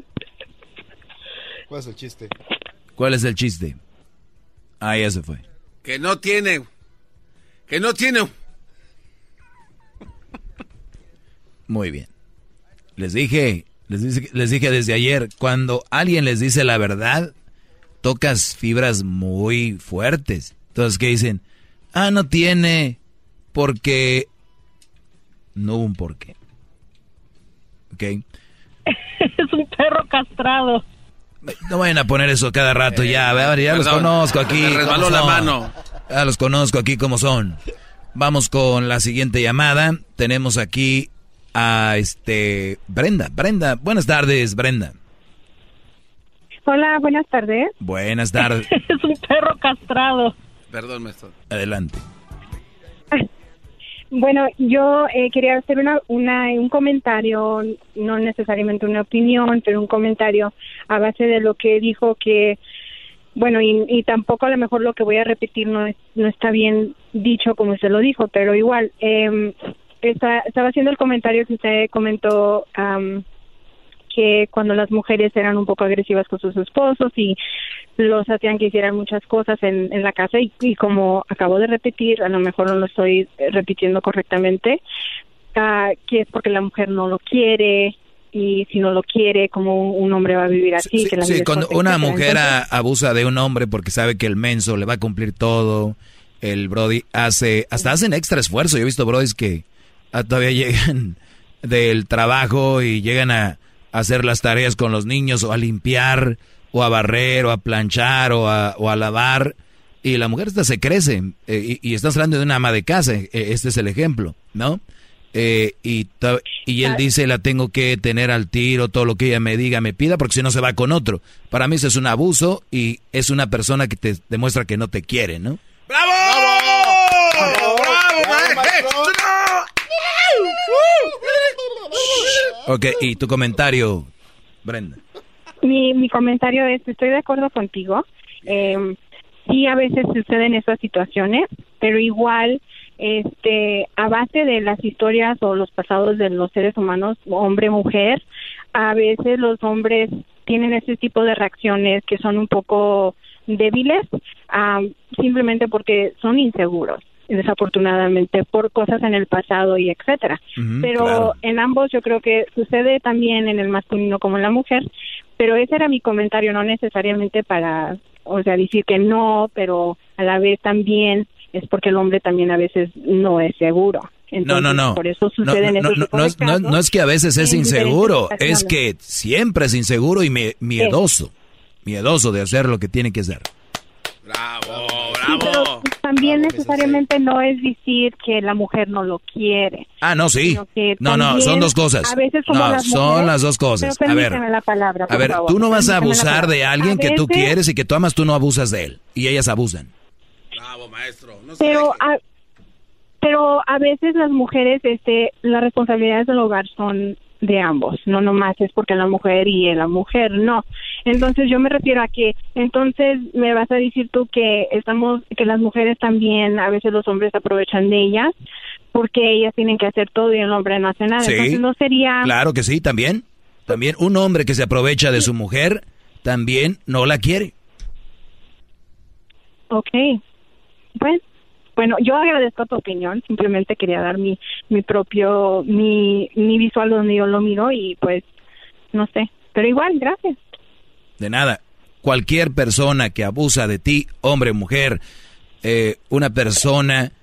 ¿Cuál es el chiste? ¿Cuál es el chiste? Ah, ya se fue. Que no tiene. Que no tiene. Muy bien. Les dije, les dije, les dije desde ayer, cuando alguien les dice la verdad, tocas fibras muy fuertes. Entonces, ¿qué dicen? Ah, no tiene, porque... No hubo un porqué. ¿Ok? es un perro castrado. No vayan a poner eso cada rato ya. A ver, ya los conozco aquí. me resbaló la mano. Ya los conozco aquí como son. Vamos con la siguiente llamada. Tenemos aquí a este Brenda. Brenda, buenas tardes, Brenda. Hola, buenas tardes. Buenas tardes. es un perro castrado. Perdón, maestro. Adelante. Bueno, yo eh, quería hacer una, una, un comentario, no necesariamente una opinión, pero un comentario a base de lo que dijo que, bueno, y, y tampoco a lo mejor lo que voy a repetir no, es, no está bien dicho como usted lo dijo, pero igual, eh, está, estaba haciendo el comentario que usted comentó que cuando las mujeres eran un poco agresivas con sus esposos y los hacían que hicieran muchas cosas en, en la casa y, y como acabo de repetir, a lo mejor no lo estoy repitiendo correctamente, ah, que es porque la mujer no lo quiere y si no lo quiere, como un hombre va a vivir así. que la Sí, cuando una mujer Entonces, abusa de un hombre porque sabe que el menso le va a cumplir todo, el Brody hace, hasta hacen extra esfuerzo. Yo he visto Brodis que ah, todavía llegan del trabajo y llegan a, a hacer las tareas con los niños o a limpiar o a barrer o a planchar o a, o a lavar y la mujer hasta se crece eh, y, y estás hablando de una ama de casa, eh, este es el ejemplo, ¿no? Eh, y, y él dice, la tengo que tener al tiro, todo lo que ella me diga, me pida, porque si no se va con otro. Para mí eso es un abuso y es una persona que te demuestra que no te quiere, ¿no? ¡Bravo! ¡Bravo, maestro! Ok, y tu comentario, Brenda. Mi, mi comentario es, estoy de acuerdo contigo. Eh, sí, a veces suceden esas situaciones, pero igual, este, a base de las historias o los pasados de los seres humanos, hombre-mujer, a veces los hombres tienen ese tipo de reacciones que son un poco débiles, ah, simplemente porque son inseguros desafortunadamente por cosas en el pasado y etcétera. Pero claro. en ambos yo creo que sucede también en el masculino como en la mujer, pero ese era mi comentario, no necesariamente para, o sea, decir que no, pero a la vez también es porque el hombre también a veces no es seguro. No, no, Entonces, no. Por eso No, suceden no, no, no de es, no- no es que a veces es inseguro, es que siempre es inseguro y miedoso. Miedoso de hacer lo que tiene que hacer. Sí, pero también necesariamente no es decir que la mujer no lo quiere. Ah, no, sí. No, no, son dos cosas. A veces como No, las son mujeres- las dos cosas. Pero A ver. la palabra, A ver, favor. tú no vas a abusar de alguien A que tú veces- quieres y que tú amas, tú no abusas de él. Y ellas abusan. pero a, pero a veces las mujeres este las responsabilidades del hogar son de ambos no nomás es porque la mujer y la mujer no entonces yo me refiero a que entonces me vas a decir tú que estamos que las mujeres también a veces los hombres aprovechan de ellas porque ellas tienen que hacer todo y el hombre no hace nada Sí. entonces no sería Claro que sí, también. También un hombre que se aprovecha de su mujer también no la quiere. Ok. Bueno, bueno, yo agradezco tu opinión. Simplemente quería dar mi, mi propio, mi, mi visual donde yo lo miro y pues, no sé. Pero igual, gracias. De nada. Cualquier persona que abusa de ti, hombre, mujer, eh, una persona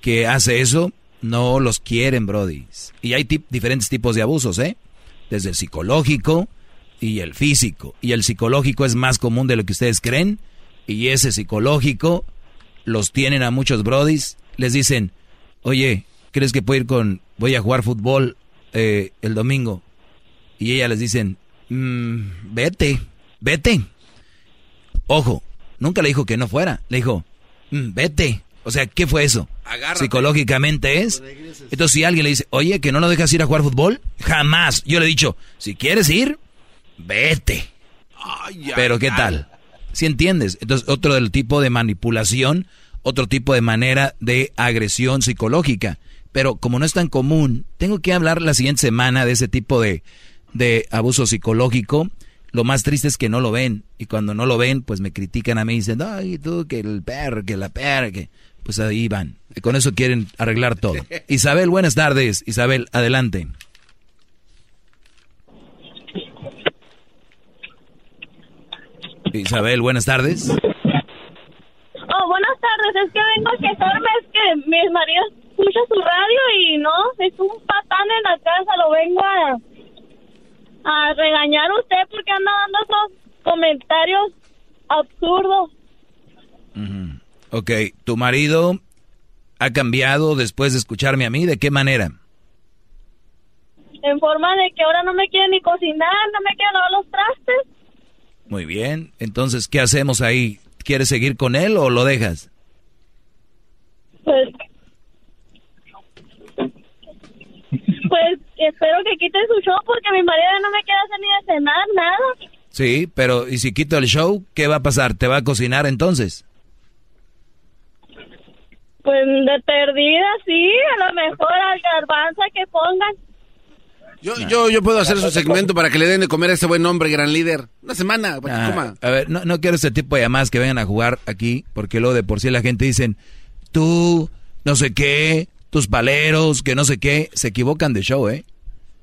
que hace eso, no los quieren, Brody. Y hay tip- diferentes tipos de abusos, ¿eh? Desde el psicológico y el físico. Y el psicológico es más común de lo que ustedes creen. Y ese psicológico los tienen a muchos brodis. Les dicen, oye, ¿crees que puedo ir con, voy a jugar fútbol eh, el domingo? Y ella les dicen, "Mm, vete, vete. Ojo, nunca le dijo que no fuera. Le dijo, "Mm, vete. O sea, ¿qué fue eso? Psicológicamente es. Entonces, si alguien le dice, oye, que no lo dejas ir a jugar fútbol, jamás. Yo le he dicho, si quieres ir, vete. Pero ¿qué tal? Si entiendes? Entonces, otro del tipo de manipulación, otro tipo de manera de agresión psicológica. Pero como no es tan común, tengo que hablar la siguiente semana de ese tipo de, de abuso psicológico. Lo más triste es que no lo ven. Y cuando no lo ven, pues me critican a mí y dicen, ay, tú, que el perro, que la perra, que... Pues ahí van. Y con eso quieren arreglar todo. Isabel, buenas tardes. Isabel, adelante. Isabel, buenas tardes. Oh, buenas tardes. Es que vengo a quejarme. Es que mi marido escucha su radio y no, es un patán en la casa. Lo vengo a, a regañar a usted porque anda dando esos comentarios absurdos. Ok, ¿tu marido ha cambiado después de escucharme a mí? ¿De qué manera? En forma de que ahora no me quiere ni cocinar, no me quiere lavar los trastes. Muy bien, entonces, ¿qué hacemos ahí? ¿Quieres seguir con él o lo dejas? Pues. Pues espero que quite su show porque mi marido no me quiere hacer ni de cenar, nada. Sí, pero ¿y si quito el show? ¿Qué va a pasar? ¿Te va a cocinar entonces? Pues de perdida, sí, a lo mejor al garbanza que pongan. Yo, yo, yo puedo hacer su segmento para que le den de comer a ese buen hombre, gran líder. Una semana, para que coma. a ver, no, no quiero ese tipo de llamadas que vengan a jugar aquí, porque luego de por sí la gente dicen, tú, no sé qué, tus paleros, que no sé qué, se equivocan de show, ¿eh?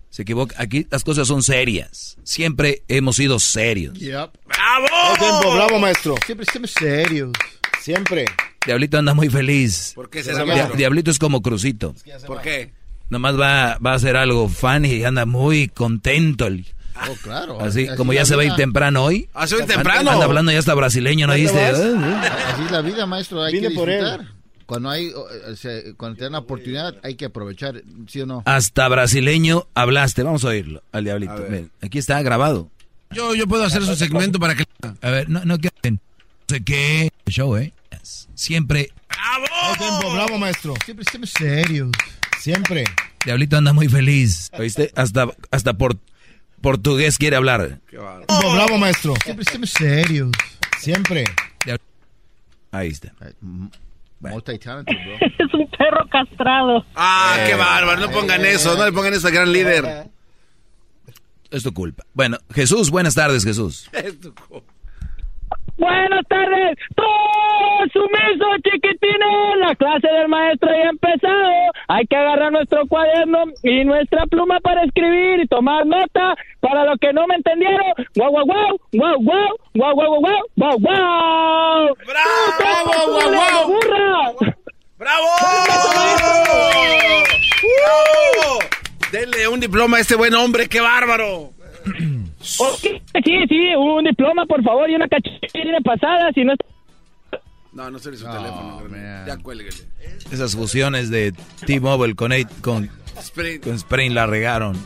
Se equivocan. Aquí las cosas son serias. Siempre hemos sido serios. ¡Bravo! tiempo, bravo, maestro. Siempre, siempre serios. Siempre. Diablito anda muy feliz. ¿Por qué maestro? Diablito es como Crucito. ¿Por qué? Nomás va, va a hacer algo fan y anda muy contento. el- Oh, claro. Así, Así como ya se va a ir temprano hoy. Ah, se va a ir Anda- temprano. Anda hablando ya hasta brasileño, ¿no ¿Dónde viste? Ah, Así es la vida, maestro. Hay Vine que por él. disfrutar. Cuando hay, o sea, cuando te dan la oportunidad, hay que aprovechar, ¿sí o no? Hasta brasileño hablaste. Vamos a oírlo al diablito. Ven, aquí está grabado. Yo, yo puedo hacer su segmento para que... A ver, no, no quieren. No sé qué show, ¿eh? Siempre. Bravo tiempo, bravo, maestro. Siempre, siempre serios. Siempre. Diablito anda muy feliz. ¿Oíste? Hasta, hasta por portugués quiere hablar. Bravo, bravo, maestro. Siempre, siempre serios. Siempre. Ahí está. Bro. Es un perro castrado. Ah, qué bárbaro. No pongan eso. No le pongan eso al gran líder. Es tu culpa. Bueno, Jesús, buenas tardes, Jesús. Buenas tardes, todos sumisos chiquitines. La clase del maestro ya ha empezado. Hay que agarrar nuestro cuaderno y nuestra pluma para escribir y tomar nota para los que no me entendieron. ¡Guau, guau, guau! ¡Guau, guau! ¡Guau, guau, guau! ¡Guau, guau! ¡Bravo, ¡Burra! ¡Bravo! ¡Bravo! Denle un diploma a este buen hombre, qué bárbaro. Sí, sí, un diploma, por favor, y una cachorrina pasada, si no está no, no se su teléfono. Ya cuélguele. Esas fusiones de T-Mobile con, con, Sprint. con Sprint la regaron.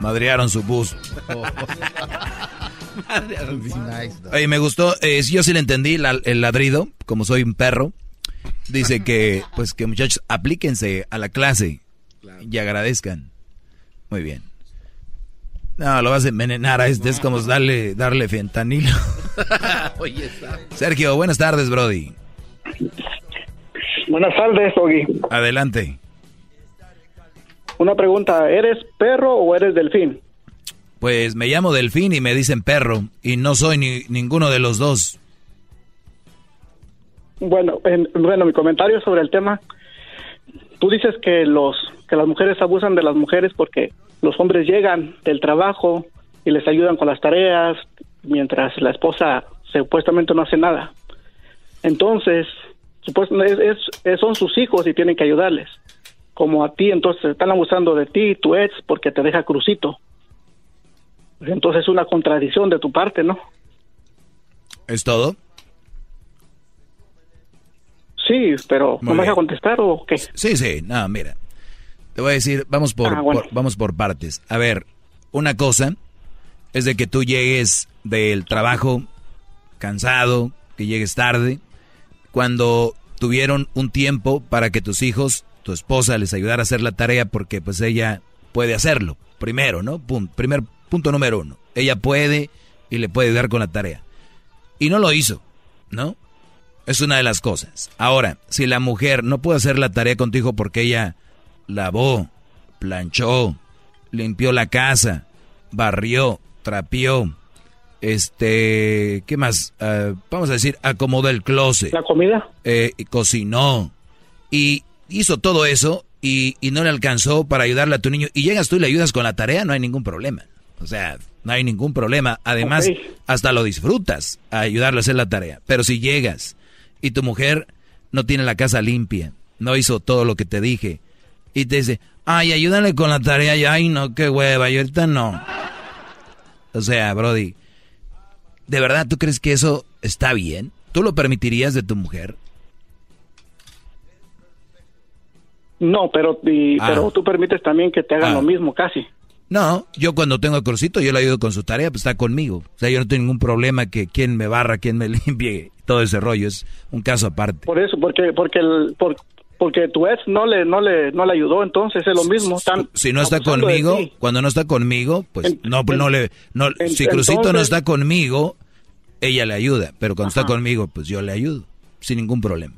Madrearon su bus. Oye, me gustó. eh, yo sí le entendí la- el ladrido, como soy un perro. Dice que, pues que muchachos, aplíquense a la clase y agradezcan. Muy bien. No, lo vas a envenenar a este, es como darle, darle fentanilo. Sergio, buenas tardes, Brody. Buenas tardes, Ogi. Adelante. Una pregunta, ¿eres perro o eres delfín? Pues me llamo Delfín y me dicen perro, y no soy ni, ninguno de los dos. Bueno, en- bueno, mi comentario sobre el tema. Tú dices que los que las mujeres abusan de las mujeres porque los hombres llegan del trabajo y les ayudan con las tareas mientras la esposa supuestamente no hace nada. Entonces, supuest- es- son sus hijos y tienen que ayudarles. Como a ti, entonces están abusando de ti, tu ex, porque te deja crucito. Entonces es una contradicción de tu parte, ¿no? ¿Es todo? Sí, pero Muy ¿no me vas a contestar o qué? Sí, sí, no, mira. Te voy a decir, vamos por, Ah, bueno. por- vamos por partes. A ver, una cosa es de que tú llegues del trabajo cansado, que llegues tarde, cuando tuvieron un tiempo para que tus hijos, tu esposa les ayudara a hacer la tarea porque pues ella puede hacerlo. Primero, ¿no? Primer punto número uno. Ella puede y le puede ayudar con la tarea. Y no lo hizo, ¿no? Es una de las cosas. Ahora, si la mujer no puede hacer la tarea contigo porque ella lavó, planchó, limpió la casa, barrió, trapeó, este, ¿qué más? Ah, vamos a decir, acomodó el closet. ¿La comida? Eh, y cocinó y hizo todo eso y, y no le alcanzó para ayudarle a tu niño y llegas tú y le ayudas con la tarea, no hay ningún problema. O sea, no hay ningún problema. Además, hasta lo disfrutas a ayudarle a hacer la tarea. Pero si llegas y tu mujer no tiene la casa limpia, no hizo todo lo que te dije y te dice, ay, ayúdale con la tarea, y, ay, no, qué hueva, y ahorita no. O sea, Brody, ¿de verdad tú crees que eso está bien? ¿Tú lo permitirías de tu mujer? No, pero, y- Ah. pero tú permites también que te hagan Ah. lo mismo casi. No, yo cuando tengo a Crucito, yo le ayudo con su tarea, pues está conmigo. O sea, yo no tengo ningún problema que quién me barra, quién me limpie, todo ese rollo. Es un caso aparte. Por eso, porque porque el, por- porque tu ex no le no le no le ayudó, entonces es lo mismo. Si no está conmigo, cuando no está conmigo, pues no, pues no le... No, en- si Crucito no está conmigo, ella le ayuda. Pero cuando está conmigo, pues yo le ayudo. Sin ningún problema.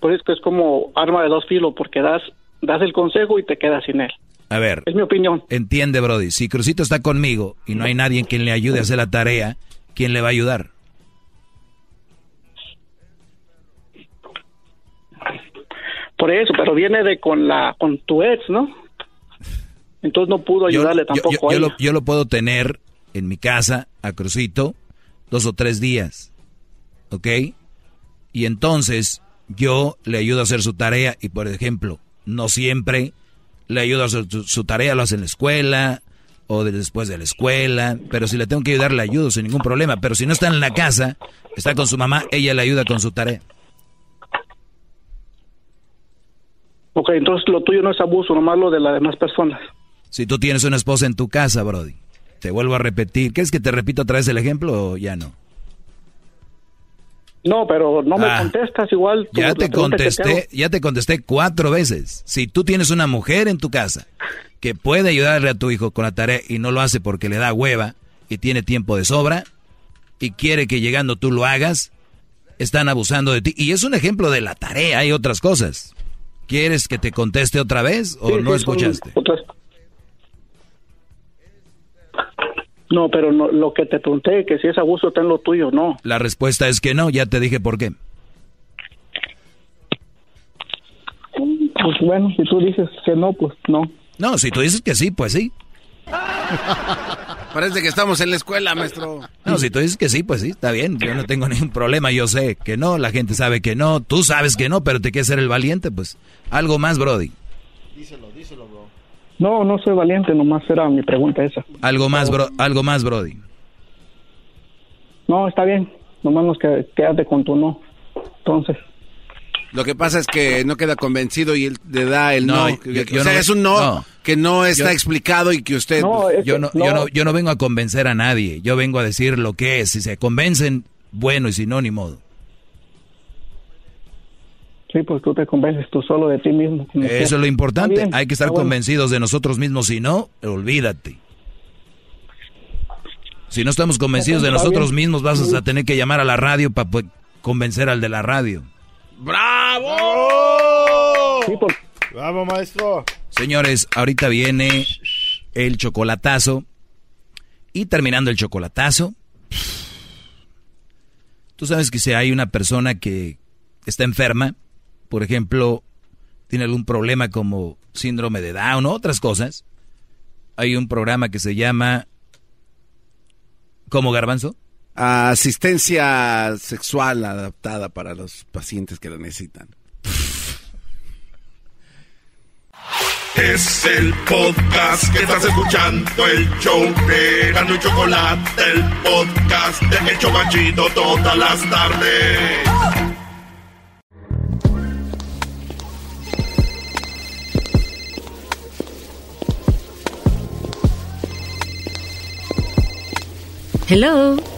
Por eso que es como arma de dos filos, porque das das el consejo y te quedas sin él. A ver. Es mi opinión. Entiende, Brody. Si Crucito está conmigo y no hay nadie quien le ayude a hacer la tarea, ¿quién le va a ayudar? Por eso, pero viene de con la con tu ex, ¿no? Entonces no pudo Yo- ayudarle yo- tampoco yo, a yo ella. lo, yo lo puedo tener en mi casa a Crucito dos o tres días, ¿ok? Y entonces yo le ayudo a hacer su tarea y, por ejemplo, no siempre le ayudo a hacer su, su tarea, lo hace en la escuela o de- después de la escuela, pero si le tengo que ayudar, le ayudo sin ningún problema. Pero si no está en la casa, está con su mamá, ella le ayuda con su tarea. Ok, entonces lo tuyo no es abuso, nomás lo de las demás personas. Si tú tienes una esposa en tu casa, Brody, te vuelvo a repetir. ¿Quieres que te repita otra vez el ejemplo o ya no? No, pero no me Ah. contestas igual. Ya te contesté, ya te contesté cuatro veces. Si tú tienes una mujer en tu casa que puede ayudarle a tu hijo con la tarea y no lo hace porque le da hueva y tiene tiempo de sobra y quiere que llegando tú lo hagas, están abusando de ti. Y es un ejemplo de la tarea, hay otras cosas. ¿Quieres que te conteste otra vez o Sí, no sí, escuchaste? otras- No, pero no, lo que te pregunté, que si es abuso, ten lo tuyo, no. La respuesta es que no, ya te dije por qué. Pues bueno, si tú dices que no, pues no. No, si tú dices que sí, pues sí. Parece que estamos en la escuela, maestro. No, si tú dices que sí, pues sí, está bien. Yo no tengo ningún problema. Yo sé que no, la gente sabe que no, tú sabes que no, pero te quieres ser el valiente, pues. Algo más, Brody. Díselo, díselo, bro. No, no soy valiente, nomás era mi pregunta esa. Algo más, bro, algo más, Brody. No, está bien, nomás nos que, quédate con tu no. Entonces, Lo que pasa es que no queda convencido y él le da el no. No, Que- yo- o sea, no- es un no, no. que no está Yo- explicado y que usted... yo, no, yo, no, yo no vengo a convencer a nadie. Yo vengo a decir lo que es. Si se convencen, bueno, y si no, ni modo. sí, pues tú te convences tú solo de ti mismo. como Eso es lo importante. Bien, Hay que estar bueno. convencidos de nosotros mismos. Si no, olvídate. Si no estamos convencidos de nosotros mismos, vas a tener que llamar a la radio para convencer al de la radio. ¡Bravo! Bravo, maestro. Señores, ahorita viene el chocolatazo. Y terminando el chocolatazo, tú sabes que si hay una persona que está enferma, por ejemplo, tiene algún problema como síndrome de Down o otras cosas, hay un programa que se llama... ¿Cómo garbanzo? Asistencia sexual adaptada para los pacientes que la necesitan. Es el podcast que estás escuchando, el show de Gano y Chocolate, el podcast de El Chobachito todas las tardes. Hello.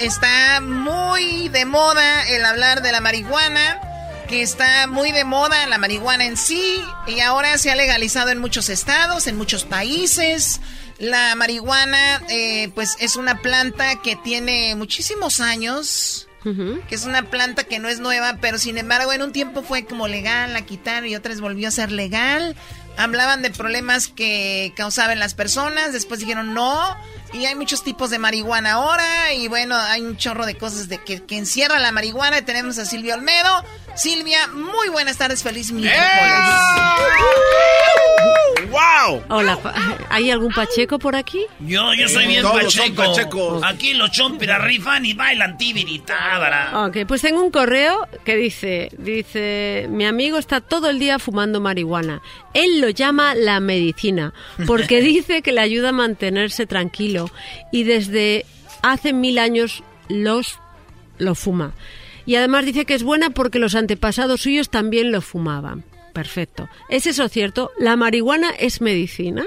está muy de moda el hablar de la marihuana, que está muy de moda la marihuana en sí y ahora se ha legalizado en muchos estados, en muchos países. La marihuana, eh, pues es una planta que tiene muchísimos años, que es una planta que no es nueva, pero sin embargo en un tiempo fue como legal, la quitaron y otras volvió a ser legal. Hablaban de problemas que causaban las personas, después dijeron no, y hay muchos tipos de marihuana ahora, y bueno, hay un chorro de cosas de que, que encierra la marihuana. Y tenemos a Silvia Olmedo. Silvia, muy buenas tardes, feliz miércoles. ¡Wow! Hola, ¿hay algún Pacheco por aquí? Yo, yo soy bien Todos son pacheco. pachecos. Aquí los chompiras rifan y bailan tibiritábara. Ok, pues tengo un correo que dice, dice, mi amigo está todo el día fumando marihuana. Él lo llama la medicina, porque dice que le ayuda a mantenerse tranquilo y desde hace mil años los lo fuma. Y además dice que es buena porque los antepasados suyos también lo fumaban. Perfecto. ¿Es eso cierto? ¿La marihuana es medicina?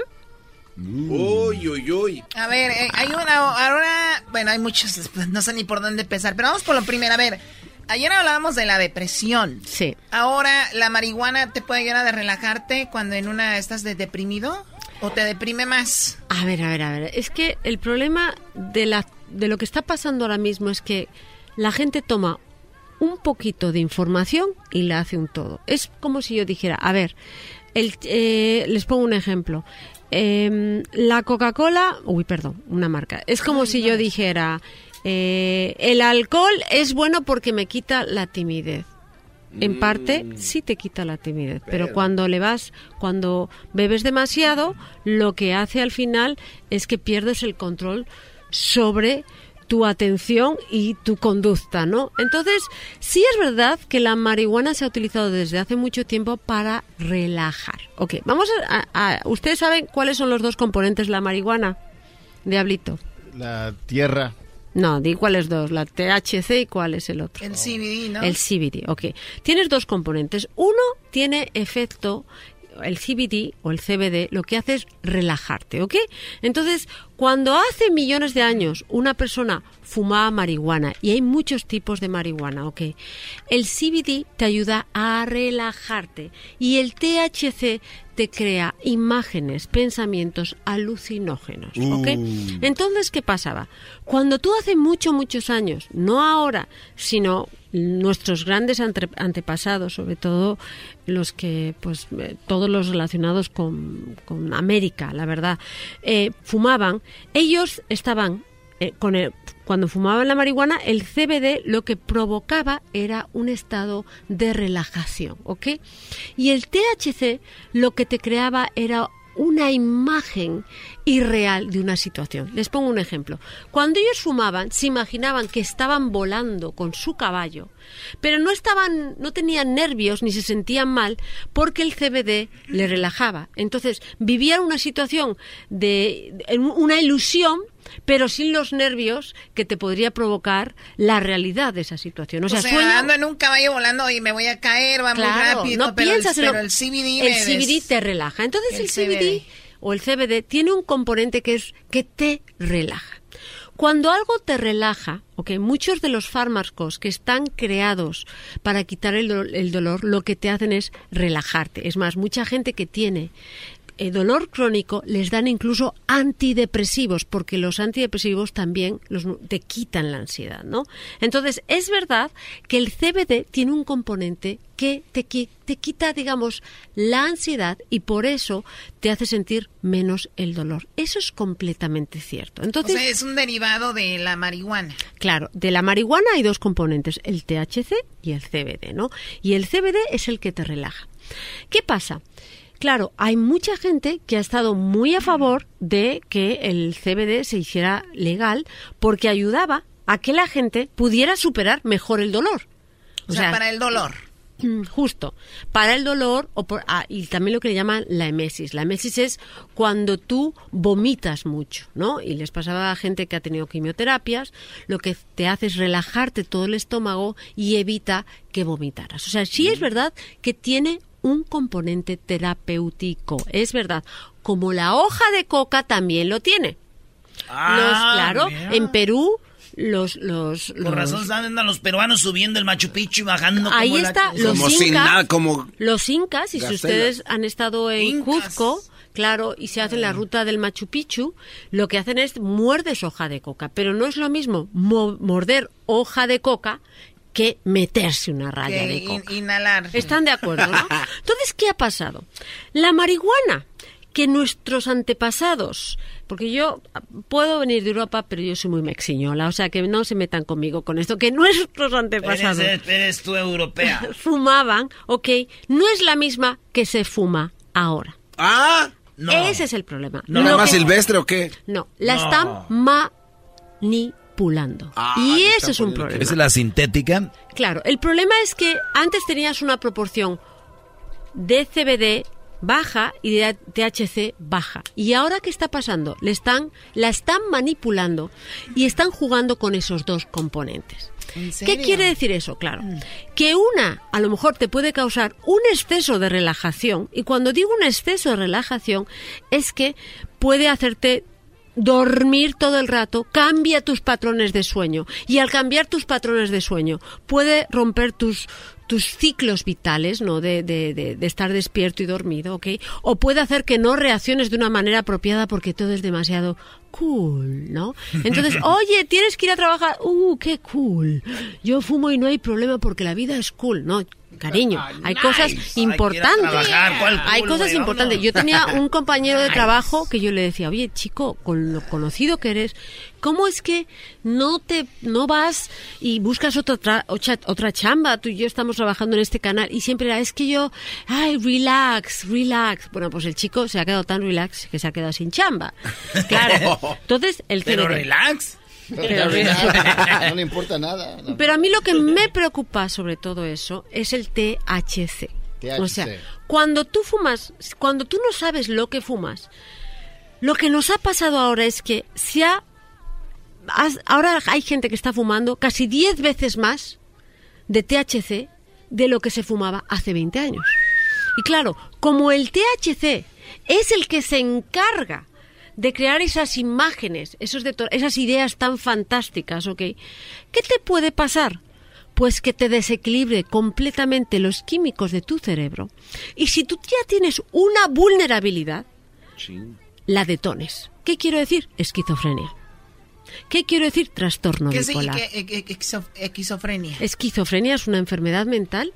Uy, uy, uy. A ver, eh, hay una. Ahora. Bueno, hay muchos. pues, No sé ni por dónde empezar. Pero vamos por lo primero. A ver. Ayer hablábamos de la depresión. Sí. Ahora, ¿la marihuana te puede ayudar a relajarte cuando en una estás de deprimido? ¿O te deprime más? A ver, a ver, a ver. Es que el problema de, la, de lo que está pasando ahora mismo es que la gente toma un poquito de información y la hace un todo. Es como si yo dijera, a ver, el, eh, les pongo un ejemplo. Em, la Coca-Cola, uy, perdón, una marca. Es como si yo dijera, eh, el alcohol es bueno porque me quita la timidez. En parte sí te quita la timidez, pero Pero- cuando le vas, cuando bebes demasiado, lo que hace al final es que pierdes el control sobre tu atención y tu conducta, ¿no? Entonces, sí es verdad que la marihuana se ha utilizado desde hace mucho tiempo para relajar. Ok, vamos a, a- a- ¿Ustedes saben cuáles son los dos componentes de la marihuana? Diablito. La tierra. No, di cuáles dos, la THC y cuál es el otro. El CBD, ¿no? El CBD, ok. Tienes dos componentes. Uno tiene efecto, el CBD o el CBD, lo que hace es relajarte, ¿ok? Entonces, cuando hace millones de años una persona fumaba marihuana, y hay muchos tipos de marihuana, ¿ok? El CBD te ayuda a relajarte y el THC te crea imágenes, pensamientos alucinógenos, ¿ok? Uh. Entonces, ¿qué pasaba? Cuando tú hace muchos, muchos años, no ahora, sino nuestros grandes ante- antepasados, sobre todo los que, pues, eh, todos los relacionados con, con América, la verdad, eh, fumaban, ellos estaban eh, con el- cuando fumaban la marihuana, el CBD lo que provocaba era un estado de relajación, ¿ok? Y el THC lo que te creaba era una imagen irreal de una situación. Les pongo un ejemplo. Cuando ellos fumaban, se imaginaban que estaban volando con su caballo, pero no estaban, no tenían nervios ni se sentían mal porque el CBD le relajaba. Entonces vivían una situación de- una ilusión pero sin los nervios que te podría provocar la realidad de esa situación. O O sea, sea, sueño- ando en un caballo volando y me voy a caer, va muy Claro, rápido. no pero piensas el, en lo- pero el CBD el CBD des- te relaja. Entonces el, El CBD, CBD. o el CBD tiene un componente que es que te relaja. Cuando algo te relaja, ok, muchos de los fármacos que están creados para quitar el, do- el dolor, lo que te hacen es relajarte. Es más, mucha gente que tiene eh, dolor crónico les dan incluso antidepresivos, porque los antidepresivos también los, te quitan la ansiedad, ¿no? Entonces, es verdad que el CBD tiene un componente que te, qui- te quita, digamos, la ansiedad y por eso te hace sentir menos el dolor. Eso es completamente cierto. Entonces, o sea, es un derivado de la marihuana. Claro, de la marihuana hay dos componentes, el THC y el CBD, ¿no? Y el CBD es el que te relaja. ¿Qué pasa? Claro, hay mucha gente que ha estado muy a favor de que el CBD se hiciera legal porque ayudaba a que la gente pudiera superar mejor el dolor. O, sea, para el dolor. Mm, Justo, para el dolor o por- ah, y también lo que le llaman la emesis. La emesis es cuando tú vomitas mucho, ¿no? Y les pasaba a gente que ha tenido quimioterapias, lo que te hace es relajarte todo el estómago y evita que vomitaras. O sea, sí es verdad que tiene un componente terapéutico, es verdad, como la hoja de coca también lo tiene. Ah, los, claro, mira. en Perú los los, Por los- razón andan los peruanos subiendo el Machu Picchu y bajando Ahí como está, los Como sin incas, nada, como los incas, y si ustedes han estado en Cuzco, claro, y se hacen la ruta del Machu Picchu, lo que hacen es muerdes hoja de coca, pero no es lo mismo mo- morder hoja de coca que meterse una raya Que de in- coca. inhalar. ¿Están de acuerdo, no? Entonces, ¿qué ha pasado? La marihuana que nuestros antepasados, porque yo puedo venir de Europa, pero yo soy muy mexiñola, o sea que no se metan conmigo con esto, que nuestros antepasados Eres, eres tú europea. fumaban, ok, no es la misma que se fuma ahora. Ah, no. Ese es el problema. ¿No más que- silvestre o qué? No, la No. están manipulando. Ah, y ese es un problema. Esa es la sintética. Claro, el problema es que antes tenías una proporción de CBD baja y de THC baja. ¿Y ahora qué está pasando? Le están, la están manipulando y están jugando con esos dos componentes. ¿Qué quiere decir eso? Claro, que una a lo mejor te puede causar un exceso de relajación y cuando digo un exceso de relajación es que puede hacerte dormir todo el rato cambia tus patrones de sueño y al cambiar tus patrones de sueño puede romper tus tus ciclos vitales, ¿no? De, de, de, de estar despierto y dormido, ¿ok? O puede hacer que no reacciones de una manera apropiada porque todo es demasiado cool, ¿no? Entonces, oye, tienes que ir a trabajar, uh, qué cool. Yo fumo y no hay problema porque la vida es cool, ¿no? Cariño, hay cosas importantes. trabajar, ¿cuál Hay cosas importantes. Yo tenía un compañero de trabajo que yo le decía, oye, chico, con lo conocido que eres, ¿cómo es que no te no vas y buscas otra tra- otra, otra chamba? Tú y yo estamos trabajando en este canal y siempre era, es que yo, ay, relax, relax. Bueno, pues el chico se ha quedado tan relax que se ha quedado sin chamba. Claro. Entonces, el Pero relax. Pero no le importa nada. no. Pero a mí lo que me preocupa sobre todo eso es el THC. O sea, cuando tú fumas, cuando tú no sabes lo que fumas, lo que nos ha pasado ahora es que se ha, has- ahora hay gente que está fumando casi 10 veces más de THC de lo que se fumaba hace 20 años. Y claro, como el THC es el que se encarga de crear esas imágenes, esos esas ideas tan fantásticas, ¿ok? ¿Qué te puede pasar? Pues que te desequilibre completamente los químicos de tu cerebro. Y si tú ya tienes una vulnerabilidad, la detones. ¿Qué quiero decir? Esquizofrenia. ¿Qué quiero decir? Trastorno ¿Qué es bipolar. qué- qué- exo- esquizofrenia? Esquizofrenia es una enfermedad mental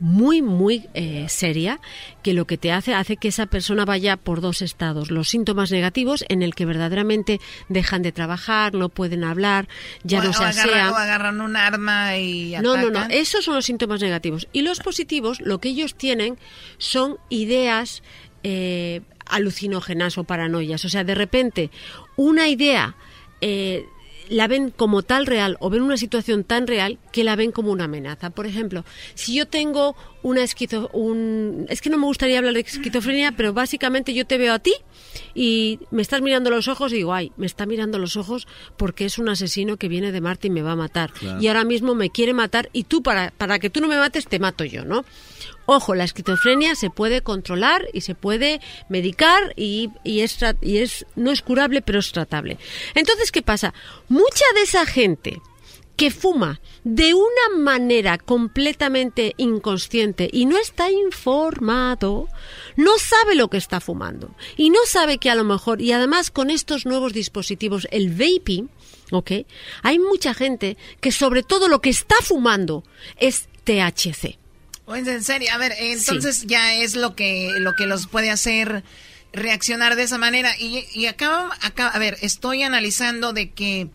muy, muy eh, seria que lo que te hace hace que esa persona vaya por dos estados. Los síntomas negativos en el que verdaderamente dejan de trabajar, no pueden hablar, ya o, no se agarran, asean. o agarran un arma y No, no, no. Esos son los síntomas negativos. Y los positivos, lo que ellos tienen son ideas eh, alucinógenas o paranoias. O sea, de repente, una idea eh, la ven como tal real o ven una situación tan real que la ven como una amenaza. Por ejemplo, si yo tengo una esquizo... Un, es que no me gustaría hablar de esquizofrenia, pero básicamente yo te veo a ti y me estás mirando los ojos y digo, ay, me está mirando los ojos porque es un asesino que viene de Marte y me va a matar. Claro. Y ahora mismo me quiere matar y tú para, para que tú no me mates te mato yo, ¿no? Ojo, la esquizofrenia se puede controlar y se puede medicar y, es no es curable, pero es tratable. Entonces, ¿qué pasa? Mucha de esa gente que fuma de una manera completamente inconsciente y no está informado, no sabe lo que está fumando y no sabe que a lo mejor, y además con estos nuevos dispositivos, el vaping, ¿ok? Hay mucha gente que sobre todo lo que está fumando es THC. En serio, a ver, entonces ya es lo que lo que los puede hacer reaccionar de esa manera. Y, y acá, acá, a ver, estoy analizando de que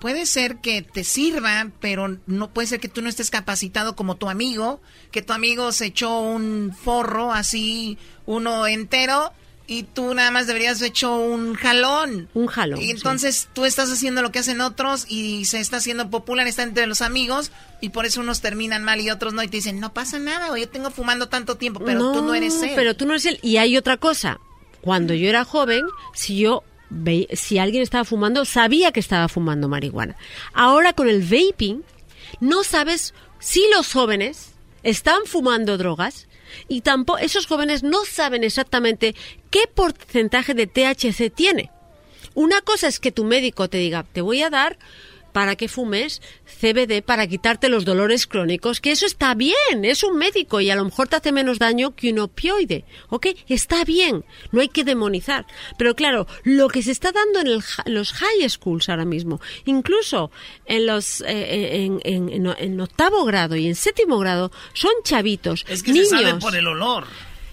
puede ser que te sirva, pero no puede ser que tú no estés capacitado como tu amigo, que tu amigo se echó un forro así, uno entero, y tú nada más deberías haber hecho un jalón. Un jalón. Y entonces tú estás haciendo lo que hacen otros y se está haciendo popular, está entre los amigos, y por eso unos terminan mal y otros no, y te dicen, no pasa nada, güey, yo tengo fumando tanto tiempo, pero tú no eres él. Pero tú no eres él. Y hay otra cosa. Cuando yo era joven, si yo ve- si alguien estaba fumando, sabía que estaba fumando marihuana. Ahora con el vaping, no sabes si los jóvenes están fumando drogas y tampoco esos jóvenes no saben exactamente qué porcentaje de THC tiene. Una cosa es que tu médico te diga, te voy a dar para que fumes CBD para quitarte los dolores crónicos, que eso está bien, es un médico y a lo mejor te hace menos daño que un opioide, ¿ok? Está bien, no hay que demonizar. Pero claro, lo que se está dando en el los high schools ahora mismo, incluso en los eh, en, en- en- en octavo grado y en séptimo grado, son chavitos, Es que niños. se sabe por el olor.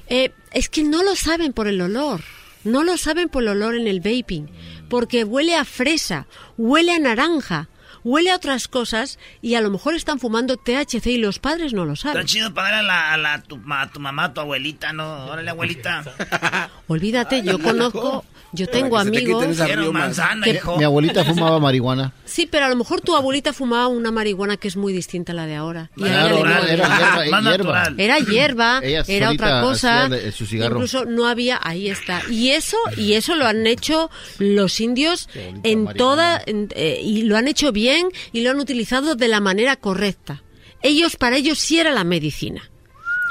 Eh, es que no lo saben por el olor. No lo saben por el olor en el vaping. Porque huele a fresa, huele a naranja, huele a otras cosas y a lo mejor están fumando THC y los padres no lo Está saben. chido para dar a, la, a la- tu, ma- tu mamá, a tu abuelita, ¿no? Órale, abuelita. Olvídate, yo conozco, yo tengo te amigos. riumas. manzana, que- hijo. Mi abuelita fumaba marihuana. Sí, pero a lo mejor tu abuelita fumaba una marihuana que es muy distinta a la de ahora. Y a Claro, era, era hierba, Más hierba. Era hierba, Ella era otra cosa. de- su cigarro. Incluso no había, ahí está. Y eso, y eso lo han hecho los indios en toda, en- eh, y lo han hecho bien y lo han utilizado de la manera correcta. Ellos, para ellos sí era la medicina.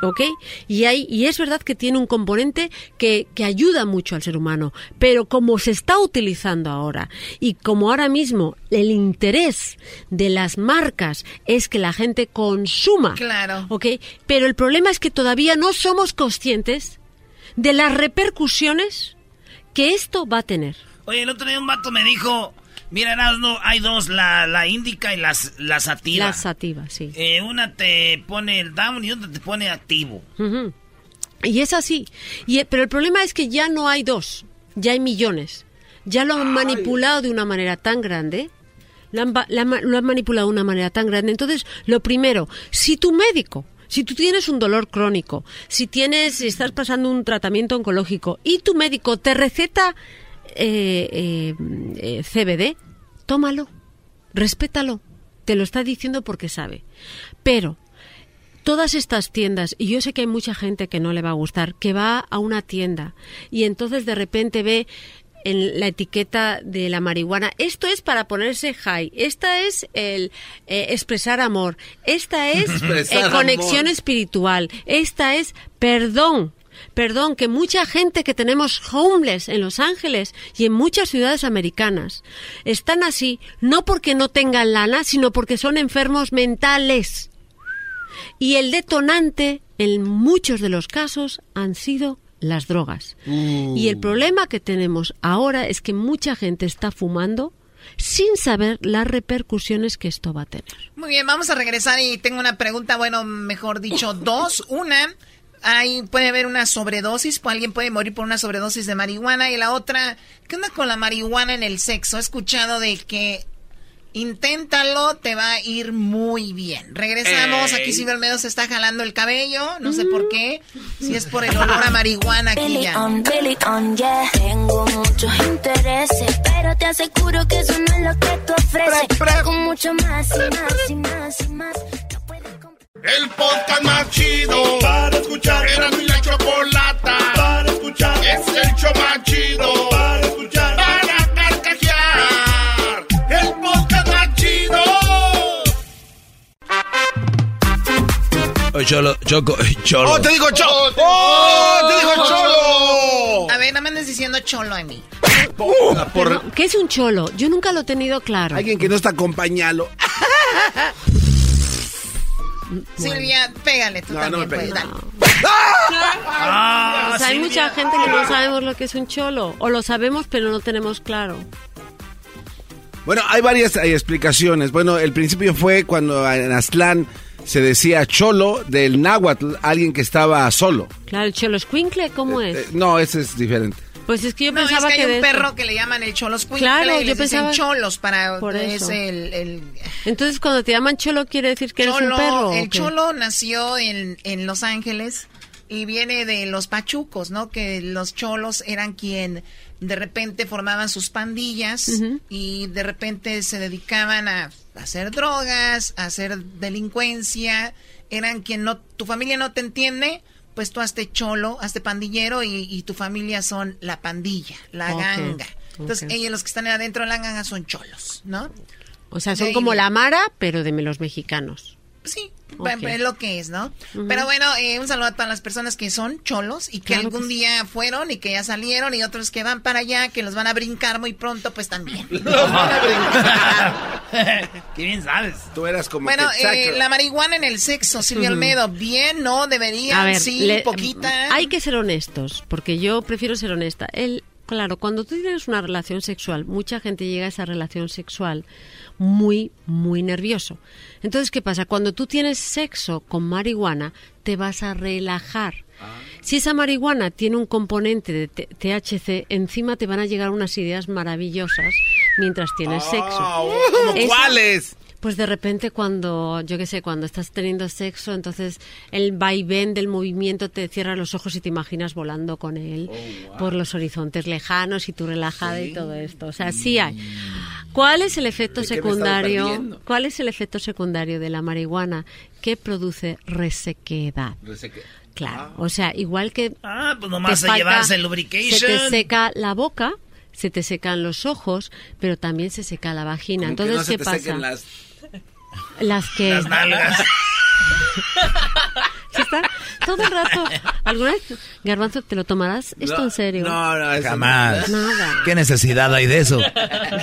¿Ok? Y, hay, y es verdad que tiene un componente que, que ayuda mucho al ser humano, pero como se está utilizando ahora y como ahora mismo el interés de las marcas es que la gente consuma, Claro. ¿ok? Pero el problema es que todavía no somos conscientes de las repercusiones que esto va a tener. Oye, el otro día un vato me dijo, mira, no, hay dos, la, la índica y las, la sativa. La sativa, sí. Eh, una te pone el down y otra te pone activo. Y es así. Y, pero el problema es que ya no hay dos, ya hay millones. Ya lo han manipulado de una manera tan grande. Lo han, va- la ma- lo han manipulado de una manera tan grande. Entonces, lo primero, si tu médico, si tú tienes un dolor crónico, si tienes, si estás pasando un tratamiento oncológico y tu médico te receta eh, eh, eh, CBD, tómalo, respétalo. Te lo está diciendo porque sabe. Pero todas estas tiendas, y yo sé que hay mucha gente que no le va a gustar, que va a una tienda y entonces de repente ve en la etiqueta de la marihuana, esto es para ponerse high, esta es el eh, expresar amor, esta es eh, conexión amor. espiritual, esta es perdón. Perdón, que mucha gente que tenemos homeless en Los Ángeles y en muchas ciudades americanas están así no porque no tengan lana, sino porque son enfermos mentales. Y el detonante, en muchos de los casos, han sido las drogas. Y el problema que tenemos ahora es que mucha gente está fumando sin saber las repercusiones que esto va a tener. Muy bien, vamos a regresar y tengo una pregunta, bueno, mejor dicho, dos. Una, hay, puede haber una sobredosis, pues alguien puede morir por una sobredosis de marihuana. Y la otra, ¿qué onda con la marihuana en el sexo? He escuchado de que inténtalo, te va a ir muy bien. Regresamos, Ey. aquí Silvio Almedo se está jalando el cabello, no sé por qué, si es por el olor a marihuana aquí Billy ya. on, Billy on, yeah. Tengo muchos intereses, pero te aseguro que eso no es lo que tú ofreces. Con mucho más y más y más y más. El podcast más chido para escuchar. Era mi la chocolata para escuchar. Es el show más chido para escuchar. Para carcajear. El podcast más chido. Oye, Cholo, Choco, Cholo. ¡Oh, te digo Cholo! ¡Oh, te digo Cholo! A ver, no me andes diciendo cholo a mí. Por ¿Qué es un cholo? Yo nunca lo he tenido claro. alguien que no está acompañado. Silvia, pégale tú No, no también. me pegues. pues, dale. O sea, hay mucha gente que no sabemos lo que es un cholo. O lo sabemos, pero no tenemos claro. Bueno, hay varias eh, explicaciones. Bueno, el principio fue cuando en Aztlán se decía cholo del náhuatl, alguien que estaba solo. Claro, el cholo escuincle, ¿cómo es? Eh, no, ese es diferente. Pues es que yo No, es pensaba que hay un perro que le llaman el cholos Claro, yo pensaba- cholos para Por es eso. el, el Entonces, cuando te llaman cholo, quiere decir que eres un cholo. perro. ¿o el cholo nació en, en Los Ángeles y viene de los pachucos, ¿no? Que los cholos eran quien de repente formaban sus pandillas y de repente se dedicaban a hacer drogas, a hacer delincuencia, eran quien no, tu familia no te entiende, pues tú hazte cholo, hazte pandillero y, y tu familia son la pandilla, la ganga. Entonces ellos los que están adentro de la ganga son cholos, ¿no? O sea, son como la Mara, pero de los mexicanos. Sí, Ok. es lo que es, ¿no? Ujú. Pero bueno, eh, un saludo a todas las personas que son cholos y que Claro algún que sí. día fueron y que ya salieron y otros que van para allá, que los van a brincar muy pronto, pues también. Qué bien sabes. Tú eras como bueno, que eh, la marihuana en el sexo, Silvia Ujú. Olmedo, bien, ¿no? Debería, A ver, sí, le- poquita. Hay que ser honestos, porque yo prefiero ser honesta. El, claro, cuando tú tienes una relación sexual, mucha gente llega a esa relación sexual muy, muy nervioso. Entonces, ¿qué pasa? Cuando tú tienes sexo con marihuana, te vas a relajar. Si esa marihuana tiene un componente de THC, encima te van a llegar unas ideas maravillosas mientras tienes sexo. ¿Cómo Esa- cuáles? Pues de repente cuando, yo qué sé, cuando estás teniendo sexo, entonces el vaivén del movimiento te cierra los ojos y te imaginas volando con él por los horizontes lejanos y tú relajada y todo esto. O sea, sí hay. ¿Cuál es el efecto ¿De qué me he estado secundario? ¿Cuál es el efecto secundario de la marihuana que produce resequedad? Claro, o sea, igual que Ah, pues nomás te a falta- el se lubrication. te seca la boca, se te secan los ojos, pero también se seca la vagina. Como que Entonces, no se ¿qué te pasa? sequen las- Las que Las nalgas. Está todo el rato. ¿Alguna vez, Garbanzo, te lo tomarás esto en serio? No, no, eso Jamás. Nada. ¿Qué necesidad hay de eso?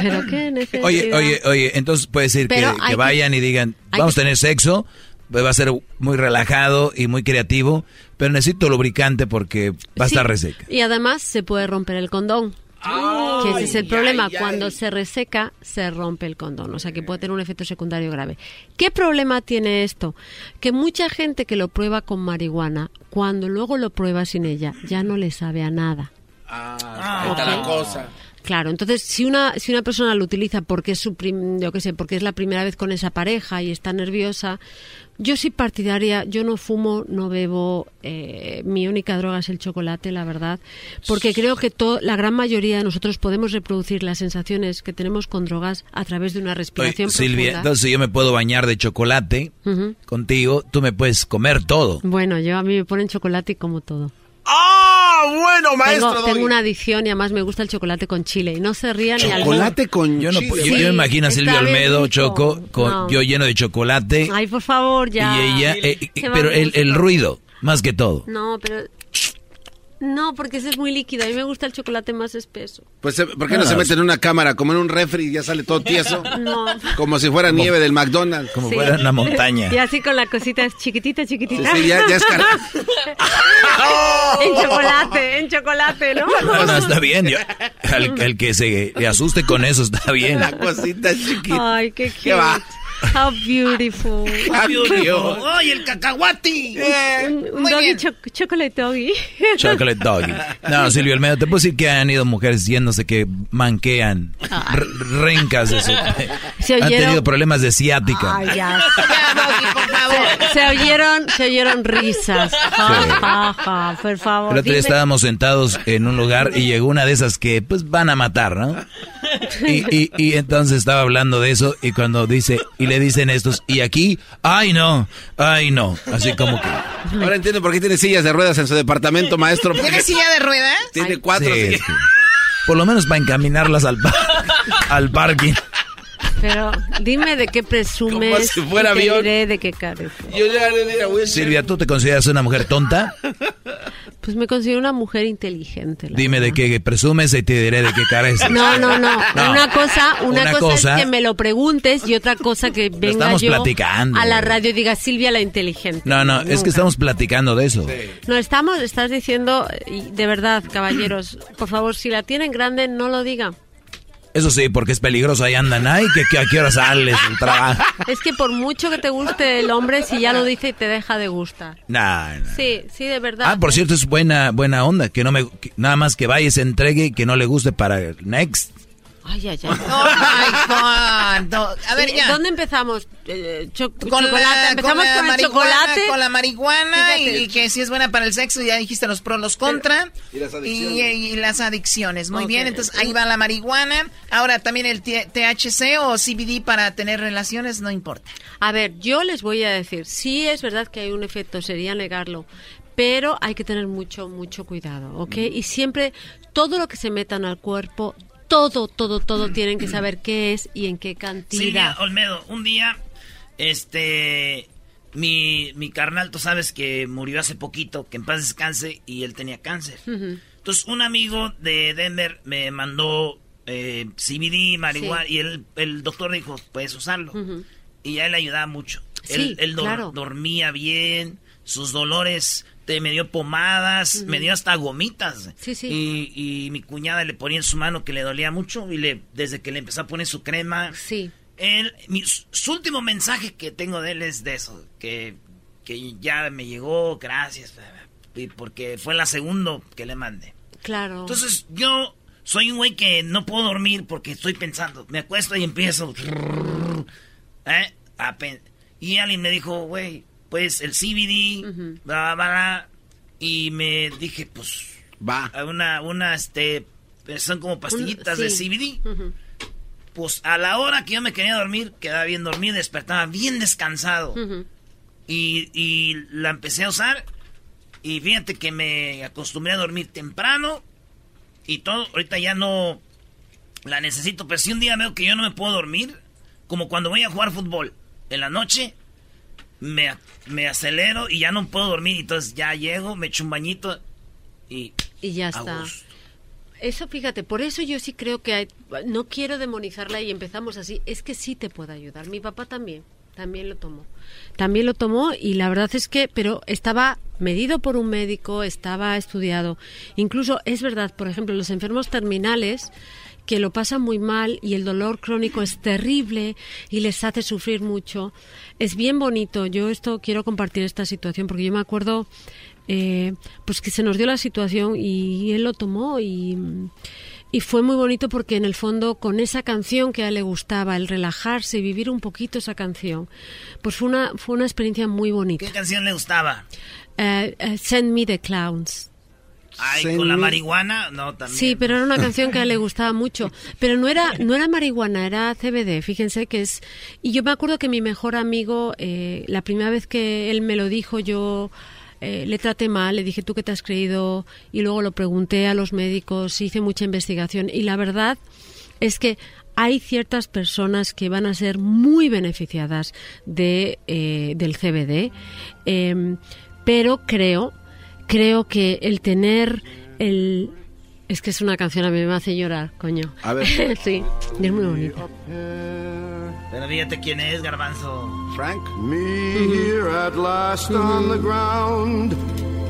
Pero qué necesidad. Oye, oye, oye, entonces puede decir que, vayan y digan, vamos a tener sexo, pues va a ser muy relajado y muy creativo, pero necesito lubricante porque va a Sí, estar reseca. Y además se puede romper el condón. Que ese es el problema. Cuando se reseca, se rompe el condón. O sea que puede tener un efecto secundario grave. ¿Qué problema tiene esto? Que mucha gente que lo prueba con marihuana, cuando luego lo prueba sin ella, ya no le sabe a nada. Ah, está la cosa. Claro, entonces si una si una persona lo utiliza porque es su prim- yo qué sé, porque es la primera vez con esa pareja y está nerviosa, yo sí partidaria, yo no fumo, no bebo, eh, mi única droga es el chocolate, la verdad, porque creo que to- la gran mayoría de nosotros podemos reproducir las sensaciones que tenemos con drogas a través de una Oye, respiración Silvia, profunda. entonces yo me puedo bañar de chocolate contigo, tú me puedes comer todo. Bueno, yo a mí me ponen chocolate y como todo. ¡Ah! bueno, maestro. Tengo, una adicción y además me gusta el chocolate con chile y no se ría ni al Chocolate con Yo no chile. puedo- yo, yo me imagino a Olmedo, rico. Choco, con, No. yo lleno de chocolate Ay, por favor, ya. y ella, eh, eh, pero el, el ruido, más que todo. No, pero... No, porque ese es muy líquido. A mí me gusta el chocolate más espeso. Pues, eh, ¿por qué no se mete en una cámara como en un refri y ya sale todo tieso? No. Como si fuera nieve del McDonald's. Como Sí. fuera una montaña. Y así con la cosita chiquitita, chiquitita. Sí, sí, ya- ya es car- en chocolate, en chocolate, ¿no? No, no, está bien. yo- al, al que se le asuste con eso está bien. La cosita chiquita. Ay, qué cute. ¿Qué va? How beautiful. Ah, Dios. ¡Ay, el cacahuati! Un, un Muy doggy cho- chocolate doggy. Chocolate doggy. No, Silvio Olmedo, te puedo decir que han ido mujeres yéndose que manquean, rencas de su... Se Han tenido problemas de ciática. Ay, ya. Se, se oyeron, se oyeron risas. Ja, ja, ja, por favor. El otro día estábamos sentados en un lugar y llegó una de esas que pues van a matar, ¿no? Y, y, y entonces estaba hablando de eso y cuando dice, y le dicen estos, y aquí, ay no, ay no, así como que... Ahora entiendo por qué tiene sillas de ruedas en su departamento, maestro. ¿Tienes silla de ruedas? Tiene cuatro Sí, sillas. es que- por lo menos para encaminarlas al, par- al parking. Pero dime de qué presumes. Como si fuera y te avión. diré de qué careces. Yo ya le diré a Will Silvia, ¿tú te consideras una mujer tonta? Pues me considero una mujer inteligente. la Dime de qué presumes y te diré de qué careces. No, no, no. No. Una cosa, una, Una cosa, cosa- es que me lo preguntes y otra cosa que venga estamos yo platicando. a la radio y diga Silvia la inteligente. No, no, es que estamos platicando de eso. No estamos, estás diciendo, y de verdad, caballeros, por favor, si la tienen grande, no lo digan. Eso sí, porque es peligroso, ahí andan, ay, que, que a qué hora sales del trabajo. Es que por mucho que te guste el hombre, si ya lo dice, te deja de gustar. Nah, nah. Sí, sí, de verdad. Ah, por cierto, es buena buena onda, que no me que nada más que vaya y se entregue y que no le guste para el next. Ay, ay, ay. Oh my God. A ver, Sí, ya. ¿Dónde empezamos? Eh, Con chocolate. la, Empezamos con la con, el chocolate. con la marihuana y, Fíjate. y que si es buena para el sexo, ya dijiste los pros, los contra. Y las adicciones. y las adicciones. Muy bien, entonces ahí va la marihuana. Ahora también el THC o CBD para tener relaciones, no importa. A ver, yo les voy a decir, sí es verdad que hay un efecto, sería negarlo, pero hay que tener mucho, mucho cuidado, ¿ok? Y siempre, todo lo que se metan al cuerpo, todo, todo, todo tienen que saber qué es y en qué Silvia cantidad. Olmedo, un día, este, mi, mi carnal, tú sabes que murió hace poquito, que en paz descanse, y él tenía cáncer. Entonces, un amigo de Denver me mandó eh, CBD, marihuana, Sí. y él, el doctor dijo, puedes usarlo. Y a él le ayudaba mucho. Sí, él claro. dormía bien, sus dolores, te, me dio pomadas, me dio hasta gomitas. Sí, sí. Y, y mi cuñada le ponía en su mano que le dolía mucho, y le desde que le empezó a poner su crema... Sí. Él, mi, su último mensaje que tengo de él es de eso, que, que ya me llegó, gracias, y porque fue la segunda que le mandé. Claro. Entonces yo soy un güey que no puedo dormir porque estoy pensando, me acuesto y empiezo, ¿eh? A pen- y alguien me dijo, güey, pues el CBD, Ujú. bla, bla, bla, y me dije, pues, Va. una, una, este, son como pastillitas de sí. CBD. Pues a la hora que yo me quería dormir, quedaba bien dormido, despertaba bien descansado. Y, y la empecé a usar. Y fíjate que me acostumbré a dormir temprano. Y todo, ahorita ya no la necesito. Pero si un día veo que yo no me puedo dormir, como cuando voy a jugar fútbol en la noche, me, me acelero y ya no puedo dormir. Entonces ya llego, me echo un bañito y... Y ya está. gusto. Eso, fíjate, por eso yo sí creo que hay, no quiero demonizarla y empezamos así, es que sí te puede ayudar. Mi papá también, también lo tomó. También lo tomó y la verdad es que, pero estaba medido por un médico, estaba estudiado. Incluso es verdad, por ejemplo, los enfermos terminales que lo pasan muy mal y el dolor crónico es terrible y les hace sufrir mucho. Es bien bonito. Yo esto quiero compartir esta situación porque yo me acuerdo eh, pues que se nos dio la situación y él lo tomó y, y fue muy bonito porque en el fondo con esa canción que a él le gustaba, el relajarse y vivir un poquito esa canción, pues fue una, fue una experiencia muy bonita. ¿Qué canción le gustaba? Eh, eh, Send Me the Clowns. Ay, con la marihuana, no, también. Sí, pero era una canción que a él le gustaba mucho. Pero no era, no era marihuana, era CBD. Fíjense que es. Y yo me acuerdo que mi mejor amigo, eh, la primera vez que él me lo dijo, yo eh, le traté mal, le dije tú qué te has creído, y luego lo pregunté a los médicos, hice mucha investigación. Y la verdad es que hay ciertas personas que van a ser muy beneficiadas de, eh, del CBD, em, pero creo, creo que el tener el... Es que es una canción a mí me hace llorar, coño. A ver. sí, es muy bonita. Pero fíjate quién es, Garbanzo. Frank. Me here at last on the ground,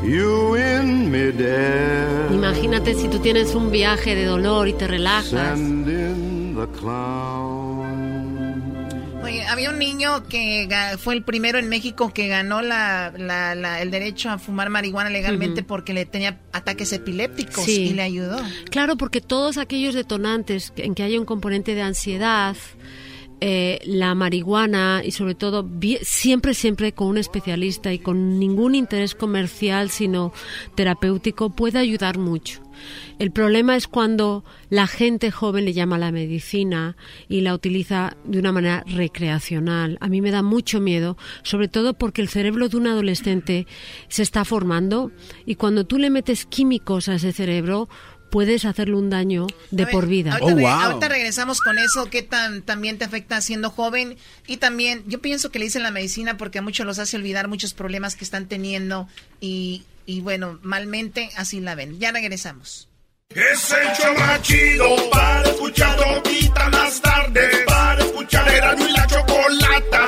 you in midair. Imagínate si tú tienes un viaje de dolor y te relajas. Send in the clown. Oye, había un niño que fue el primero en México que ganó la, la- la- el derecho a fumar marihuana legalmente porque le tenía ataques epilépticos Sí. y le ayudó. Claro, porque todos aquellos detonantes en que haya un componente de ansiedad, eh, la marihuana y sobre todo siempre, siempre con un especialista y con ningún interés comercial, sino terapéutico, puede ayudar mucho. El problema es cuando la gente joven le llama la medicina y la utiliza de una manera recreacional. A mí me da mucho miedo, sobre todo porque el cerebro de un adolescente se está formando y cuando tú le metes químicos a ese cerebro, puedes hacerle un daño de ver, por vida. Ahorita, re- ahorita regresamos con eso, qué tan también te afecta siendo joven y también yo pienso que le dicen la medicina porque a muchos los hace olvidar muchos problemas que están teniendo y, y bueno, malmente así la ven. Ya regresamos. Es el show más chido para escuchar todita las tardes. Para escuchar era y la chocolata.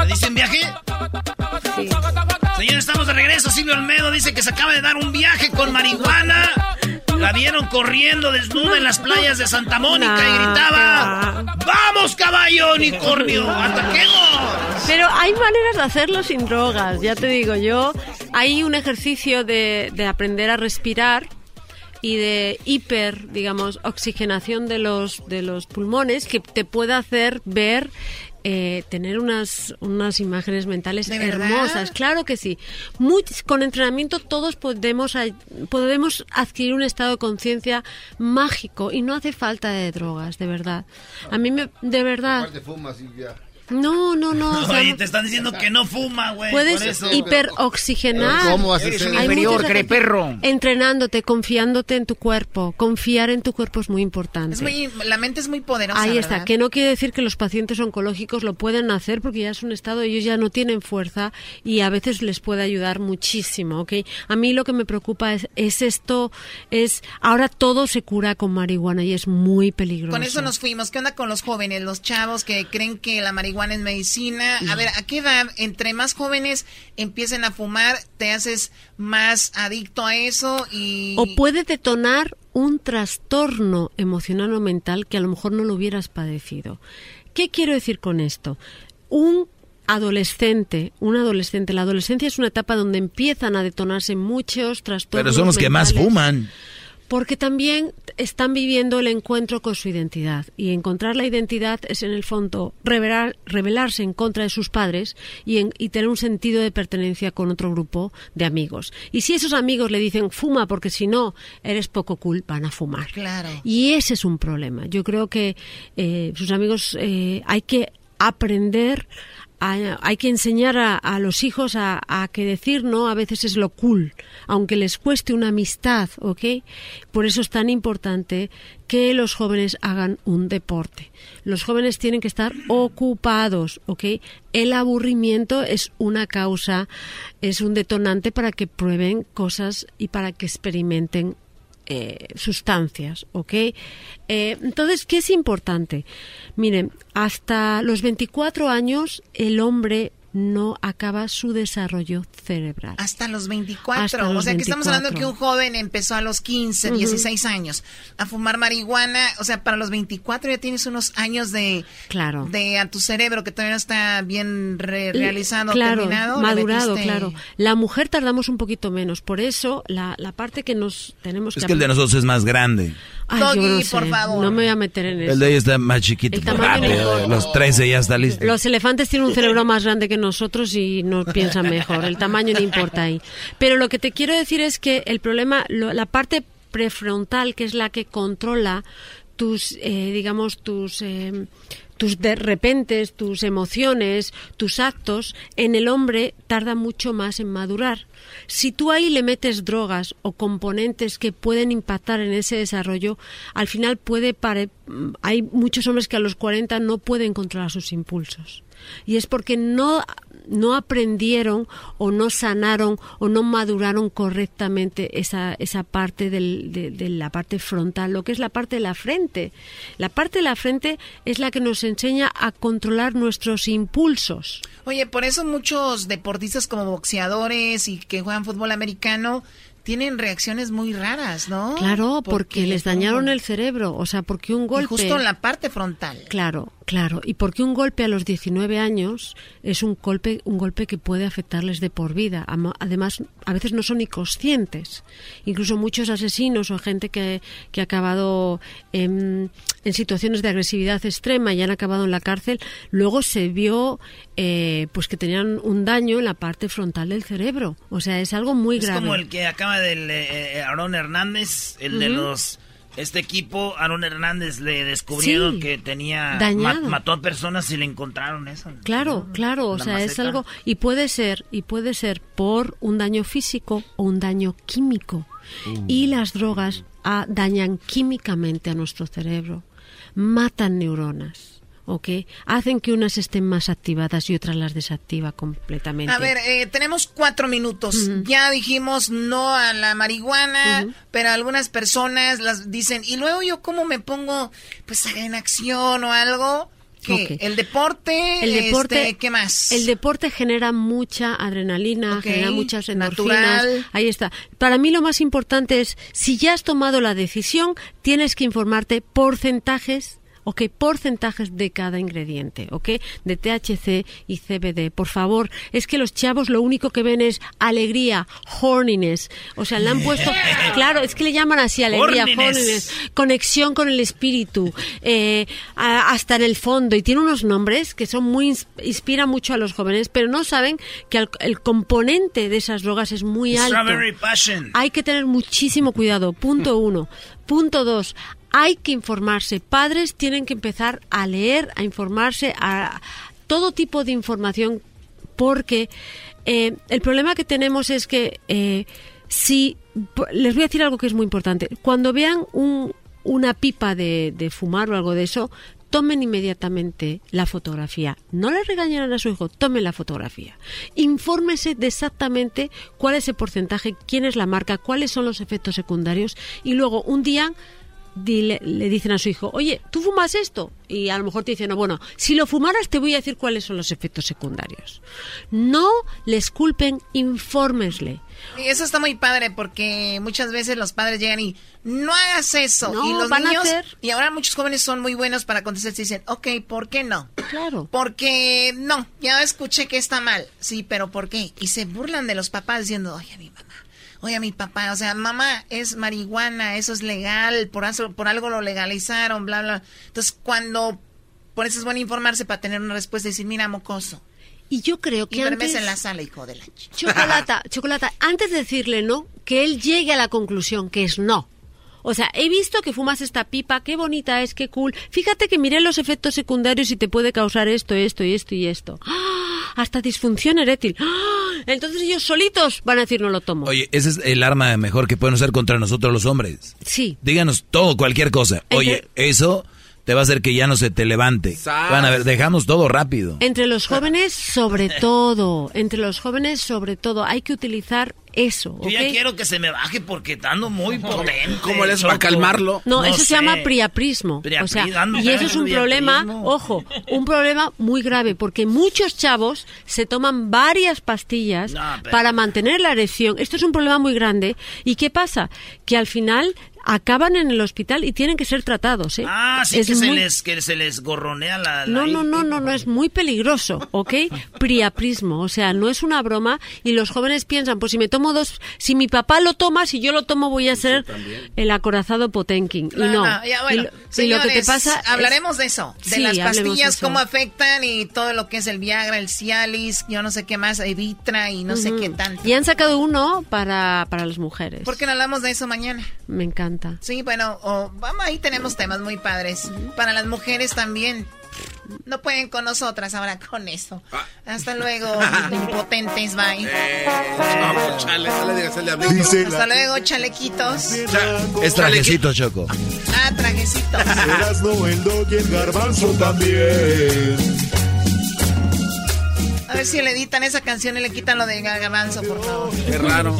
¿Le dicen viaje? Señor, estamos de regreso. Silvio Olmedo dice que se acaba de dar un viaje con marihuana. La vieron corriendo desnuda en las playas de Santa Mónica y gritaba: ¡Vamos, caballo unicornio! ¡Ataquemos! Pero hay maneras de hacerlo sin drogas, ya te digo yo. Hay un ejercicio de, de aprender a respirar y de hiper, digamos, oxigenación de los, de los pulmones que te puede hacer ver, eh, tener unas, unas imágenes mentales hermosas. Claro que sí. Muy- con entrenamiento todos podemos, podemos adquirir un estado de conciencia mágico y no hace falta de drogas, de verdad. A mí me, de verdad. Aparte fumas y ya. No, no, no. o sea, Oye, te están diciendo que no fuma, güey. Puedes hiperoxigenar. Pero ¿cómo vas a? Hay inferior, muchos cree ejercicios. perro. Entrenándote, confiándote en tu cuerpo. Confiar en tu cuerpo es muy importante. Es muy, la mente es muy poderosa. Ahí está, ¿verdad? que no quiere decir que los pacientes oncológicos lo pueden hacer porque ya es un estado, ellos ya no tienen fuerza y a veces les puede ayudar muchísimo, ¿ok? A mí lo que me preocupa es, es esto, es ahora todo se cura con marihuana y es muy peligroso. Con eso nos fuimos. ¿Qué onda con los jóvenes, los chavos que creen que la marihuana es medicina? A ver, ¿a qué edad, entre más jóvenes empiecen a fumar, te haces más adicto a eso y... O puede detonar un trastorno emocional o mental que a lo mejor no lo hubieras padecido. ¿Qué quiero decir con esto? Un adolescente, un adolescente, la adolescencia es una etapa donde empiezan a detonarse muchos trastornos. Pero son los que más fuman. Porque también están viviendo el encuentro con su identidad. Y encontrar la identidad es, en el fondo, revelar- rebelarse en contra de sus padres y, en- y tener un sentido de pertenencia con otro grupo de amigos. Y si esos amigos le dicen, fuma, porque si no, eres poco cool, van a fumar. Claro. Y ese es un problema. Yo creo que eh, sus amigos eh, hay que aprender hay que enseñar a, a los hijos a, a que decir no a veces es lo cool, aunque les cueste una amistad, ¿ok? Por eso es tan importante que los jóvenes hagan un deporte. Los jóvenes tienen que estar ocupados, ¿ok? El aburrimiento es una causa, es un detonante para que prueben cosas y para que experimenten eh, sustancias, ¿ok? Eh, entonces, ¿qué es importante? Miren, hasta los 24 años el hombre no acaba su desarrollo cerebral. Hasta los 24. Hasta o sea que estamos 24. hablando que un joven empezó a los 15, Ujú. 16 años a fumar marihuana. O sea, para los 24 ya tienes unos años de, Claro. de a tu cerebro que todavía no está bien re- realizado, claro, terminado. madurado, metiste- claro. La mujer tardamos un poquito menos, por eso la, la parte que nos tenemos Es que que el de nosotros es más grande. Ay, Doggy, no por favor. No me voy a meter en eso. El de ella está más chiquito. El no rápido. importa. Los 13 ya está listo. Los elefantes tienen un cerebro más grande que nosotros y nos piensan mejor. El tamaño no importa ahí. Pero lo que te quiero decir es que el problema, lo- la parte prefrontal, que es la que controla tus, eh, digamos, tus, eh, tus de repentes, tus emociones, tus actos, en el hombre tarda mucho más en madurar. Si tú ahí le metes drogas o componentes que pueden impactar en ese desarrollo, al final puede pare- hay muchos hombres que a los 40 no pueden controlar sus impulsos. Y es porque no, no aprendieron o no sanaron o no maduraron correctamente esa, esa parte del- de, de la parte frontal, lo que es la parte de la frente. La parte de la frente es la que nos enseña a controlar nuestros impulsos. Oye, por eso muchos deportistas como boxeadores y que juegan fútbol americano tienen reacciones muy raras, ¿no? Claro, porque, les dañaron el cerebro, o sea, porque un Y golpe... justo en la parte frontal. Claro, claro. Y porque un golpe a los 19 años es un golpe, un golpe que puede afectarles de por vida. Además, a veces no son ni conscientes. Incluso muchos asesinos o gente que, que ha acabado en, en situaciones de agresividad extrema y han acabado en la cárcel, luego se vio eh, pues que tenían un daño en la parte frontal del cerebro. O sea, es algo muy Es grave. como el que acaba del eh, Aaron Hernández, el de los... Este equipo, Aaron Hernández, le descubrieron Sí. que tenía... Dañado. ma- mató a personas y le encontraron eso. Claro, claro, o sea, es algo y puede ser y puede ser por un daño físico o un daño químico. Uh. Y las drogas ah, dañan químicamente a nuestro cerebro, matan neuronas, ¿ok? Hacen que unas estén más activadas y otras las desactiva completamente. A ver, eh, tenemos cuatro minutos. Ya dijimos no a la marihuana, pero algunas personas las dicen, y luego yo cómo me pongo pues en acción o algo. ¿Qué? Ok. El deporte, el deporte, este, ¿qué más? El deporte genera mucha adrenalina, genera muchas endorfinas. natural. Ahí está. Para mí lo más importante es, si ya has tomado la decisión, tienes que informarte porcentajes. Ok, porcentajes de cada ingrediente, ok, de THC y CBD. Por favor, es que los chavos lo único que ven es alegría, horniness. O sea, le han puesto, claro, es que le llaman así alegría, Horniness. horniness conexión con el espíritu, eh, a- hasta en el fondo. Y tiene unos nombres que son muy ins- inspiran mucho a los jóvenes, pero no saben que el, el componente de esas drogas es muy alto. Hay que tener muchísimo cuidado. Punto uno. Punto dos. Hay que informarse. Padres tienen que empezar a leer, a informarse, a todo tipo de información, porque eh, el problema que tenemos es que eh, si les voy a decir algo que es muy importante. Cuando vean un- una pipa de, de fumar o algo de eso, tomen inmediatamente la fotografía. No le regañarán a su hijo, tomen la fotografía. Infórmese de exactamente cuál es el porcentaje, quién es la marca, cuáles son los efectos secundarios y luego un día dile- le dicen a su hijo, oye, ¿tú fumas esto? Y a lo mejor te dicen, no, bueno, si lo fumaras te voy a decir cuáles son los efectos secundarios. No les culpen, infórmesle. Y eso está muy padre porque muchas veces los padres llegan y no hagas eso. No, y los van a niños, hacer. y ahora muchos jóvenes son muy buenos para contestar y dicen, ok, ¿por qué no? Claro. Porque no, ya escuché que está mal. Sí, pero ¿por qué? Y se burlan de los papás diciendo, oye, mi mamá, oye, mi papá, o sea, mamá, es marihuana, eso es legal, por, eso- por algo lo legalizaron, bla, bla. Entonces, cuando, por eso es bueno informarse para tener una respuesta y decir, mira, mocoso. Y yo creo Y que duermes antes... en la sala, hijo de la ch- Chocolata, chocolata, antes de decirle no, que él llegue a la conclusión que es no. O sea, he visto que fumas esta pipa, qué bonita es, qué cool. Fíjate que miré los efectos secundarios y te puede causar esto, esto y esto y esto. ¡Ah! Hasta disfunción erétil. ¡Ah! Entonces ellos solitos van a decir no lo tomo. Oye, ese es el arma mejor que pueden usar contra nosotros los hombres. Sí. Díganos todo, cualquier cosa. Oye, eso te va a hacer que ya no se te levante. Van a ver, dejamos todo rápido. Entre los jóvenes, sobre todo. Entre los jóvenes, sobre todo. Hay que utilizar eso. Yo ya quiero que se me baje porque ando muy potente. ¿Cómo les va a calmarlo? No, eso sé. se llama priaprismo. Priapri- o sea, y eso es un problema, ojo, un problema muy grave, porque muchos chavos se toman varias pastillas No, pero- para mantener la erección. Esto es un problema muy grande. ¿Y qué pasa? Que al final acaban en el hospital y tienen que ser tratados. ¿eh? Ah, sí, Es que, se muy- les, que se les gorronea la... la- No, no, no, no, no, es muy peligroso, ¿ok? Priaprismo, o sea, no es una broma y los jóvenes piensan, pues si me tomo dos, si mi papá lo toma, si yo lo tomo voy a ser el acorazado Potenkin. Y no. No, ya, bueno, y, lo, y lo que te señores, pasa... es- Hablaremos de eso, de Sí, las de pastillas, eso. cómo afectan y todo lo que es el Viagra, el Cialis, yo no sé qué más, Evitra y no sé Ujú. qué tanto. Y han sacado uno para, para las mujeres. ¿Por qué no hablamos de eso mañana? Me encanta. Sí, bueno, vamos, ahí tenemos temas muy padres. Para las mujeres también. No pueden con nosotras ahora con eso. Hasta luego, impotentes, bye. No, chale, no diablito. Hasta luego, chalequitos. Es trajecito, Choco. Ah, el dog y el garbanzo también. A ver si le editan esa canción y le quitan lo de garbanzo, por favor. Qué raro.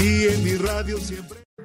Y en mi radio siempre.